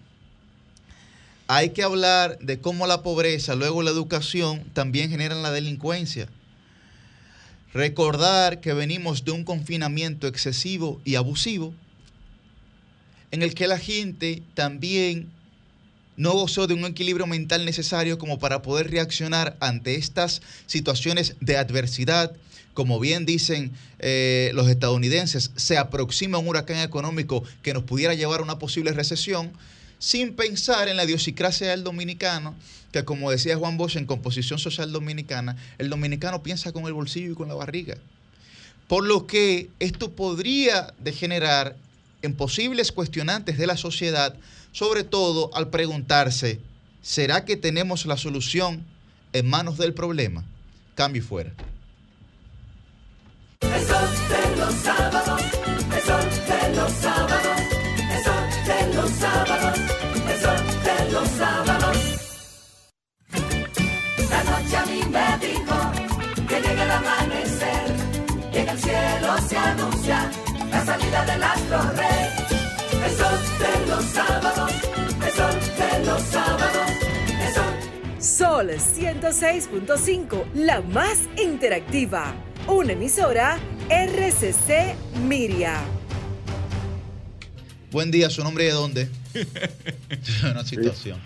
hay que hablar de cómo la pobreza, luego la educación, también generan la delincuencia. Recordar que venimos de un confinamiento excesivo y abusivo, en el que la gente también no gozó de un equilibrio mental necesario como para poder reaccionar ante estas situaciones de adversidad. Como bien dicen eh, los estadounidenses, se aproxima un huracán económico que nos pudiera llevar a una posible recesión, sin pensar en la idiosincrasia del dominicano, que como decía Juan Bosch en Composición Social Dominicana, el dominicano piensa con el bolsillo y con la barriga. Por lo que esto podría degenerar en posibles cuestionantes de la sociedad, sobre todo al preguntarse, ¿será que tenemos la solución en manos del problema? Cambio fuera. Noche a que amanecer en el cielo se anuncia la salida del astro rey. El sol de los sábados, el sol de los sábados, el sol Sol 106.5, la más interactiva. Una emisora RCC Miria. Buen día, su nombre y de dónde. Una situación.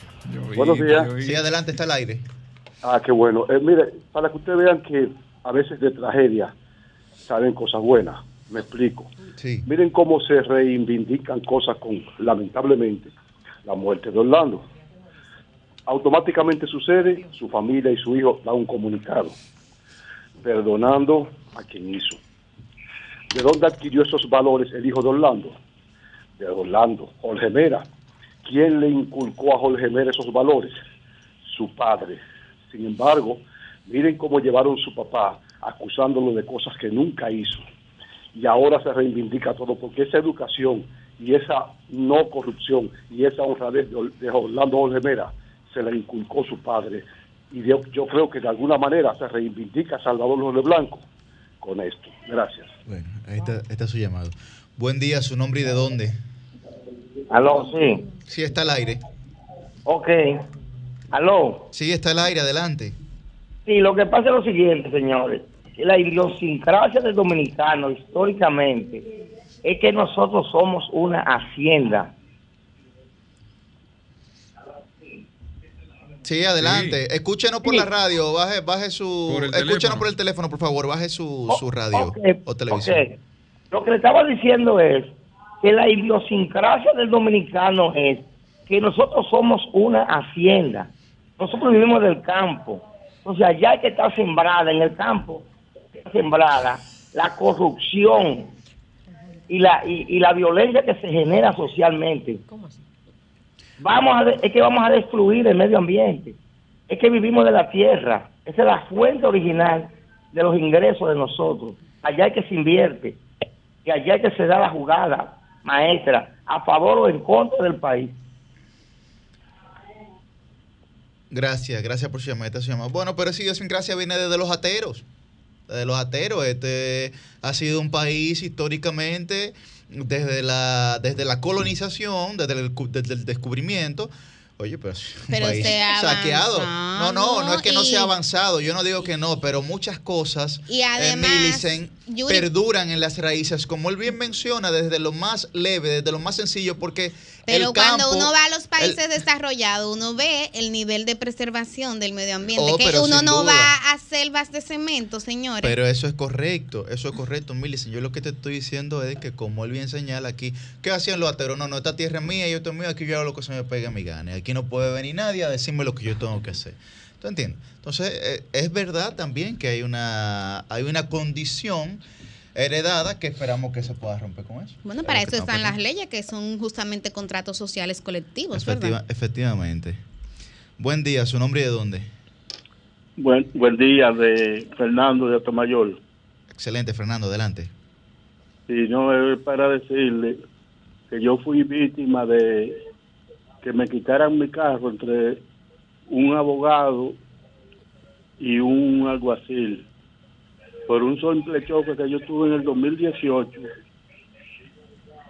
Buenos días. Sí, adelante, está el aire. Ah, qué bueno. Eh, mire, para que ustedes vean que a veces de tragedia salen cosas buenas. Me explico. Sí. Miren cómo se reivindican cosas con, lamentablemente, la muerte de Orlando. Automáticamente sucede, su familia y su hijo dan un comunicado, perdonando a quien hizo. ¿De dónde adquirió esos valores el hijo de Orlando? De Orlando, Jorge Mera. ¿Quién le inculcó a Jorge Mera esos valores? Su padre. Sin embargo, miren cómo llevaron a su papá acusándolo de cosas que nunca hizo. Y ahora se reivindica todo porque esa educación y esa no corrupción y esa honradez de, Or- de Orlando Jorge Mera se la inculcó su padre. Y yo, yo creo que de alguna manera se reivindica Salvador Jorge Blanco con esto. Gracias. Bueno, ahí está, ahí está su llamado. Buen día, su nombre y de dónde. Aló, sí. Sí, está al aire. Ok. Aló. Sí, está al aire, adelante. Sí, lo que pasa es lo siguiente, señores. La idiosincrasia del dominicano históricamente es que nosotros somos una hacienda. Sí, adelante. Escúchenos por Sí. la radio, baje, baje su... Por Escúchenos teléfono. por el teléfono, por favor, baje su, su radio o televisión. Lo que le estaba diciendo es que la idiosincrasia del dominicano es que nosotros somos una hacienda. Nosotros vivimos del campo. Entonces allá hay que estar sembrada, en el campo, sembrada la corrupción y la, y, y la violencia que se genera socialmente. Vamos a es que vamos a destruir el medio ambiente. Es que vivimos de la tierra. Esa es la fuente original de los ingresos de nosotros. Allá hay que se invierte. Y allá hay que se da la jugada maestra a favor o en contra del país. Gracias, gracias por su llamada. esta es su llamada. Bueno, pero esa idiosincrasia viene desde los ateros. Desde los ateros. Este ha sido un país históricamente, desde la, desde la colonización, desde el, desde el descubrimiento. Oye, pero, un país saqueado. No, no, no es que no y- sea avanzado. Yo no digo que no, pero muchas cosas Y eh, además, Yuri- perduran en las raíces, como él bien menciona, desde lo más leve, desde lo más sencillo, porque Pero el cuando campo, uno va a los el- países desarrollados, uno ve el nivel de preservación del medio ambiente. Oh, que pero uno no duda. va a selvas de cemento, señores. Pero eso es correcto, eso es correcto, Millicent. Yo lo que te estoy diciendo es que, como él bien señala aquí, ¿qué hacían los ateros? No, no, esta tierra es mía, yo estoy mío, aquí yo hago lo que se me pega a mi gana. Aquí no puede venir nadie a decirme lo que yo tengo que hacer. ¿Tú entiendes? Entonces, eh, es verdad también que hay una, hay una condición heredada que esperamos que se pueda romper con eso. bueno, para eso están las leyes, que son justamente contratos sociales colectivos, Efectiva- ¿verdad? efectivamente. Buen día, su nombre y de dónde. Buen, buen día de Fernando de Otomayor. Excelente, Fernando, adelante. Y no es para decirle que yo fui víctima de que me quitaran mi carro entre un abogado y un alguacil por un simple choque que yo tuve en el 2018.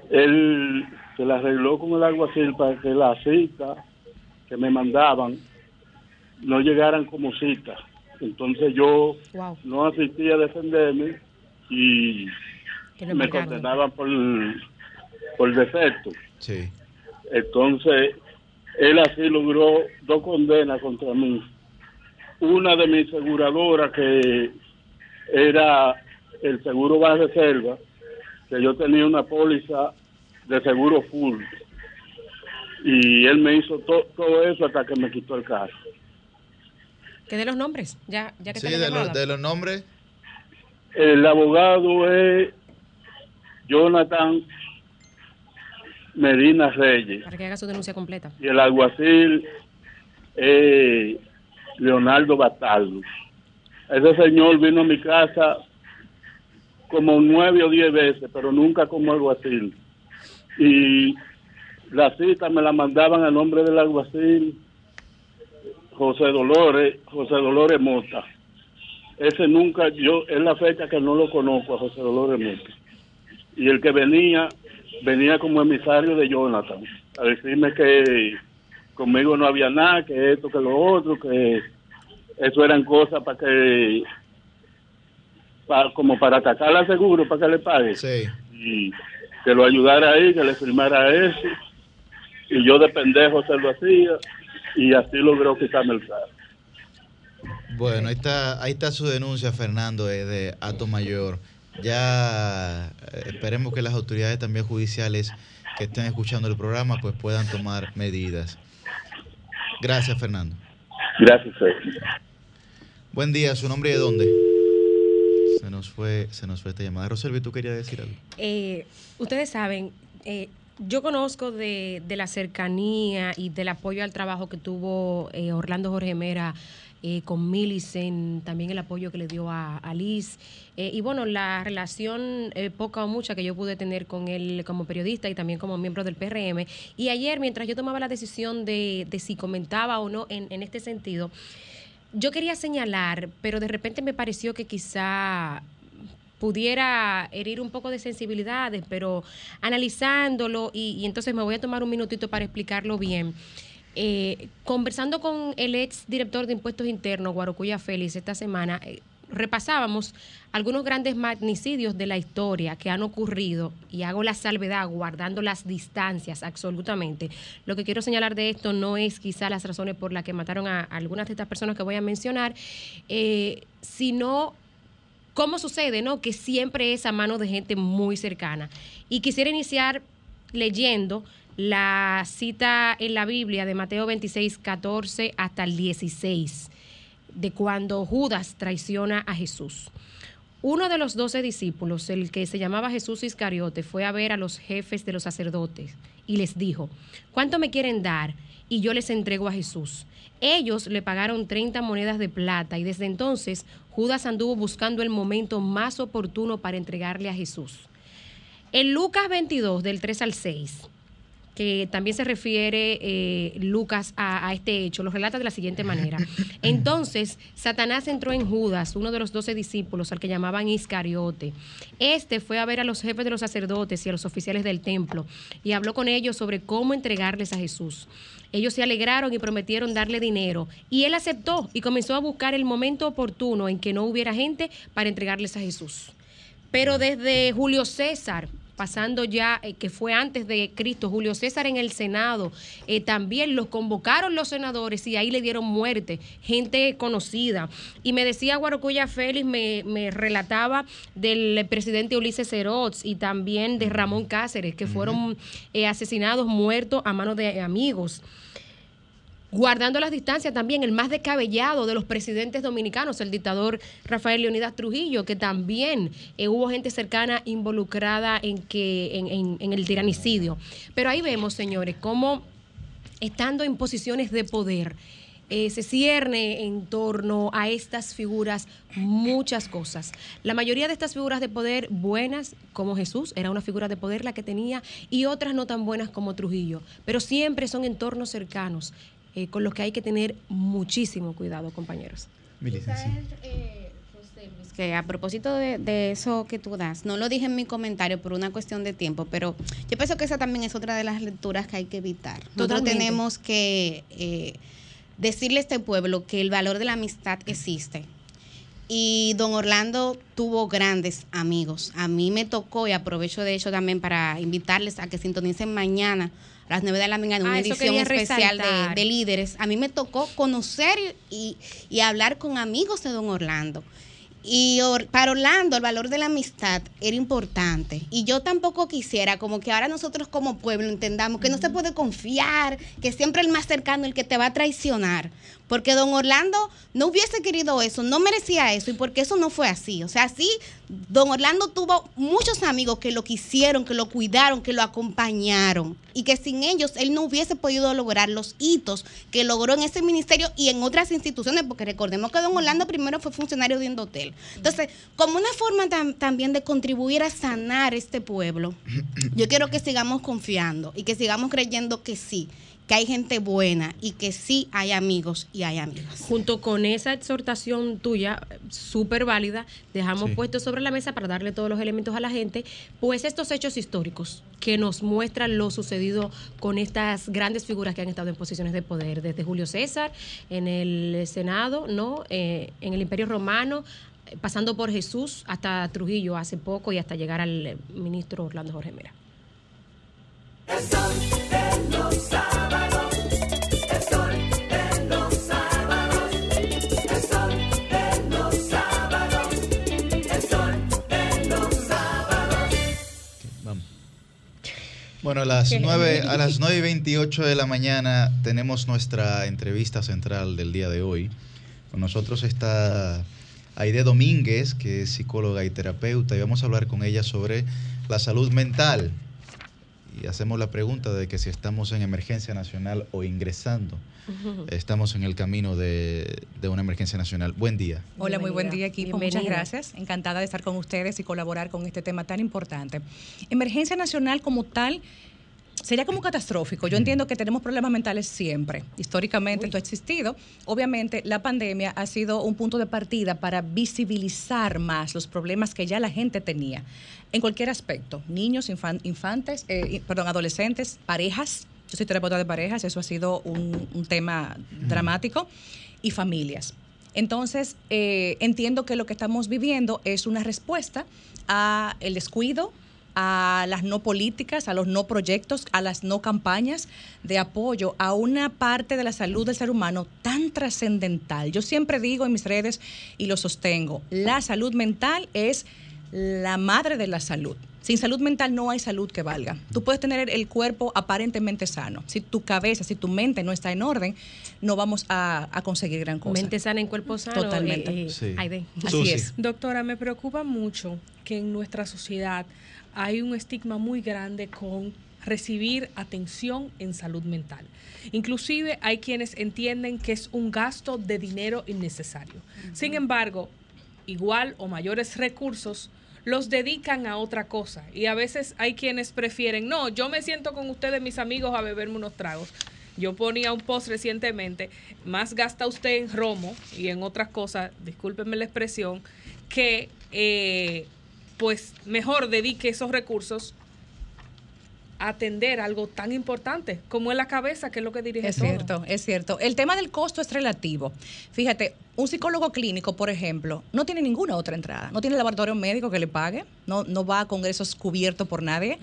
Él se la arregló con el alguacil para que la cita que me mandaban no llegaran como cita. Entonces yo Wow. no asistí a defenderme y me condenaban por, por defecto. Sí. Entonces, él así logró dos condenas contra mí. Una de mis aseguradoras que era el seguro Ban Reserva, que yo tenía una póliza de seguro full. Y él me hizo to- todo eso hasta que me quitó el carro. Que de los nombres, ya, ya que Sí, de, los- de los nombres. El abogado es Jonathan Medina Reyes. Para que haga su denuncia completa. y el alguacil es Leonardo Bataldo. Ese señor vino a mi casa como nueve o diez veces, pero nunca como alguacil. Y la cita me la mandaban a nombre del alguacil José Dolores, José Dolores Mota. Ese nunca, yo, es la fecha que no lo conozco a José Dolores Mota. Y el que venía, venía como emisario de Jonathan, a decirme que conmigo no había nada, que esto, que lo otro, que eso eran cosas para que, pa- como para atacarla seguro, para que le pague. Y que lo ayudara ahí, que le firmara eso. Y yo de pendejo se lo hacía y así logró quitarme el carro. Bueno, ahí está, ahí está su denuncia, Fernando, eh, de Ato Mayor. Ya eh, esperemos que las autoridades también judiciales que estén escuchando el programa pues puedan tomar medidas. Gracias, Fernando. Gracias, Sergio. Buen día, ¿su nombre y de dónde? Se nos fue, se nos fue esta llamada. Roselvi, ¿tú querías decir algo? Eh, ustedes saben, eh, yo conozco de, de la cercanía y del apoyo al trabajo que tuvo eh, Orlando Jorge Mera eh, con Millicent, también el apoyo que le dio a, a Liz. eh, y bueno, la relación eh, poca o mucha que yo pude tener con él como periodista y también como miembro del PRM. Y ayer, mientras yo tomaba la decisión de, de si comentaba o no en, en este sentido, yo quería señalar, pero de repente me pareció que quizá pudiera herir un poco de sensibilidades, pero analizándolo y, y entonces me voy a tomar un minutito para explicarlo bien. Eh, conversando con el ex director de impuestos internos, Guarocuya Félix, esta semana, eh, repasábamos algunos grandes magnicidios de la historia que han ocurrido y hago la salvedad guardando las distancias absolutamente. Lo que quiero señalar de esto no es quizá las razones por las que mataron a, algunas de estas personas que voy a mencionar, eh, sino cómo sucede, ¿no? Que siempre es a mano de gente muy cercana. Y quisiera iniciar leyendo la cita en la Biblia de Mateo 26, 14 hasta el 16, de cuando Judas traiciona a Jesús. Uno de los doce discípulos, el que se llamaba Jesús Iscariote, fue a ver a los jefes de los sacerdotes y les dijo, ¿cuánto me quieren dar? Y yo les entrego a Jesús. Ellos le pagaron 30 monedas de plata y desde entonces Judas anduvo buscando el momento más oportuno para entregarle a Jesús. En Lucas 22, del 3 al 6, que también se refiere eh, Lucas a, a este hecho, lo relata de la siguiente manera. Entonces, Satanás entró en Judas, uno de los doce discípulos, al que llamaban Iscariote. Este fue a ver a los jefes de los sacerdotes y a los oficiales del templo y habló con ellos sobre cómo entregarles a Jesús. Ellos se alegraron y prometieron darle dinero. Y él aceptó y comenzó a buscar el momento oportuno en que no hubiera gente para entregarles a Jesús. Pero desde Julio César, pasando ya, eh, que fue antes de Cristo, Julio César en el Senado, eh, también los convocaron los senadores y ahí le dieron muerte, gente conocida. Y me decía Guarocuya Félix, me, me relataba del presidente Ulises Ceroz y también de Ramón Cáceres, que fueron eh, asesinados, muertos a manos de amigos guardando las distancias también el más descabellado de los presidentes dominicanos, el dictador Rafael Leonidas Trujillo, que también eh, hubo gente cercana involucrada en, que, en, el tiranicidio. Pero ahí vemos, señores, cómo estando en posiciones de poder, eh, se cierne en torno a estas figuras muchas cosas. La mayoría de estas figuras de poder buenas, como Jesús, era una figura de poder la que tenía, y otras no tan buenas como Trujillo, pero siempre son entornos cercanos eh, con los que hay que tener muchísimo cuidado, compañeros. que a propósito de, de eso que tú das, no lo dije en mi comentario por una cuestión de tiempo, pero yo pienso que esa también es otra de las lecturas que hay que evitar. Nosotros Totalmente. tenemos que eh, decirle a este pueblo que el valor de la amistad existe. Y don Orlando tuvo grandes amigos. A mí me tocó, y aprovecho de hecho también para invitarles a que sintonicen mañana las 9 de la mañana una Ah, edición especial de, líderes. A mí me tocó conocer y, y hablar con amigos de don Orlando. Y Or- para Orlando el valor de la amistad era importante. Y yo tampoco quisiera como que ahora nosotros como pueblo entendamos que no se puede confiar, que siempre el más cercano el que te va a traicionar. Porque don Orlando no hubiese querido eso, no merecía eso y porque eso no fue así. O sea, sí, don Orlando tuvo muchos amigos que lo quisieron, que lo cuidaron, que lo acompañaron y que sin ellos él no hubiese podido lograr los hitos que logró en ese ministerio y en otras instituciones, porque recordemos que don Orlando primero fue funcionario de Indotel. Entonces, como una forma tam- también de contribuir a sanar este pueblo, yo quiero que sigamos confiando y que sigamos creyendo que sí, que hay gente buena y que sí hay amigos y hay amigas. Junto con esa exhortación tuya, súper válida, dejamos Sí. puesto sobre la mesa para darle todos los elementos a la gente, pues estos hechos históricos que nos muestran lo sucedido con estas grandes figuras que han estado en posiciones de poder, desde Julio César en el Senado, ¿no? Eh, en el Imperio Romano, eh, pasando por Jesús hasta Trujillo hace poco y hasta llegar al eh, ministro Orlando Jorge Mera. El sol de los sábados. El sol de los sábados. El sol de los sábados. El sol de los sábados. Vamos. Bueno, a las, Qué 9, genial. a las 9 y 28 de la mañana tenemos nuestra entrevista central del día de hoy. Con nosotros está Aide Domínguez, que es psicóloga y terapeuta, y vamos a hablar con ella sobre la salud mental. Y hacemos la pregunta de que si estamos en emergencia nacional o ingresando. Estamos en el camino de, de una emergencia nacional. Buen día. Hola, muy buen día equipo. Muchas gracias. Encantada de estar con ustedes y colaborar con este tema tan importante. Emergencia nacional como tal sería como catastrófico. Yo entiendo que tenemos problemas mentales siempre. Históricamente esto ha existido. Obviamente la pandemia ha sido un punto de partida para visibilizar más los problemas que ya la gente tenía en cualquier aspecto. Niños, infan- infantes, eh, perdón, adolescentes, parejas. Yo soy terapeuta de parejas, eso ha sido un, un tema dramático. Y familias. Entonces, eh, entiendo que lo que estamos viviendo es una respuesta a el descuido, a las no políticas, a los no proyectos, a las no campañas de apoyo a una parte de la salud del ser humano tan trascendental. Yo siempre digo en mis redes y lo sostengo, la salud mental es la madre de la salud. Sin salud mental no hay salud que valga. Tú puedes tener el cuerpo aparentemente sano. Si tu cabeza, si tu mente no está en orden, no vamos a, a conseguir gran cosa. Mente sana en cuerpo sano. Totalmente. eh, eh, Sí. Así es. Doctora, me preocupa mucho que en nuestra sociedad hay un estigma muy grande con recibir atención en salud mental. Inclusive hay quienes entienden que es un gasto de dinero innecesario. Sin embargo, igual o mayores recursos los dedican a otra cosa y a veces hay quienes prefieren, no, yo me siento con ustedes, mis amigos, a beberme unos tragos. Yo ponía un post recientemente, más gasta usted en romo y en otras cosas, discúlpenme la expresión, que eh, pues mejor dedique esos recursos atender algo tan importante como es la cabeza, que es lo que dirige Es todo. cierto, es cierto. El tema del costo es relativo. Fíjate, un psicólogo clínico, por ejemplo, no tiene ninguna otra entrada. No tiene laboratorio médico que le pague, no, no va a congresos cubiertos por nadie.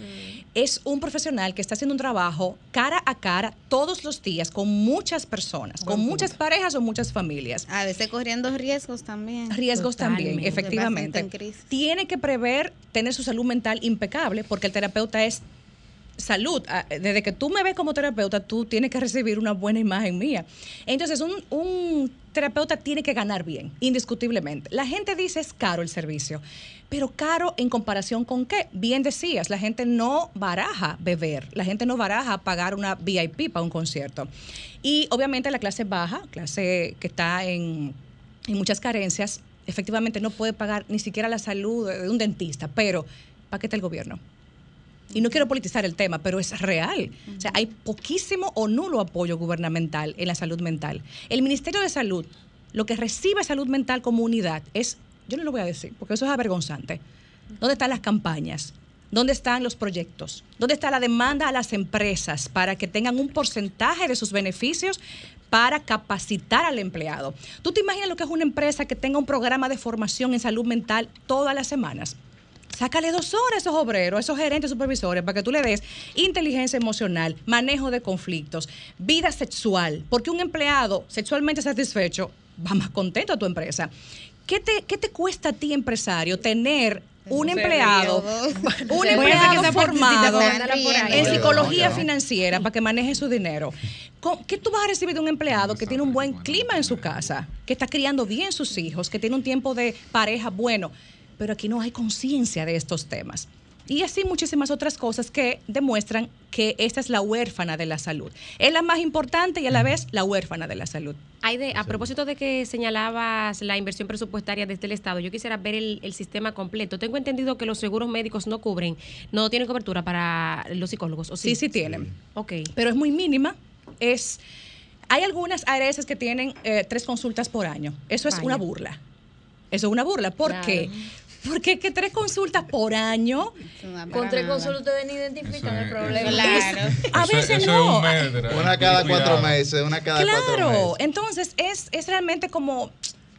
Es un profesional que está haciendo un trabajo cara a cara todos los días con muchas personas, con muchas parejas o muchas familias. A veces corriendo riesgos también. Riesgos también, efectivamente. Tiene que prever tener su salud mental impecable porque el terapeuta es salud. Ah, Desde que tú me ves como terapeuta, tú tienes que recibir una buena imagen mía. Entonces, un, un terapeuta tiene que ganar bien, indiscutiblemente. La gente dice es caro el servicio, pero caro en comparación con qué? Bien decías, la gente no baraja beber, la gente no baraja pagar una VIP para un concierto. Y obviamente la clase baja, clase que está en y muchas carencias, efectivamente no puede pagar ni siquiera la salud de un dentista, pero ¿para qué está el gobierno? Y no quiero politizar el tema, pero es real. O sea, hay poquísimo o nulo apoyo gubernamental en la salud mental. El Ministerio de Salud, lo que recibe salud mental como unidad es, yo no lo voy a decir, porque eso es avergonzante. ¿Dónde están las campañas? ¿Dónde están los proyectos? ¿Dónde está la demanda a las empresas para que tengan un porcentaje de sus beneficios para capacitar al empleado? ¿Tú te imaginas lo que es una empresa que tenga un programa de formación en salud mental todas las semanas? Sácale dos horas a esos obreros, a esos gerentes supervisores, para que tú le des inteligencia emocional, manejo de conflictos, vida sexual, porque un empleado sexualmente satisfecho va más contento a tu empresa. ¿Qué te, qué te cuesta a ti, empresario, tener un Se empleado, un que empleado esa formado en psicología financiera para que maneje su dinero? ¿Cómo- ¿Qué tú vas a recibir de un empleado que tiene un buen clima en su casa, que está criando bien sus hijos, que tiene un tiempo de pareja bueno? Pero aquí no hay conciencia de estos temas. Y así muchísimas otras cosas que demuestran que esta es la huérfana de la salud. Es la más importante y a la vez la huérfana de la salud. Aide, a propósito de que señalabas la inversión presupuestaria desde el Estado, yo quisiera ver el, el sistema completo. Tengo entendido que los seguros médicos no cubren, no tienen cobertura para los psicólogos. ¿o sí? Sí, sí tienen. Ok. Pero es muy mínima. es... Hay algunas ARS que tienen eh, tres consultas por año. Eso es Vaya. una burla. Eso es una burla. ¿Por Claro. qué? Porque es que tres consultas por año. Con tres consultas ustedes ni identifican el problema. Claro. A veces no. Una cada cuatro meses, una cada cuatro meses. Claro, entonces es, es realmente como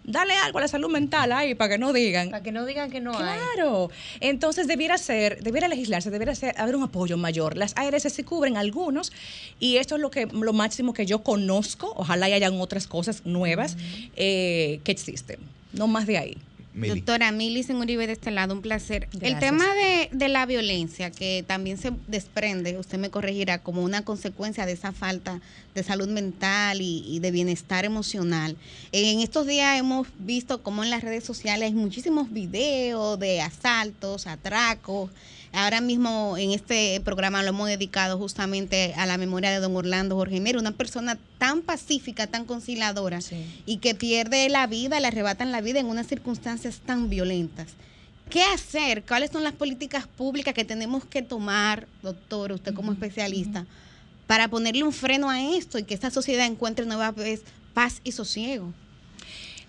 darle algo a la salud mental ahí para que no digan. Para que no digan que no hay. Claro. Entonces debiera ser, debiera legislarse, debiera ser, haber un apoyo mayor. Las ARS se cubren algunos y esto es lo que lo máximo que yo conozco. Ojalá y hayan otras cosas nuevas eh, que existen. No más de ahí. Doctora Milicen Uribe de este lado, un placer. El tema de, de la violencia, que también se desprende, usted me corregirá, como una consecuencia de esa falta de salud mental y, y de bienestar emocional. En estos días hemos visto como en las redes sociales hay muchísimos videos de asaltos, atracos. Ahora mismo en este programa lo hemos dedicado justamente a la memoria de don Orlando Jorge Mero, una persona tan pacífica, tan conciliadora y que pierde la vida, le arrebatan la vida en unas circunstancias tan violentas. ¿Qué hacer? ¿Cuáles son las políticas públicas que tenemos que tomar, doctor, usted como especialista, para ponerle un freno a esto y que esta sociedad encuentre nueva vez paz y sosiego?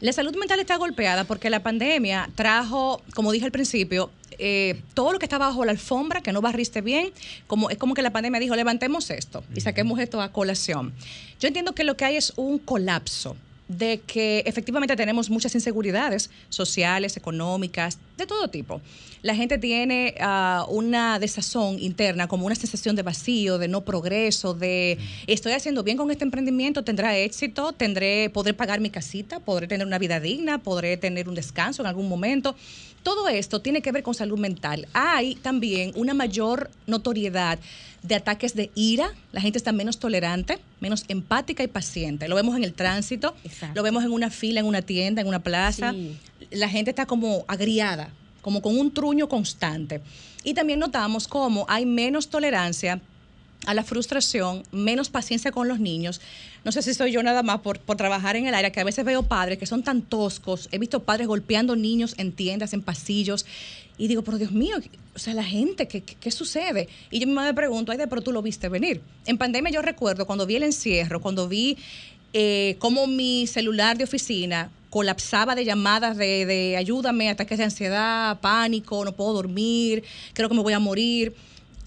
La salud mental está golpeada porque la pandemia trajo, como dije al principio, eh, todo lo que estaba bajo la alfombra, que no barriste bien, como, es como que la pandemia dijo, levantemos esto y saquemos esto a colación. Yo entiendo que lo que hay es un colapso de que efectivamente tenemos muchas inseguridades sociales, económicas, de todo tipo. La gente tiene ah, una desazón interna, como una sensación de vacío, de no progreso, de estoy haciendo bien con este emprendimiento, tendrá éxito, tendré, podré pagar mi casita, podré tener una vida digna, podré tener un descanso en algún momento. Todo esto tiene que ver con salud mental. Hay también una mayor notoriedad de ataques de ira, la gente está menos tolerante, menos empática y paciente. Lo vemos en el tránsito, lo vemos en una fila, en una tienda, en una plaza. La gente está como agriada, como con un truño constante. Y también notamos cómo hay menos tolerancia a la frustración, menos paciencia con los niños. No sé si soy yo nada más por, por trabajar en el área, que a veces veo padres que son tan toscos. He visto padres golpeando niños en tiendas, en pasillos. Y digo, pero Dios mío, o sea, la gente, ¿qué, qué, sucede? Y yo me pregunto, ay, de, pero tú lo viste venir. En pandemia yo recuerdo cuando vi el encierro, cuando vi eh, cómo mi celular de oficina colapsaba de llamadas de, de ayúdame, ataques de ansiedad, pánico, no puedo dormir, creo que me voy a morir.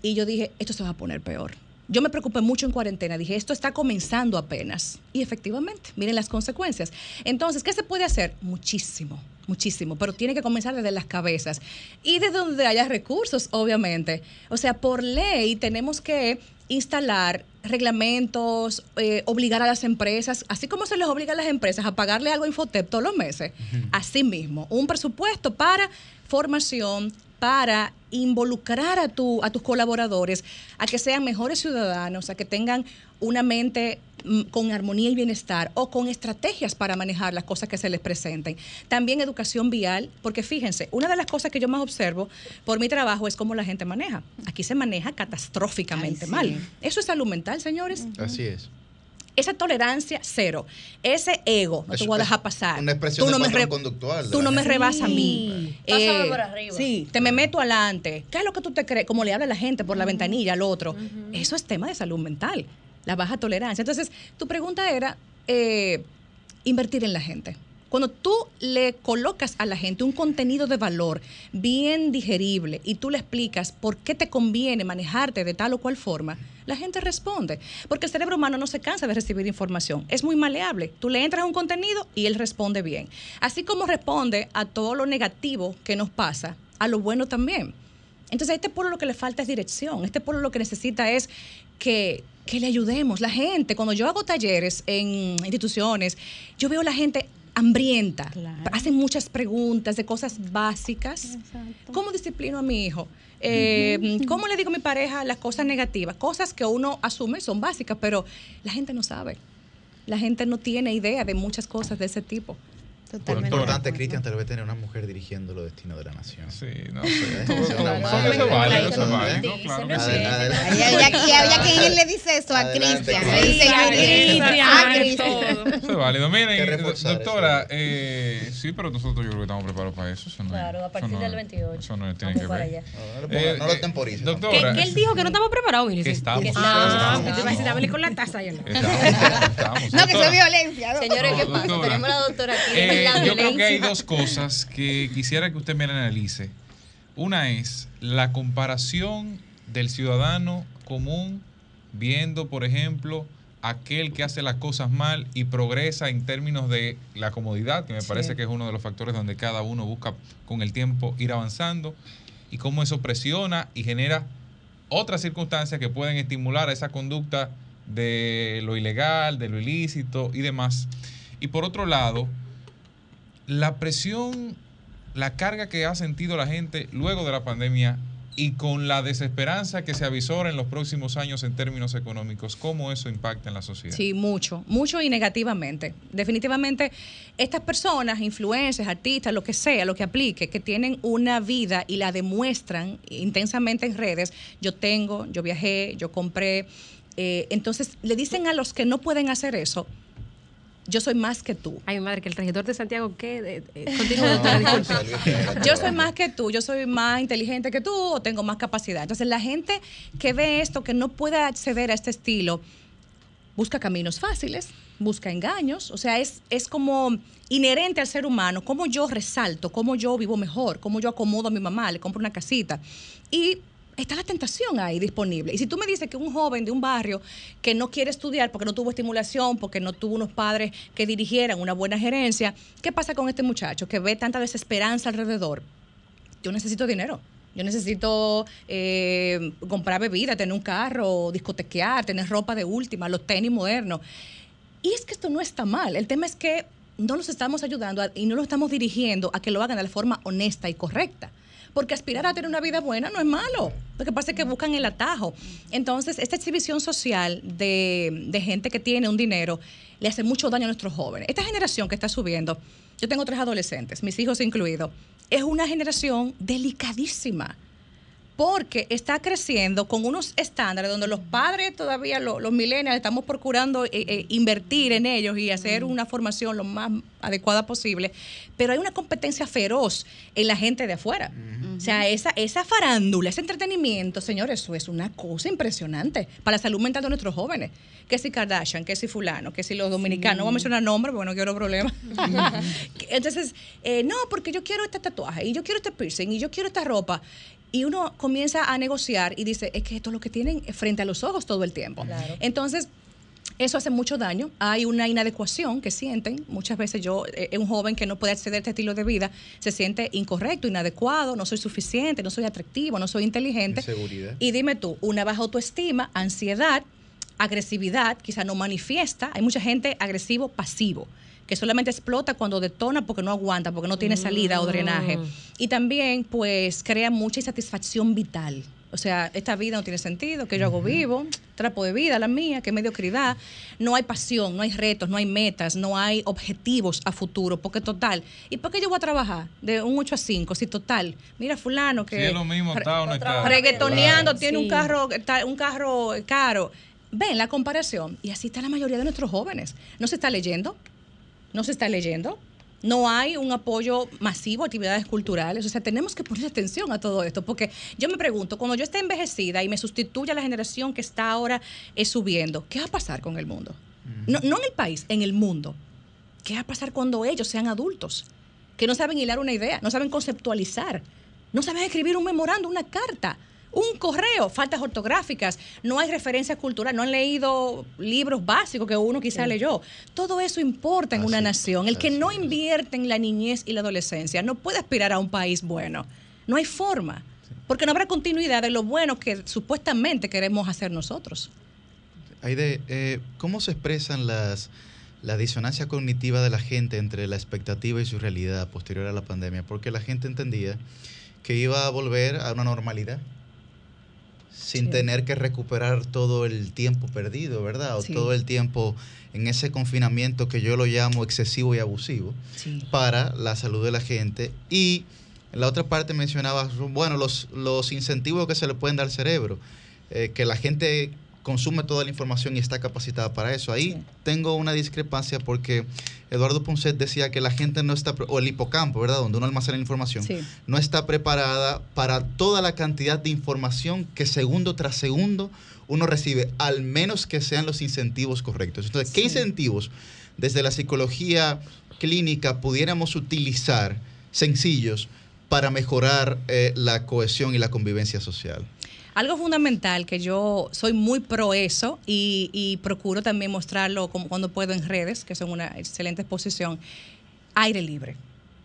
Y yo dije, esto se va a poner peor. Yo me preocupé mucho en cuarentena, dije, esto está comenzando apenas. Y efectivamente, miren las consecuencias. Entonces, ¿qué se puede hacer? Muchísimo, muchísimo, pero tiene que comenzar desde las cabezas y de donde haya recursos, obviamente. O sea, por ley tenemos que instalar reglamentos, eh, obligar a las empresas, así como se les obliga a las empresas a pagarle algo a Infotep todos los meses, así mismo, un presupuesto para formación, para involucrar a, tu, a tus colaboradores a que sean mejores ciudadanos, a que tengan una mente mm, con armonía y bienestar o con estrategias para manejar las cosas que se les presenten. También educación vial, porque fíjense, una de las cosas que yo más observo por mi trabajo es cómo la gente maneja. Aquí se maneja catastróficamente Ay, sí. mal. Eso es salud mental, señores. Así es. Esa tolerancia, cero. Ese ego, no te voy a dejar pasar. Una expresión Tú no de me conductual. Tú no me gente. rebasas a mí. Pásame por arriba. Sí, te me meto adelante. ¿Qué es lo que tú te crees? Como le habla la gente por la ventanilla al otro. Eso es tema de salud mental, la baja tolerancia. Entonces, tu pregunta era eh, invertir en la gente. Cuando tú le colocas a la gente un contenido de valor bien digerible y tú le explicas por qué te conviene manejarte de tal o cual forma, la gente responde. Porque el cerebro humano no se cansa de recibir información. Es muy maleable. Tú le entras un contenido y él responde bien. Así como responde a todo lo negativo que nos pasa, a lo bueno también. Entonces a este pueblo lo que le falta es dirección. Este pueblo lo que necesita es que, que le ayudemos. La gente, cuando yo hago talleres en instituciones, yo veo a la gente hambrienta. Hacen muchas preguntas de cosas básicas. ¿Cómo disciplino a mi hijo? Eh, ¿Cómo le digo a mi pareja las cosas negativas? Cosas que uno asume son básicas, pero la gente no sabe. La gente no tiene idea de muchas cosas de ese tipo. Totalmente. importante, de acuerdo. Cristian, tal vez tener una mujer dirigiendo los destinos de la nación. Sí, no sé. Todo- todo- todo eso es válido, eso es válido, claro que sí. Ay, ay, ay, ay, ay, ¿quién le dice eso? A Cristian. Le dice a Cristian. Cristian, A Cristian. Eso es válido. que Miren, doctora, eh, sí, pero nosotros yo creo que estamos preparados para eso. eso no es- Claro, a eso partir no del es- 28. Eso no tiene que para ver. allá. No lo ponga- no lo temporice Que, Doctora, que él dijo que no estamos preparados. Que estamos, Que que Ah, con la taza No, que es violencia. ¿no? Señores, ¿qué No, pasa? Tenemos a la doctora aquí. Eh, yo creo que hay dos cosas que quisiera que usted me analice. Una es la comparación del ciudadano común viendo, por ejemplo, aquel que hace las cosas mal y progresa en términos de la comodidad, que me Sí. parece que es uno de los factores donde cada uno busca con el tiempo ir avanzando, y cómo eso presiona y genera otras circunstancias que pueden estimular a esa conducta de lo ilegal, de lo ilícito y demás. Y por otro lado, la presión, la carga que ha sentido la gente luego de la pandemia y con la desesperanza que se avisora en los próximos años en términos económicos, ¿cómo eso impacta en la sociedad? Sí, mucho, mucho y negativamente. Definitivamente, estas personas, influencers, artistas, lo que sea, lo que aplique, que tienen una vida y la demuestran intensamente en redes, yo tengo, yo viajé, yo compré, eh, entonces le dicen a los que no pueden hacer eso, yo soy más que tú. Ay, madre, que el regidor de Santiago, ¿qué? Continúa. Yo soy más que tú, yo soy más inteligente que tú o tengo más capacidad. Entonces la gente que ve esto, que no puede acceder a este estilo, busca caminos fáciles, busca engaños, o sea, es, es como inherente al ser humano, cómo yo resalto, cómo yo vivo mejor, cómo yo acomodo a mi mamá, le compro una casita. Y está la tentación ahí disponible. Y si tú me dices que un joven de un barrio que no quiere estudiar porque no tuvo estimulación, porque no tuvo unos padres que dirigieran una buena gerencia, ¿qué pasa con este muchacho que ve tanta desesperanza alrededor? Yo necesito dinero. Yo necesito eh, comprar bebida, tener un carro, discotequear, tener ropa de última, los tenis modernos. Y es que esto no está mal. El tema es que no los estamos ayudando y no los estamos dirigiendo a que lo hagan de la forma honesta y correcta. Porque aspirar a tener una vida buena no es malo. Lo que pasa es que buscan el atajo. Entonces, esta exhibición social de, gente que tiene un dinero le hace mucho daño a nuestros jóvenes. Esta generación que está subiendo, yo tengo tres adolescentes, mis hijos incluidos, es una generación delicadísima porque está creciendo con unos estándares donde los padres todavía, lo- los, millennials, estamos procurando eh, eh, invertir en ellos y hacer una formación lo más adecuada posible, pero hay una competencia feroz en la gente de afuera. O sea, esa, esa farándula, ese entretenimiento, señores, eso es una cosa impresionante para la salud mental de nuestros jóvenes. Que si Kardashian, que si fulano, que si los dominicanos, no voy a mencionar nombres porque no quiero problemas. Entonces, eh, no, porque yo quiero este tatuaje y yo quiero este piercing y yo quiero esta ropa. Y uno comienza a negociar y dice, es que esto es lo que tienen frente a los ojos todo el tiempo. Entonces, eso hace mucho daño. Hay una inadecuación que sienten. Muchas veces yo, eh, un joven que no puede acceder a este estilo de vida, se siente incorrecto, inadecuado, no soy suficiente, no soy atractivo, no soy inteligente. Inseguridad. Y dime tú, una baja autoestima, ansiedad, agresividad, quizá no manifiesta. Hay mucha gente agresivo pasivo que solamente explota cuando detona porque no aguanta, porque no tiene salida o drenaje. Y también, pues, crea mucha insatisfacción vital. O sea, esta vida no tiene sentido, que yo hago vivo, trapo de vida la mía, qué mediocridad. No hay pasión, no hay retos, no hay metas, no hay objetivos a futuro, porque total, ¿y por qué yo voy a trabajar de un 8 a 5? Si total, mira fulano que Si es lo mismo, está o no está. reggaetoneando, Claro. tiene un Sí. carro, un carro caro. Ven la comparación. Y así está la mayoría de nuestros jóvenes. No se está leyendo, no se está leyendo. No hay un apoyo masivo a actividades culturales. O sea, tenemos que poner atención a todo esto. Porque yo me pregunto, cuando yo esté envejecida y me sustituya la generación que está ahora eh, subiendo, ¿qué va a pasar con el mundo? No, no en el país, en el mundo. ¿Qué va a pasar cuando ellos sean adultos? Que no saben hilar una idea, no saben conceptualizar, no saben escribir un memorando, una carta, un correo, faltas ortográficas, no hay referencia cultural, no han leído libros básicos que uno quizá leyó. Todo eso importa en una nación. El que no invierte en la niñez y la adolescencia no puede aspirar a un país bueno. No hay forma. Porque no habrá continuidad de lo bueno que supuestamente queremos hacer nosotros. Aide, eh, ¿cómo se expresan las la disonancia cognitiva de la gente entre la expectativa y su realidad posterior a la pandemia? Porque la gente entendía que iba a volver a una normalidad. Sin tener que recuperar todo el tiempo perdido, ¿verdad? O Sí. todo el tiempo en ese confinamiento que yo lo llamo excesivo y abusivo para la salud de la gente. Y en la otra parte mencionabas, bueno, los, los incentivos que se le pueden dar al cerebro, eh, que la gente consume toda la información y está capacitada para eso. Ahí tengo una discrepancia porque Eduardo Ponset decía que la gente no está, o el hipocampo, ¿verdad? Donde uno almacena la información, Sí. no está preparada para toda la cantidad de información que segundo tras segundo uno recibe, al menos que sean los incentivos correctos. Entonces, ¿qué incentivos desde la psicología clínica pudiéramos utilizar sencillos para mejorar eh, la cohesión y la convivencia social? Algo fundamental que yo soy muy pro eso y, y procuro también mostrarlo como cuando puedo en redes, que son una excelente exposición, aire libre.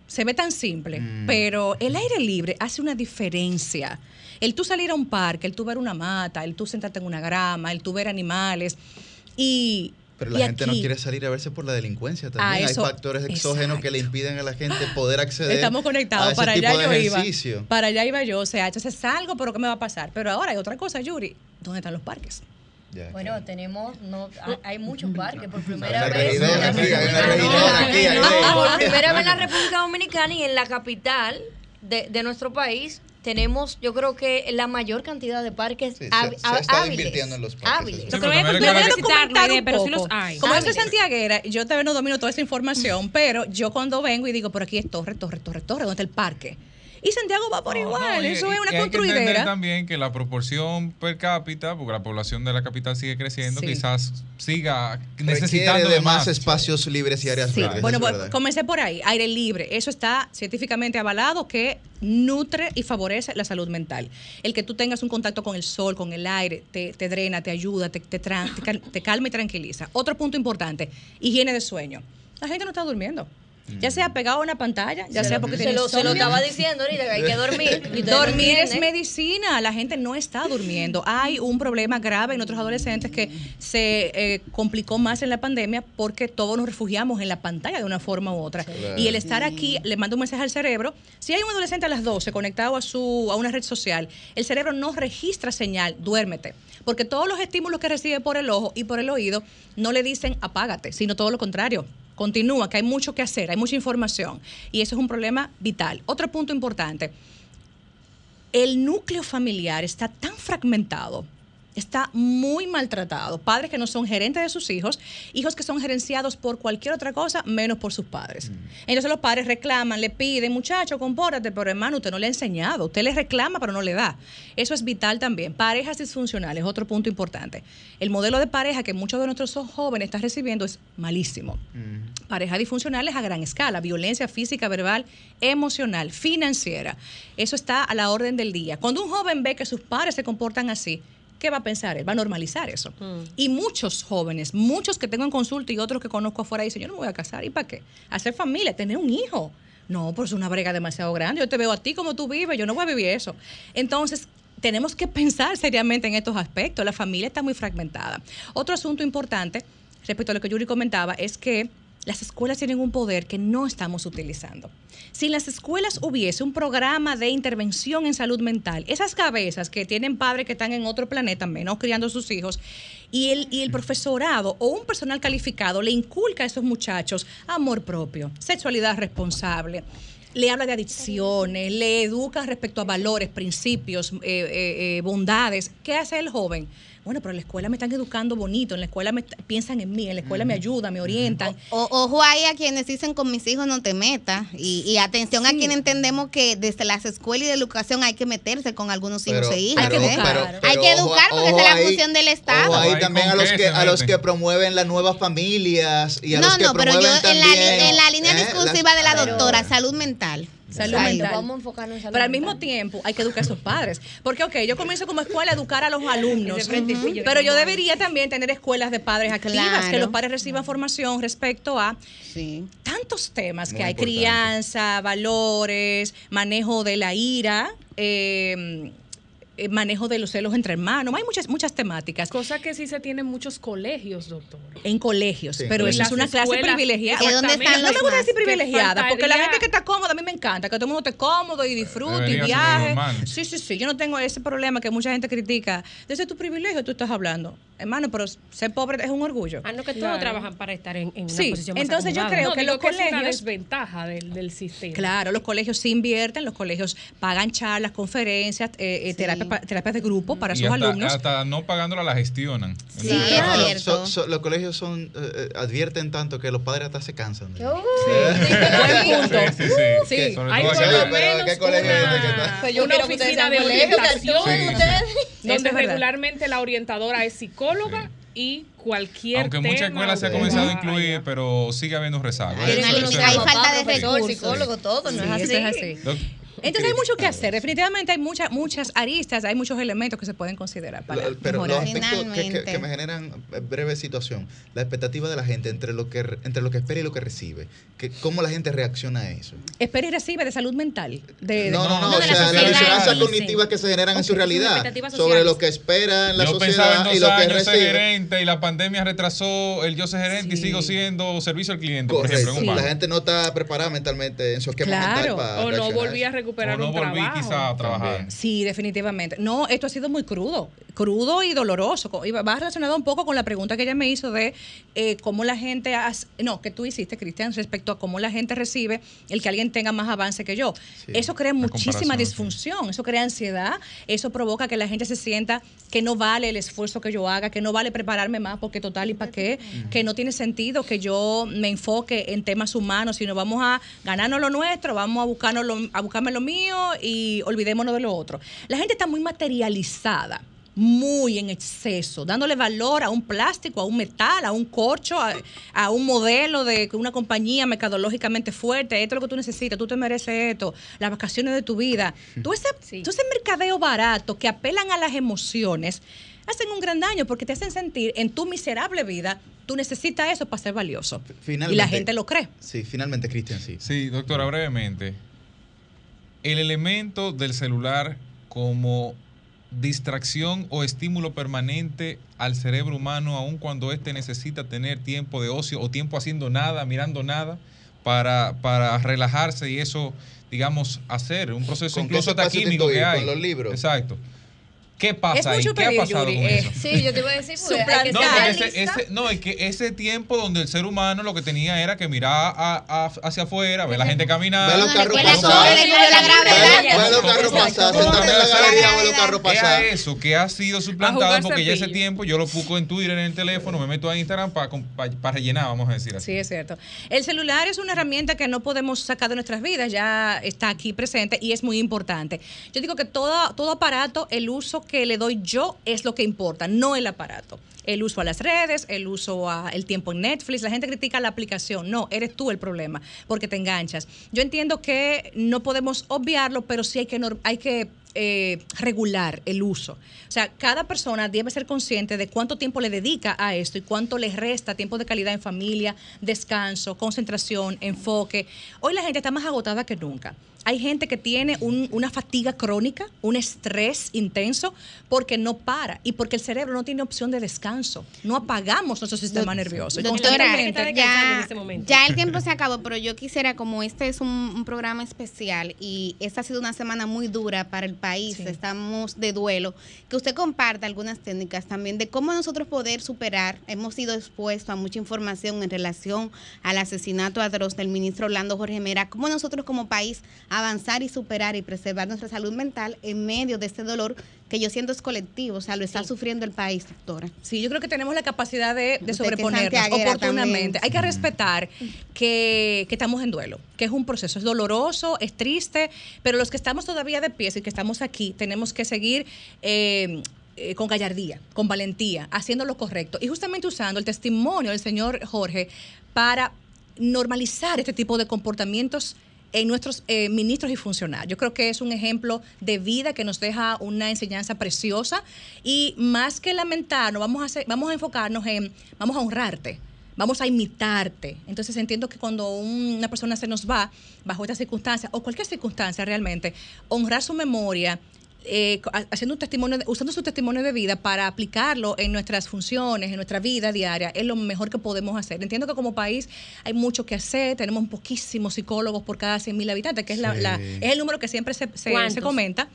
Se ve tan simple, Mm. pero el aire libre hace una diferencia. El tú salir a un parque, el tú ver una mata, el tú sentarte en una grama, el tú ver animales y... Pero y la gente no quiere salir a verse por la delincuencia también. Ah, Hay eso- factores exógenos que le impiden a la gente poder acceder Estamos a conectados. ese Para tipo allá de yo iba. Para allá iba yo. O sea, entonces salgo, pero ¿qué me va a pasar? Pero ahora hay otra cosa, Yuri. ¿Dónde están los parques? Bueno, tenemos, no, hay- hay muchos parques por Hay primera vez. hay hay por primera vez en la República Dominicana y en la capital de, de nuestro país tenemos, yo creo que la mayor cantidad de parques se- hab- se hábiles. invirtiendo en los parques, Hábiles. sí. Lo que voy a, pero documentar un pero sí poco. los hay. Como yo soy Hábiles. santiaguera, yo también no domino toda esa información, pero yo cuando vengo y digo, por aquí es torre, torre, torre, torre, ¿dónde está el parque? Y Santiago va por igual, No, y- eso y- es una y hay que entender construidera. también que la proporción per cápita, porque la población de la capital sigue creciendo, Sí. quizás siga Requiere necesitando de más espacios libres y áreas Sí, verdes. bueno, es pues, comencé por ahí, aire libre. Eso está científicamente avalado que nutre y favorece la salud mental. El que tú tengas un contacto con el sol, con el aire, te, te drena, te ayuda, te, te calma y tranquiliza. Otro punto importante, higiene de sueño. La gente no está durmiendo. Ya sea pegado a una pantalla, ya Se sea porque se lo- se lo estaba diciendo ahorita, que hay que dormir, y ustedes no Dormir es medicina. La gente no está durmiendo. Hay un problema grave en nuestros adolescentes que se eh, complicó más en la pandemia porque todos nos refugiamos en la pantalla de una forma u otra. Claro. Y el estar aquí le manda un mensaje al cerebro. Si hay un adolescente a las 12 conectado a, su, a una red social, el cerebro no registra señal, duérmete. Porque todos los estímulos que recibe por el ojo y por el oído no le dicen apágate, sino todo lo contrario. Continúa, que hay mucho que hacer, hay mucha información. Y eso es un problema vital. Otro punto importante, el núcleo familiar está tan fragmentado, está muy maltratado. Padres que no son gerentes de sus hijos, hijos que son gerenciados por cualquier otra cosa menos por sus padres. Entonces los padres reclaman, le piden, muchacho, compórtate, pero hermano, usted no le ha enseñado, usted le reclama, pero no le da. Eso es vital también. Parejas disfuncionales, otro punto importante. El modelo de pareja que muchos de nuestros jóvenes están recibiendo es malísimo parejas disfuncionales a gran escala, violencia física, verbal, emocional, financiera. Eso está a la orden del día. Cuando un joven ve que sus padres se comportan así, ¿qué va a pensar? Él va a normalizar eso. Y muchos jóvenes, muchos que tengo en consulta y otros que conozco afuera dicen, yo no me voy a casar, ¿y para qué? Hacer familia, tener un hijo. No, pues es una brega demasiado grande. Yo te veo a ti como tú vives, yo no voy a vivir eso. Entonces, tenemos que pensar seriamente en estos aspectos. La familia está muy fragmentada. Otro asunto importante, respecto a lo que Yuri comentaba, es que las escuelas tienen un poder que no estamos utilizando. Si en las escuelas hubiese un programa de intervención en salud mental, esas cabezas que tienen padres que están en otro planeta, menos criando a sus hijos, y el, y el profesorado o un personal calificado le inculca a esos muchachos amor propio, sexualidad responsable, le habla de adicciones, le educa respecto a valores, principios, eh, eh, eh, bondades. ¿Qué hace el joven? Bueno, pero en la escuela me están educando bonito, en la escuela me piensan en mí, en la escuela me ayudan, me orientan. O- ojo ahí a quienes dicen con mis hijos no te metas. Y, y atención a quienes entendemos que desde las escuelas y de educación hay que meterse con algunos hijos Pero- e hijas. pero- pero- hay que ojo- educar porque ojo esa es la función del Estado. Ojo ahí también ¿con a los que a los meten? que promueven las nuevas familias y a No, los que no, pero yo promueven en la, en línea ¿eh? discursiva de la doctora, salud mental. Salud Ahí. mental. Vamos a enfocarnos en salud Pero al mental. mismo tiempo hay que educar a esos padres. Porque, ok, yo comienzo como escuela a educar a los alumnos, pero yo debería también tener escuelas de padres activas, Claro. que los padres reciban formación respecto a Sí. tantos temas que hay, importante. crianza, valores, manejo de la ira, eh, eh, manejo de los celos entre hermanos. Hay muchas, muchas temáticas. Cosa que sí se tiene en muchos colegios, doctor. En colegios, Sí. pero eso es una clase privilegiada. ¿Y dónde están no me gusta decir privilegiada, porque la gente que está cómoda, a mí me encanta, que todo el mundo esté cómodo y disfrute y Debería viaje. Sí, sí, sí, yo no tengo ese problema que mucha gente critica. Desde tu privilegio tú estás hablando. Hermano, pero ser pobre es un orgullo. Ah, no, que todos Claro. trabajan para estar en, en Sí, una posición más entonces yo creo No, que los que es una colegios- desventaja del, del sistema. Claro, los colegios sí invierten, los colegios pagan charlas, conferencias, eh, eh, terapias, de grupo para y sus hasta, alumnos. hasta no pagándola la gestionan. Sí, Entonces, claro. No, so- so- los colegios son eh, advierten tanto que los padres hasta se cansan. de-. Sí, sí, sí. Hay por lo menos ¿qué colegio es este que una? Pues una oficina de colegios, orientación Sí. donde regularmente la orientadora es psicóloga y cualquier Aunque en muchas tema escuelas se ha comenzado a tema incluir, pero sigue habiendo rezago. Eso- eso es hay verdad. falta de recursos. psicólogo, todo, ¿no Sí, es eso es así? Entonces hay mucho que hacer. Definitivamente hay muchas muchas aristas, hay muchos elementos que se pueden considerar para Pero los mejorar. aspectos que, que- Finalmente. que me generan eh, breve situación, la expectativa de la gente entre lo que re- entre lo que espera y lo que recibe, que cómo la gente reacciona a eso. Espera y recibe de salud mental. De, No, no, no, no, o de la sea, las sí. cognitivas que se generan en su realidad sobre lo que espera en la Yo pensaba sociedad en y lo que recibe. gerente y la pandemia retrasó el yo ser gerente y sigo siendo servicio al cliente, por ejemplo, en un La banco. gente no está preparada mentalmente en su esquema Claro. mental para o no volví a recuperar O no un volví trabajo. quizá a trabajar. Sí, definitivamente. No, esto ha sido muy crudo, crudo y doloroso. Y va- relacionado un poco con la pregunta que ella me hizo de eh, cómo la gente, hace- no, que tú hiciste, Cristian, respecto a cómo la gente recibe el que alguien tenga más avance que yo. eso crea muchísima disfunción, eso crea ansiedad, eso provoca que la gente se sienta que no vale el esfuerzo que yo haga, que no vale prepararme más porque total y para qué, que no tiene sentido que yo me enfoque en temas humanos, sino vamos a ganarnos lo nuestro, vamos a buscarnos lo, a buscarme lo mío y olvidémonos de lo otro. La gente está muy materializada muy en exceso, dándole valor a un plástico, a un metal, a un corcho, a, a un modelo de una compañía mercadológicamente fuerte, esto es lo que tú necesitas, tú te mereces esto, las vacaciones de tu vida. Tú ese, tú ese mercadeo barato que apelan a las emociones, hacen un gran daño porque te hacen sentir en tu miserable vida, tú necesitas eso para ser valioso. Finalmente, y la gente lo cree. Sí, finalmente, Cristian, sí. Sí, doctora, brevemente. El elemento del celular como distracción o estímulo permanente al cerebro humano, aun cuando éste necesita tener tiempo de ocio o tiempo haciendo nada, mirando nada, para, para relajarse y eso, digamos, hacer un proceso ¿Con qué incluso hasta espacio te químico que hay. ¿Con los libros? Exacto. ¿Qué pasa Es ahí? mucho ¿Qué ha pasado Yuri, con eh, eso? Sí, yo te iba a decir, que No, ser porque realista. ese, ese- no, es que ese tiempo donde el ser humano lo que tenía era que mirar a- a- hacia afuera, ver la gente caminar. Ve los carros pasar. Ve ve los carros pasar, sentarte en la galería, ve los carros Es a pasar. eso que ha sido suplantado porque ya ese tiempo yo lo busco en Twitter, en el teléfono, me meto a Instagram para rellenar, vamos a decir así. Sí, es cierto. El celular es una herramienta que no podemos sacar de nuestras vidas, ya está aquí presente y es muy importante. Yo digo que todo, todo aparato, el uso que le doy yo es lo que importa, no el aparato. El uso a las redes, el uso a el tiempo en Netflix, la gente critica la aplicación, no, eres tú el problema, porque te enganchas. Yo entiendo que no podemos obviarlo, pero sí hay que, hay que eh, regular el uso. O sea, cada persona debe ser consciente de cuánto tiempo le dedica a esto y cuánto le resta tiempo de calidad en familia, descanso, concentración, enfoque. Hoy la gente está más agotada que nunca. Hay gente que tiene un- una fatiga crónica, un estrés intenso, porque no para y porque el cerebro no tiene opción de descanso. No apagamos nuestro sistema nervioso. Y Doctora, ya, este ya el tiempo se acabó, pero yo quisiera, como este es un, un programa especial y esta ha sido una semana muy dura para el país, estamos de duelo, que usted comparta algunas técnicas también de cómo nosotros poder superar. Hemos sido expuestos a mucha información en relación al asesinato atroz del ministro Orlando Jorge Mera, cómo nosotros como país avanzar y superar y preservar nuestra salud mental en medio de este dolor que yo siento es colectivo, o sea, lo está sufriendo el país, doctora. Sí, yo creo que tenemos la capacidad de, de sobreponernos oportunamente. también. Hay que respetar que, que estamos en duelo, que es un proceso, es doloroso, es triste, pero los que estamos todavía de pie y que estamos aquí, tenemos que seguir eh, eh, con gallardía, con valentía, haciendo lo correcto y justamente usando el testimonio del señor Jorge para normalizar este tipo de comportamientos en nuestros eh, ministros y funcionarios. Yo creo que es un ejemplo de vida que nos deja una enseñanza preciosa y más que lamentarnos, vamos a, vamos a enfocarnos en, vamos a honrarte, vamos a imitarte. Entonces entiendo que cuando un- una persona se nos va bajo estas circunstancias o cualquier circunstancia realmente, honrar su memoria eh, haciendo un testimonio, usando su testimonio de vida para aplicarlo en nuestras funciones, en nuestra vida diaria, es lo mejor que podemos hacer. Entiendo que como país hay mucho que hacer, tenemos poquísimos psicólogos por cada 100.000 habitantes, que es, la, Sí. la- es el número que siempre se, se- se comenta.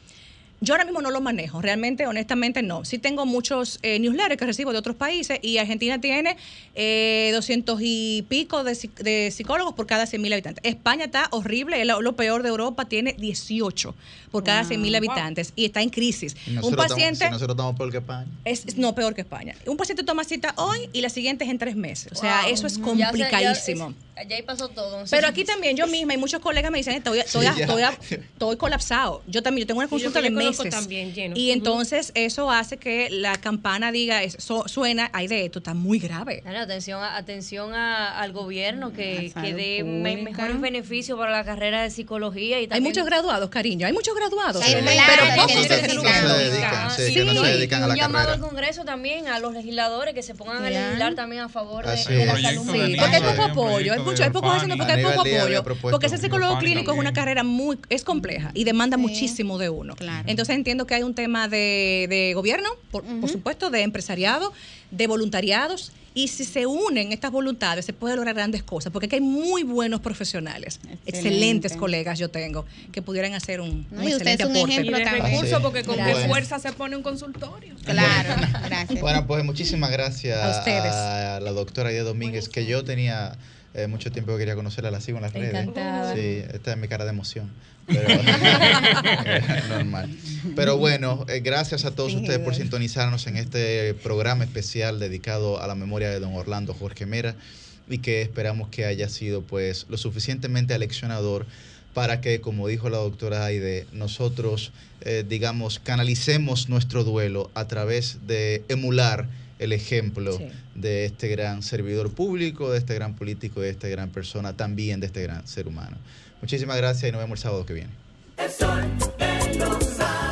Yo ahora mismo no lo manejo, realmente, honestamente no. Sí tengo muchos eh, newsletters que recibo de otros países y Argentina tiene eh, 200 y pico de, psi- de psicólogos por cada 100.000 habitantes. España está horrible, es lo, lo peor de Europa, tiene 18 por cada 100.000 habitantes y está en crisis. Y Un paciente estamos, si nosotros estamos peor que España. es es- no peor que España. Un paciente toma cita hoy y la siguiente es en tres meses. O sea, Wow. eso es Ya ya complicadísimo. es- Ya ahí pasó todo. Pero aquí también yo misma y muchos colegas me dicen, estoy, estoy, Sí, ya. estoy, estoy colapsado. Yo también yo tengo una yo consulta de yo conozco meses. también, lleno. Y entonces eso hace que la campana diga, es- so- suena, ay de esto está muy grave. Claro, atención, a- atención a- al gobierno que, que dé mejores beneficios para la carrera de psicología y Hay también muchos graduados, cariño, hay muchos graduados. Sí, pero claro, pocos que se se dedican. dedican, sí, Sí, que no se dedican a un la llamado carrera. al Congreso también, a los legisladores que se pongan a legislar también a favor de, la salud mental. Porque hay poco un apoyo, hay mucho, hay poco haciendo porque hay poco apoyo. Porque ser psicólogo clínico es una carrera muy, es compleja y demanda muchísimo de uno. Entonces entiendo que hay un tema de, de gobierno, por, por supuesto, de empresariado, de voluntariados. Y si se unen estas voluntades, se puede lograr grandes cosas, porque aquí hay muy buenos profesionales, excelentes colegas yo tengo, que pudieran hacer un, No, un y usted excelente es un aporte. ejemplo también. sí. porque con Bueno. qué fuerza se pone un consultorio. Claro, gracias. Bueno, pues muchísimas gracias A ustedes. a la doctora Aida Domínguez, que yo tenía eh, mucho tiempo que quería conocerla, la sigo en las redes. Sí, esta es mi cara de emoción. Pero, normal. Pero bueno, eh, gracias a todos ustedes por sintonizarnos en este programa especial dedicado a la memoria de don Orlando Jorge Mera y que esperamos que haya sido pues lo suficientemente aleccionador para que, como dijo la doctora Aide, nosotros, eh, digamos, canalicemos nuestro duelo a través de emular el ejemplo Sí. de este gran servidor público, de este gran político, de esta gran persona, también de este gran ser humano. Muchísimas gracias y nos vemos el sábado que viene. El sol de los sábados.